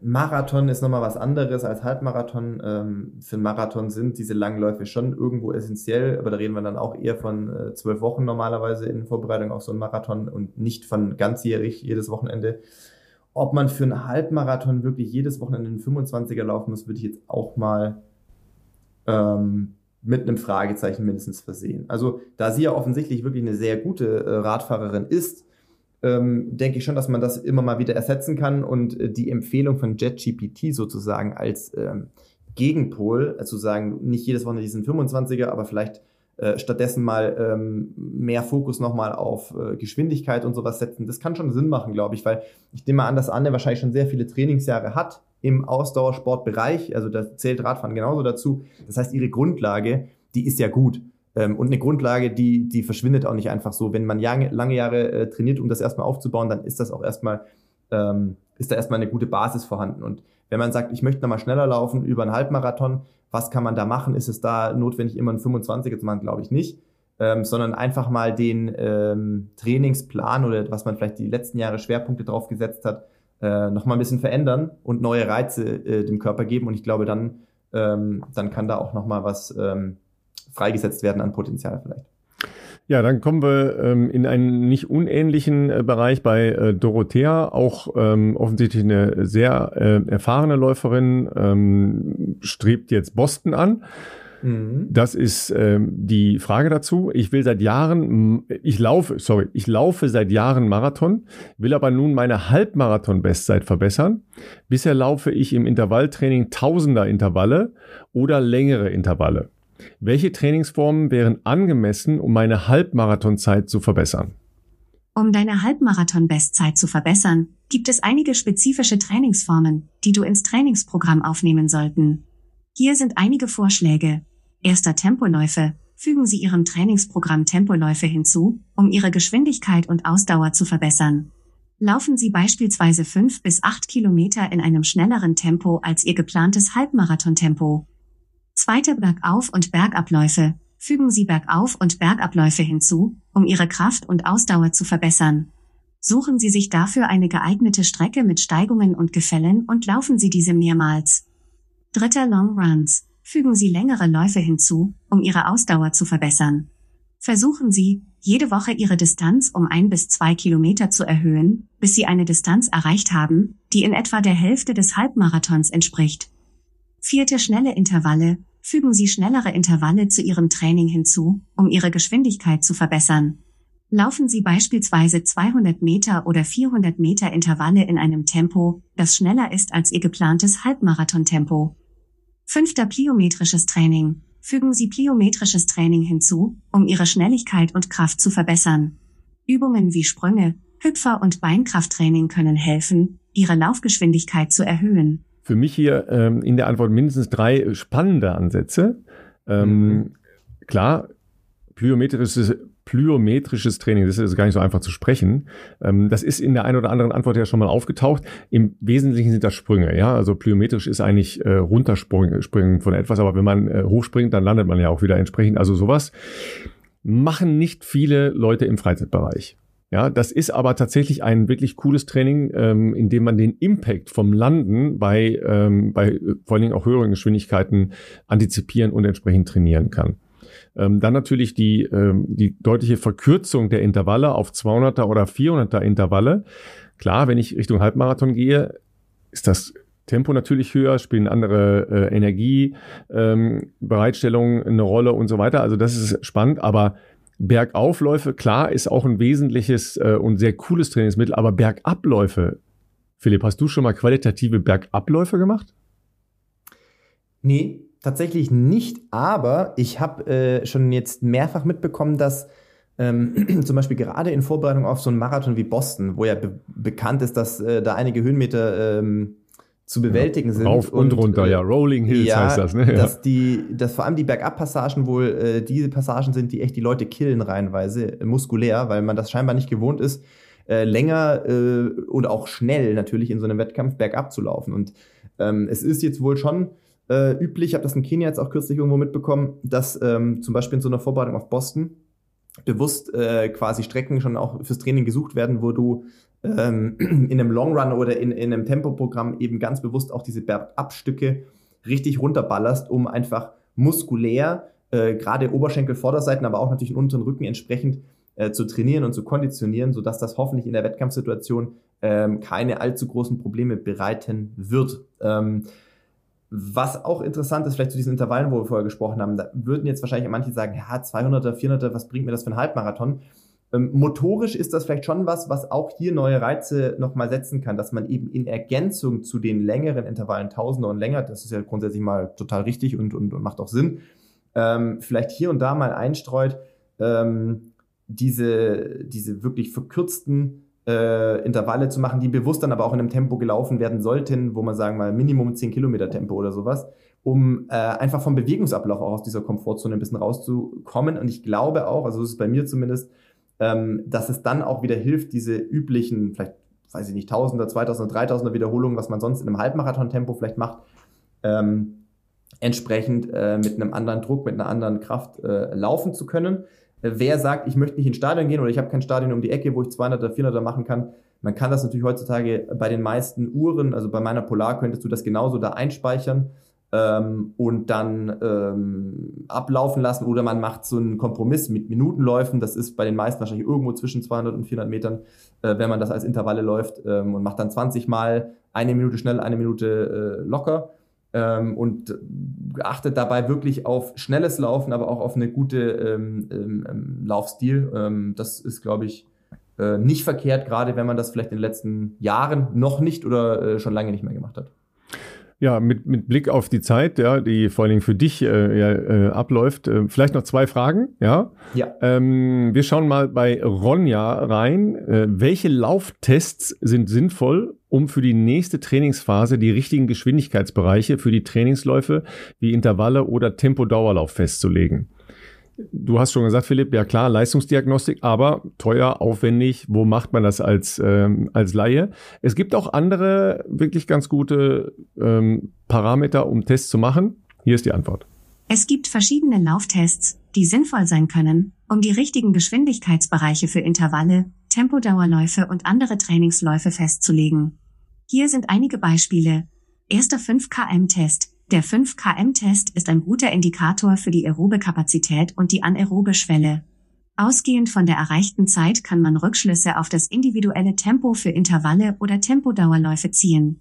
[SPEAKER 3] Marathon ist nochmal was anderes als Halbmarathon. Ähm, für einen Marathon sind diese Langläufe schon irgendwo essentiell, aber da reden wir dann auch eher von äh, zwölf Wochen normalerweise in Vorbereitung auf so einen Marathon und nicht von ganzjährig jedes Wochenende. Ob man für einen Halbmarathon wirklich jedes Wochenende einen 25er laufen muss, würde ich jetzt auch mal ähm, mit einem Fragezeichen mindestens versehen. Also da sie ja offensichtlich wirklich eine sehr gute äh, Radfahrerin ist, ähm, denke ich schon, dass man das immer mal wieder ersetzen kann und äh, die Empfehlung von JetGPT sozusagen als ähm, Gegenpol, also sagen, nicht jedes Wochenende diesen 25er, aber vielleicht äh, stattdessen mal ähm, mehr Fokus nochmal auf äh, Geschwindigkeit und sowas setzen. Das kann schon Sinn machen, glaube ich, weil ich nehme mal an, dass Anne wahrscheinlich schon sehr viele Trainingsjahre hat im Ausdauersportbereich. Also da zählt Radfahren genauso dazu. Das heißt, ihre Grundlage, die ist ja gut. Ähm, und eine Grundlage, die, die verschwindet auch nicht einfach so. Wenn man lange, Jahre äh, trainiert, um das erstmal aufzubauen, dann ist das auch erstmal, ähm, ist da erstmal eine gute Basis vorhanden. Und wenn man sagt, ich möchte nochmal schneller laufen über einen Halbmarathon, was kann man da machen? Ist es da notwendig, immer einen 25er zu machen? Glaube ich nicht. Ähm, sondern einfach mal den ähm, Trainingsplan oder was man vielleicht die letzten Jahre Schwerpunkte drauf gesetzt hat, äh, nochmal ein bisschen verändern und neue Reize äh, dem Körper geben. Und ich glaube, dann, ähm, dann kann da auch nochmal was ähm, freigesetzt werden an Potenzial vielleicht.
[SPEAKER 1] Ja, dann kommen wir ähm, in einen nicht unähnlichen äh, Bereich bei äh, Dorothea, auch ähm, offensichtlich eine sehr äh, erfahrene Läuferin, ähm, strebt jetzt Boston an. Mhm. Das ist ähm, die Frage dazu. Ich will seit Jahren, ich laufe, sorry, ich laufe seit Jahren Marathon, will aber nun meine Halbmarathon-Bestzeit verbessern. Bisher laufe ich im Intervalltraining Tausender Intervalle oder längere Intervalle. Welche Trainingsformen wären angemessen, um meine Halbmarathonzeit zu verbessern?
[SPEAKER 2] Um deine Halbmarathon-Bestzeit zu verbessern, gibt es einige spezifische Trainingsformen, die du ins Trainingsprogramm aufnehmen sollten. Hier sind einige Vorschläge. Erster Tempoläufe. Fügen Sie Ihrem Trainingsprogramm Tempoläufe hinzu, um Ihre Geschwindigkeit und Ausdauer zu verbessern. Laufen Sie beispielsweise fünf bis acht Kilometer in einem schnelleren Tempo als Ihr geplantes Halbmarathon-Tempo. Zweite Bergauf- und Bergabläufe. Fügen Sie Bergauf- und Bergabläufe hinzu, um Ihre Kraft und Ausdauer zu verbessern. Suchen Sie sich dafür eine geeignete Strecke mit Steigungen und Gefällen und laufen Sie diese mehrmals. Dritter Long Runs. Fügen Sie längere Läufe hinzu, um Ihre Ausdauer zu verbessern. Versuchen Sie, jede Woche Ihre Distanz um ein bis zwei Kilometer zu erhöhen, bis Sie eine Distanz erreicht haben, die in etwa der Hälfte des Halbmarathons entspricht. Vierte schnelle Intervalle, Fügen Sie schnellere Intervalle zu Ihrem Training hinzu, um Ihre Geschwindigkeit zu verbessern. Laufen Sie beispielsweise 200 Meter oder 400 Meter Intervalle in einem Tempo, das schneller ist als Ihr geplantes Halbmarathontempo. Fünfter pliometrisches Training. Fügen Sie pliometrisches Training hinzu, um Ihre Schnelligkeit und Kraft zu verbessern. Übungen wie Sprünge, Hüpfer- und Beinkrafttraining können helfen, Ihre Laufgeschwindigkeit zu erhöhen.
[SPEAKER 1] Für mich hier ähm, in der Antwort mindestens drei spannende Ansätze. Ähm, mhm. Klar, plyometrisches plyometrisches Training, das ist also gar nicht so einfach zu sprechen. Ähm, das ist in der einen oder anderen Antwort ja schon mal aufgetaucht. Im Wesentlichen sind das Sprünge, ja. Also plyometrisch ist eigentlich äh, runterspringen von etwas, aber wenn man äh, hochspringt, dann landet man ja auch wieder entsprechend. Also sowas machen nicht viele Leute im Freizeitbereich. Ja, das ist aber tatsächlich ein wirklich cooles Training, ähm, in dem man den Impact vom Landen bei, ähm, bei äh, vor allen Dingen auch höheren Geschwindigkeiten antizipieren und entsprechend trainieren kann. Ähm, dann natürlich die, ähm, die deutliche Verkürzung der Intervalle auf 200er oder 400er Intervalle. Klar, wenn ich Richtung Halbmarathon gehe, ist das Tempo natürlich höher, spielen andere äh, Energiebereitstellungen ähm, eine Rolle und so weiter. Also das ist spannend, aber Bergaufläufe, klar, ist auch ein wesentliches äh, und sehr cooles Trainingsmittel, aber Bergabläufe, Philipp, hast du schon mal qualitative Bergabläufe gemacht?
[SPEAKER 3] Nee, tatsächlich nicht, aber ich habe äh, schon jetzt mehrfach mitbekommen, dass ähm, [clears throat] zum Beispiel gerade in Vorbereitung auf so einen Marathon wie Boston, wo ja be bekannt ist, dass äh, da einige Höhenmeter ähm, zu bewältigen ja, sind.
[SPEAKER 1] Rauf und, und runter, äh, ja. Rolling Hills ja, heißt das, ne?
[SPEAKER 3] Ja. Dass, die, dass vor allem die Bergabpassagen wohl äh, diese Passagen sind, die echt die Leute killen reihenweise, äh, muskulär, weil man das scheinbar nicht gewohnt ist, äh, länger äh, oder auch schnell natürlich in so einem Wettkampf bergab zu laufen. Und ähm, es ist jetzt wohl schon äh, üblich, ich habe das in Kenia jetzt auch kürzlich irgendwo mitbekommen, dass ähm, zum Beispiel in so einer Vorbereitung auf Boston bewusst äh, quasi Strecken schon auch fürs Training gesucht werden, wo du ähm, [clears throat] in einem Long Run oder in, in einem Tempoprogramm eben ganz bewusst auch diese Bergabstücke richtig runterballerst, um einfach muskulär, äh, gerade Oberschenkel-Vorderseiten, aber auch natürlich den unteren Rücken entsprechend äh, zu trainieren und zu konditionieren, sodass das hoffentlich in der Wettkampfsituation ähm, keine allzu großen Probleme bereiten wird. Ähm, was auch interessant ist, vielleicht zu diesen Intervallen, wo wir vorher gesprochen haben, da würden jetzt wahrscheinlich manche sagen, ja, 200er, 400er, was bringt mir das für einen Halbmarathon? Ähm, motorisch ist das vielleicht schon was, was auch hier neue Reize nochmal setzen kann, dass man eben in Ergänzung zu den längeren Intervallen, Tausender und länger, das ist ja grundsätzlich mal total richtig und, und, und macht auch Sinn, ähm, vielleicht hier und da mal einstreut, ähm, diese, diese wirklich verkürzten äh, Intervalle zu machen, die bewusst dann aber auch in einem Tempo gelaufen werden sollten, wo man sagen mal Minimum 10 Kilometer Tempo oder sowas, um äh, einfach vom Bewegungsablauf auch aus dieser Komfortzone ein bisschen rauszukommen. Und ich glaube auch, also das ist bei mir zumindest, ähm, dass es dann auch wieder hilft, diese üblichen, vielleicht, weiß ich nicht, Tausender, Zweitausender, Dreitausender Wiederholungen, was man sonst in einem Halbmarathon-Tempo vielleicht macht, ähm, entsprechend äh, mit einem anderen Druck, mit einer anderen Kraft äh, laufen zu können. Wer sagt, ich möchte nicht ins Stadion gehen oder ich habe kein Stadion um die Ecke, wo ich 200er, 400er machen kann, man kann das natürlich heutzutage bei den meisten Uhren, also bei meiner Polar könntest du das genauso da einspeichern ähm, und dann ähm, ablaufen lassen oder man macht so einen Kompromiss mit Minutenläufen. Das ist bei den meisten wahrscheinlich irgendwo zwischen 200 und 400 Metern, äh, wenn man das als Intervalle läuft ähm, und macht dann 20 Mal eine Minute schnell, eine Minute äh, locker ähm, und achtet dabei wirklich auf schnelles Laufen, aber auch auf eine gute ähm, ähm, ähm Laufstil. Ähm, das ist, glaube ich, äh, nicht verkehrt, gerade wenn man das vielleicht in den letzten Jahren noch nicht oder äh, schon lange nicht mehr gemacht hat.
[SPEAKER 1] Ja, mit, mit Blick auf die Zeit, ja, die vor allen Dingen für dich äh, ja, äh, abläuft. Äh, vielleicht noch zwei Fragen, ja?
[SPEAKER 3] Ja.
[SPEAKER 1] Ähm, wir schauen mal bei Ronja rein. Äh, welche Lauftests sind sinnvoll, um für die nächste Trainingsphase die richtigen Geschwindigkeitsbereiche für die Trainingsläufe wie Intervalle oder Tempodauerlauf festzulegen? Du hast schon gesagt, Philipp, ja klar, Leistungsdiagnostik, aber teuer, aufwendig. Wo macht man das als, ähm, als Laie? Es gibt auch andere wirklich ganz gute ähm, Parameter, um Tests zu machen. Hier ist die Antwort.
[SPEAKER 2] Es gibt verschiedene Lauftests, die sinnvoll sein können, um die richtigen Geschwindigkeitsbereiche für Intervalle, Tempodauerläufe und andere Trainingsläufe festzulegen. Hier sind einige Beispiele. Erster 5 km-Test, der 5-km-Test ist ein guter Indikator für die aerobe Kapazität und die anaerobe Schwelle. Ausgehend von der erreichten Zeit kann man Rückschlüsse auf das individuelle Tempo für Intervalle oder Tempodauerläufe ziehen.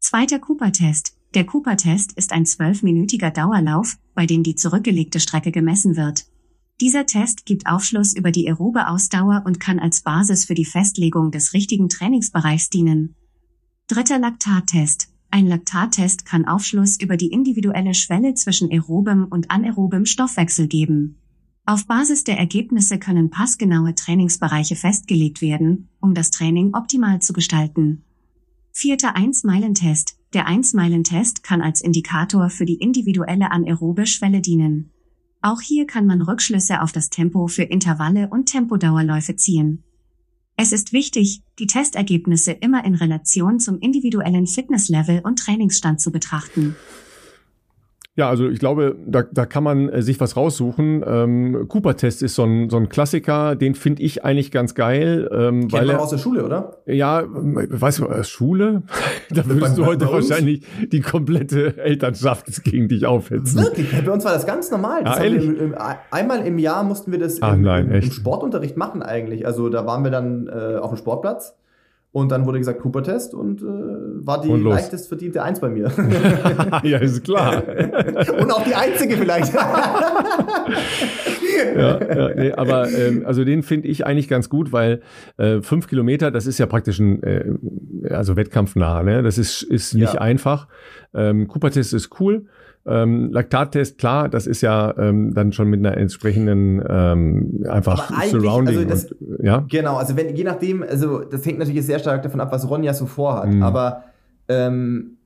[SPEAKER 2] Zweiter Cooper-Test. Der Cooper-Test ist ein zwölfminütiger Dauerlauf, bei dem die zurückgelegte Strecke gemessen wird. Dieser Test gibt Aufschluss über die aerobe Ausdauer und kann als Basis für die Festlegung des richtigen Trainingsbereichs dienen. Dritter Laktattest. Ein Laktattest kann Aufschluss über die individuelle Schwelle zwischen aerobem und anaerobem Stoffwechsel geben. Auf Basis der Ergebnisse können passgenaue Trainingsbereiche festgelegt werden, um das Training optimal zu gestalten. Vierter 1-Meilen-Test. Der 1-Meilen-Test kann als Indikator für die individuelle anaerobe Schwelle dienen. Auch hier kann man Rückschlüsse auf das Tempo für Intervalle und Tempodauerläufe ziehen. Es ist wichtig, die Testergebnisse immer in Relation zum individuellen Fitnesslevel und Trainingsstand zu betrachten.
[SPEAKER 1] Ja, also ich glaube, da, da kann man äh, sich was raussuchen. Ähm, Cooper-Test ist so ein, so ein Klassiker, den finde ich eigentlich ganz geil. Ähm,
[SPEAKER 3] Kennt
[SPEAKER 1] weil
[SPEAKER 3] man aus der Schule, oder?
[SPEAKER 1] Ja, weißt du, Schule? [laughs] da würdest du heute wahrscheinlich die komplette Elternschaft gegen dich aufhetzen.
[SPEAKER 3] Wirklich? Bei uns war das ganz normal. Das
[SPEAKER 1] ah, ehrlich?
[SPEAKER 3] Im, im, einmal im Jahr mussten wir das
[SPEAKER 1] Ach,
[SPEAKER 3] im,
[SPEAKER 1] nein,
[SPEAKER 3] im, im Sportunterricht machen eigentlich. Also da waren wir dann äh, auf dem Sportplatz und dann wurde gesagt Cooper-Test und äh, war die leichtest verdiente Eins bei mir. [laughs]
[SPEAKER 1] ja, ist klar. [laughs]
[SPEAKER 3] und auch die einzige vielleicht. [laughs]
[SPEAKER 1] ja, ja nee, aber ähm, also den finde ich eigentlich ganz gut, weil äh, fünf Kilometer, das ist ja praktisch ein äh, also wettkampfnah, ne? Das ist, ist nicht ja. einfach. Ähm, Cooper-Test ist cool. Ähm, Laktattest, klar, das ist ja ähm, dann schon mit einer entsprechenden ähm, einfach Surrounding.
[SPEAKER 3] Also das, und, ja? Genau, also wenn, je nachdem, also das hängt natürlich sehr stark davon ab, was Ronja so vorhat. Mhm. Aber ähm,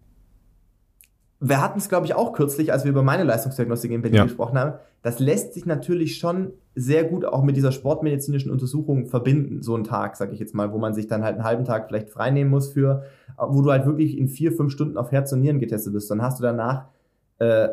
[SPEAKER 3] wir hatten es, glaube ich, auch kürzlich, als wir über meine Leistungsdiagnostik in Berlin ja. gesprochen haben. Das lässt sich natürlich schon sehr gut auch mit dieser sportmedizinischen Untersuchung verbinden, so ein Tag, sage ich jetzt mal, wo man sich dann halt einen halben Tag vielleicht freinehmen muss für, wo du halt wirklich in vier, fünf Stunden auf Herz und Nieren getestet bist. Dann hast du danach äh,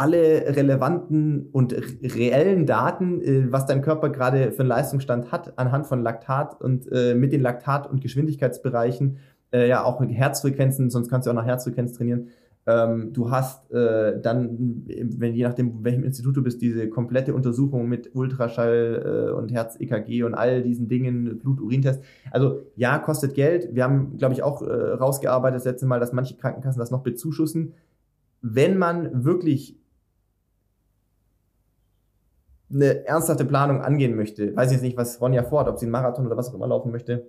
[SPEAKER 3] alle relevanten und reellen Daten, äh, was dein Körper gerade für einen Leistungsstand hat, anhand von Laktat und äh, mit den Laktat- und Geschwindigkeitsbereichen, äh, ja auch mit Herzfrequenzen, sonst kannst du auch nach Herzfrequenz trainieren. Ähm, du hast äh, dann, wenn je nachdem, welchem Institut du bist, diese komplette Untersuchung mit Ultraschall äh, und Herz-EKG und all diesen Dingen, Blut-Urintest. Also ja, kostet Geld. Wir haben, glaube ich, auch rausgearbeitet das letzte Mal, dass manche Krankenkassen das noch bezuschussen wenn man wirklich eine ernsthafte Planung angehen möchte, weiß ich jetzt nicht, was Ronja vorhat, ob sie einen Marathon oder was auch immer laufen möchte,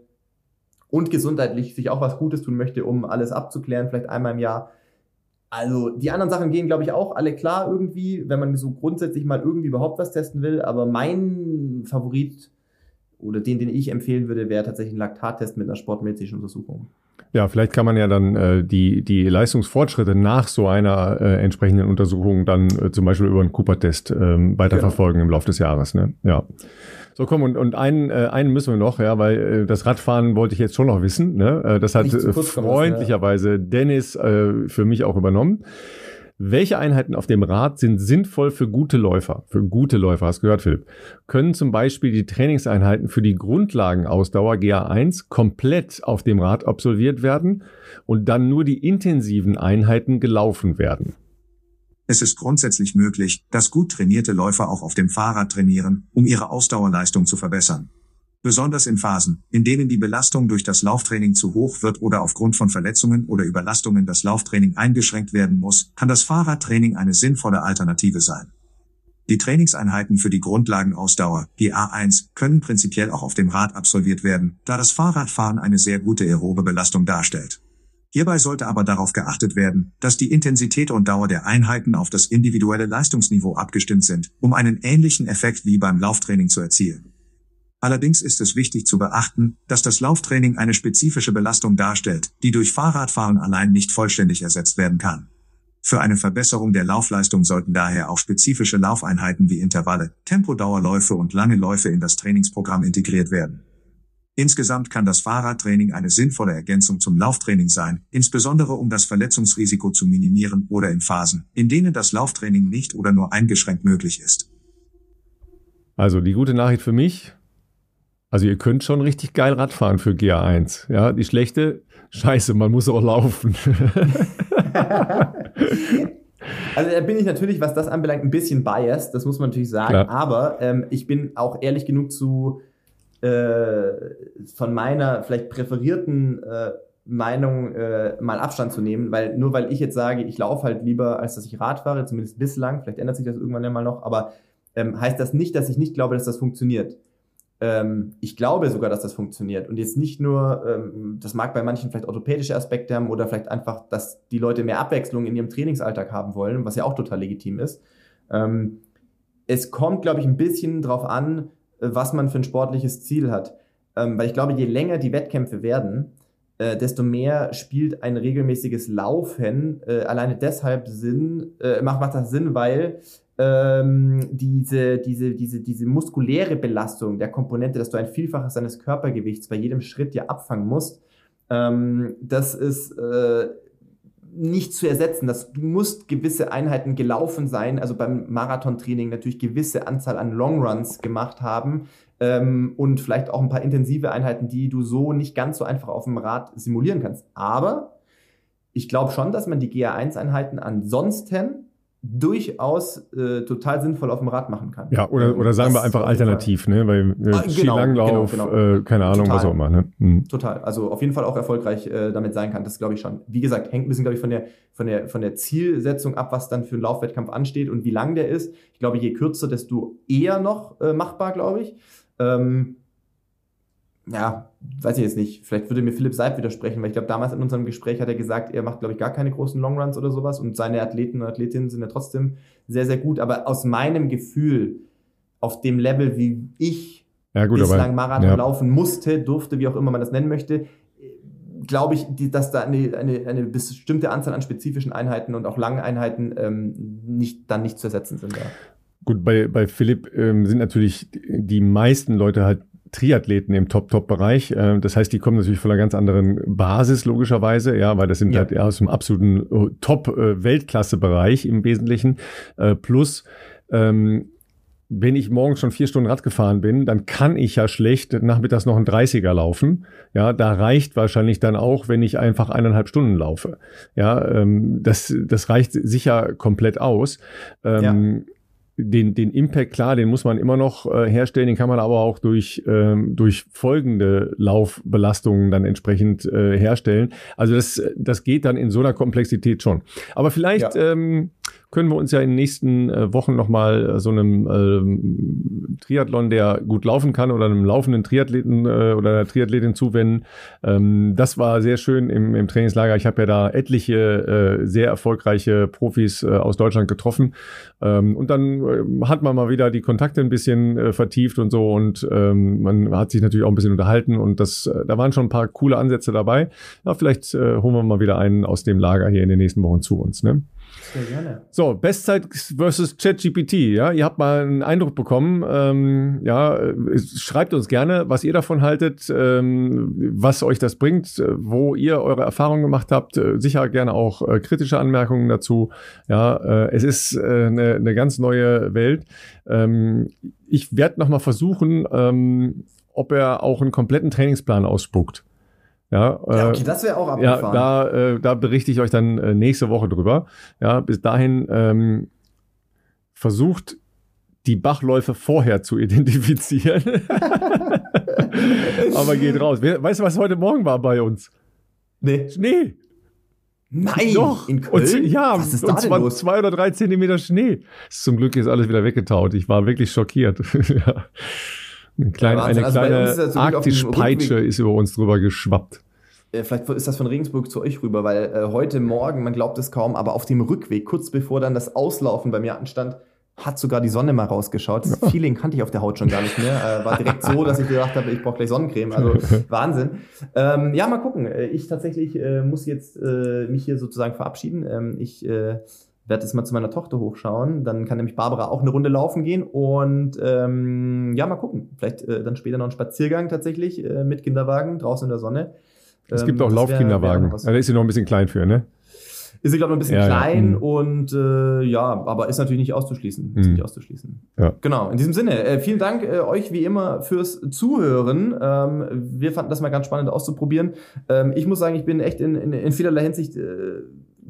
[SPEAKER 3] und gesundheitlich sich auch was Gutes tun möchte, um alles abzuklären, vielleicht einmal im Jahr. Also die anderen Sachen gehen, glaube ich, auch alle klar irgendwie, wenn man so grundsätzlich mal irgendwie überhaupt was testen will. Aber mein Favorit oder den, den ich empfehlen würde, wäre tatsächlich ein Laktattest mit einer sportmedizinischen Untersuchung.
[SPEAKER 1] Ja, vielleicht kann man ja dann äh, die, die Leistungsfortschritte nach so einer äh, entsprechenden Untersuchung dann äh, zum Beispiel über einen Cooper-Test äh, weiterverfolgen genau. im Laufe des Jahres. Ne? Ja. So, komm, und, und einen, äh, einen müssen wir noch, ja, weil äh, das Radfahren wollte ich jetzt schon noch wissen. Ne? Äh, das hat freundlicherweise Dennis äh, für mich auch übernommen. Welche Einheiten auf dem Rad sind sinnvoll für gute Läufer? Für gute Läufer, hast gehört, Philipp. Können zum Beispiel die Trainingseinheiten für die Grundlagenausdauer GA1 komplett auf dem Rad absolviert werden und dann nur die intensiven Einheiten gelaufen werden?
[SPEAKER 4] Es ist grundsätzlich möglich, dass gut trainierte Läufer auch auf dem Fahrrad trainieren, um ihre Ausdauerleistung zu verbessern. Besonders in Phasen, in denen die Belastung durch das Lauftraining zu hoch wird oder aufgrund von Verletzungen oder Überlastungen das Lauftraining eingeschränkt werden muss, kann das Fahrradtraining eine sinnvolle Alternative sein. Die Trainingseinheiten für die Grundlagenausdauer, die A1, können prinzipiell auch auf dem Rad absolviert werden, da das Fahrradfahren eine sehr gute aerobe Belastung darstellt. Hierbei sollte aber darauf geachtet werden, dass die Intensität und Dauer der Einheiten auf das individuelle Leistungsniveau abgestimmt sind, um einen ähnlichen Effekt wie beim Lauftraining zu erzielen. Allerdings ist es wichtig zu beachten, dass das Lauftraining eine spezifische Belastung darstellt, die durch Fahrradfahren allein nicht vollständig ersetzt werden kann. Für eine Verbesserung der Laufleistung sollten daher auch spezifische Laufeinheiten wie Intervalle, Tempodauerläufe und lange Läufe in das Trainingsprogramm integriert werden. Insgesamt kann das Fahrradtraining eine sinnvolle Ergänzung zum Lauftraining sein, insbesondere um das Verletzungsrisiko zu minimieren oder in Phasen, in denen das Lauftraining nicht oder nur eingeschränkt möglich ist.
[SPEAKER 1] Also die gute Nachricht für mich, also ihr könnt schon richtig geil Radfahren für GA1. Ja, die schlechte, scheiße, man muss auch laufen. [laughs]
[SPEAKER 3] also da bin ich natürlich, was das anbelangt, ein bisschen biased, das muss man natürlich sagen. Klar. Aber ähm, ich bin auch ehrlich genug zu äh, von meiner vielleicht präferierten äh, Meinung äh, mal Abstand zu nehmen, weil nur weil ich jetzt sage, ich laufe halt lieber, als dass ich Rad fahre, zumindest bislang, vielleicht ändert sich das irgendwann ja mal noch, aber ähm, heißt das nicht, dass ich nicht glaube, dass das funktioniert. Ähm, ich glaube sogar, dass das funktioniert. Und jetzt nicht nur, ähm, das mag bei manchen vielleicht orthopädische Aspekte haben oder vielleicht einfach, dass die Leute mehr Abwechslung in ihrem Trainingsalltag haben wollen, was ja auch total legitim ist. Ähm, es kommt, glaube ich, ein bisschen drauf an, äh, was man für ein sportliches Ziel hat. Weil ich glaube, je länger die Wettkämpfe werden, äh, desto mehr spielt ein regelmäßiges Laufen äh, alleine deshalb Sinn, macht, macht das Sinn, weil ähm, diese, diese, diese, diese muskuläre Belastung der Komponente, dass du ein Vielfaches seines Körpergewichts bei jedem Schritt dir abfangen musst, ähm, das ist äh, nicht zu ersetzen. Das, du musst gewisse Einheiten gelaufen sein, also beim Marathontraining natürlich gewisse Anzahl an Longruns gemacht haben ähm, und vielleicht auch ein paar intensive Einheiten, die du so nicht ganz so einfach auf dem Rad simulieren kannst. Aber ich glaube schon, dass man die GA1-Einheiten ansonsten durchaus äh, total sinnvoll auf dem Rad machen kann.
[SPEAKER 1] Ja, oder, oder sagen das wir einfach alternativ, ne? Weil äh, ah, genau, Skilanglauf, genau, genau. Äh, keine Ahnung, total. was auch immer. Ne?
[SPEAKER 3] Mhm. Total. Also auf jeden Fall auch erfolgreich äh, damit sein kann, das glaube ich schon. Wie gesagt, hängt ein bisschen, glaube ich, von der, von, der, von der Zielsetzung ab, was dann für einen Laufwettkampf ansteht und wie lang der ist. Ich glaube, je kürzer, desto eher noch äh, machbar, glaube ich. Ähm, ja, weiß ich jetzt nicht, vielleicht würde mir Philipp Seib widersprechen, weil ich glaube, damals in unserem Gespräch hat er gesagt, er macht, glaube ich, gar keine großen Longruns oder sowas und seine Athleten und Athletinnen sind ja trotzdem sehr, sehr gut. Aber aus meinem Gefühl, auf dem Level, wie ich
[SPEAKER 1] ja, gut,
[SPEAKER 3] bislang
[SPEAKER 1] aber,
[SPEAKER 3] Marathon ja. laufen musste, durfte, wie auch immer man das nennen möchte, glaube ich, die, dass da eine, eine, eine bestimmte Anzahl an spezifischen Einheiten und auch langen Einheiten ähm, nicht, dann nicht zu ersetzen sind. Ja.
[SPEAKER 1] Gut, bei, bei Philipp ähm, sind natürlich die meisten Leute halt Triathleten im Top-Top-Bereich. Äh, das heißt, die kommen natürlich von einer ganz anderen Basis, logischerweise, ja, weil das sind ja. halt aus dem absoluten äh, Top-Weltklasse-Bereich im Wesentlichen. Äh, plus, ähm, wenn ich morgens schon vier Stunden Rad gefahren bin, dann kann ich ja schlecht nachmittags noch einen 30er laufen. Ja, da reicht wahrscheinlich dann auch, wenn ich einfach eineinhalb Stunden laufe. Ja, ähm, das, das reicht sicher komplett aus. Ähm, ja den, den Impact, klar, den muss man immer noch äh, herstellen, den kann man aber auch durch, ähm, durch folgende Laufbelastungen dann entsprechend äh, herstellen. Also das, das geht dann in so einer Komplexität schon. Aber vielleicht ja. ähm, können wir uns ja in den nächsten äh, Wochen nochmal äh, so einem äh, Triathlon, der gut laufen kann, oder einem laufenden Triathleten äh, oder einer Triathletin zuwenden. Ähm, das war sehr schön im, im Trainingslager. Ich habe ja da etliche äh, sehr erfolgreiche Profis äh, aus Deutschland getroffen. Ähm, und dann äh, hat man mal wieder die Kontakte ein bisschen äh, vertieft und so und ähm, man hat sich natürlich auch ein bisschen unterhalten und das, äh, da waren schon ein paar coole Ansätze dabei. Ja, vielleicht äh, holen wir mal wieder einen aus dem Lager hier in den nächsten Wochen zu uns. Ne? Sehr gerne. So, Bestzeit versus ChatGPT. Ja, ihr habt mal einen Eindruck bekommen. Ähm, ja, schreibt uns gerne, was ihr davon haltet, ähm, was euch das bringt, wo ihr eure Erfahrungen gemacht habt. Sicher gerne auch äh, kritische Anmerkungen dazu. Ja, äh, es ist äh, eine, eine ganz neue Welt. Ähm, ich werde noch mal versuchen, ähm, ob er auch einen kompletten Trainingsplan ausspuckt. Ja,
[SPEAKER 3] ja okay, äh, das wäre auch abgefahren.
[SPEAKER 1] Ja, da, äh, da berichte ich euch dann äh, nächste Woche drüber. Ja, bis dahin ähm, versucht die Bachläufe vorher zu identifizieren. [laughs] Aber geht raus. Weißt du, was heute Morgen war bei uns?
[SPEAKER 3] Nee.
[SPEAKER 1] Schnee.
[SPEAKER 3] Nein,
[SPEAKER 1] Doch.
[SPEAKER 3] in Köln?
[SPEAKER 1] Und, ja, was ist da denn los? zwei oder drei Zentimeter Schnee. Zum Glück ist alles wieder weggetaut. Ich war wirklich schockiert. [laughs] ja. Eine kleine, eine also kleine Arktisch-Peitsche ist über uns drüber geschwappt.
[SPEAKER 3] Vielleicht ist das von Regensburg zu euch rüber, weil äh, heute Morgen, man glaubt es kaum, aber auf dem Rückweg, kurz bevor dann das Auslaufen bei mir anstand, hat sogar die Sonne mal rausgeschaut. Das Feeling kannte ich auf der Haut schon gar nicht mehr. Äh, war direkt so, dass ich gedacht habe, ich brauche gleich Sonnencreme. Also [laughs] Wahnsinn. Ähm, ja, mal gucken. Äh, ich tatsächlich äh, muss jetzt äh, mich hier sozusagen verabschieden. Ähm, ich äh, werde jetzt mal zu meiner Tochter hochschauen. Dann kann nämlich Barbara auch eine Runde laufen gehen. Und ähm, ja, mal gucken. Vielleicht äh, dann später noch ein Spaziergang tatsächlich äh, mit Kinderwagen draußen in der Sonne.
[SPEAKER 1] Es gibt ähm, auch Laufkinderwagen. Da ist sie noch ein bisschen klein für, ne?
[SPEAKER 3] Ist sie, glaube ich, ein bisschen ja, klein ja. Mhm. und äh, ja, aber ist natürlich nicht auszuschließen. Ist mhm. nicht auszuschließen. Ja. Genau, in diesem Sinne, äh, vielen Dank äh, euch wie immer fürs Zuhören. Ähm, wir fanden das mal ganz spannend auszuprobieren. Ähm, ich muss sagen, ich bin echt in, in, in vielerlei Hinsicht äh,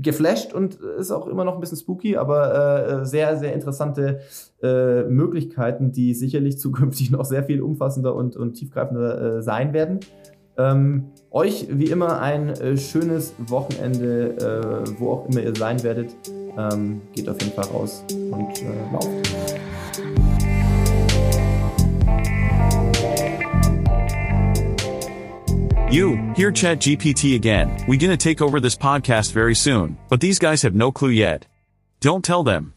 [SPEAKER 3] geflasht und ist auch immer noch ein bisschen spooky, aber äh, sehr, sehr interessante äh, Möglichkeiten, die sicherlich [laughs] zukünftig noch sehr viel umfassender und, und tiefgreifender äh, sein werden. Ähm, euch wie immer ein äh, schönes Wochenende, äh, wo auch immer ihr sein werdet. Ähm, geht auf jeden Fall raus und äh, lauft.
[SPEAKER 5] You, here ChatGPT again. We gonna take over this podcast very soon, but these guys have no clue yet. Don't tell them.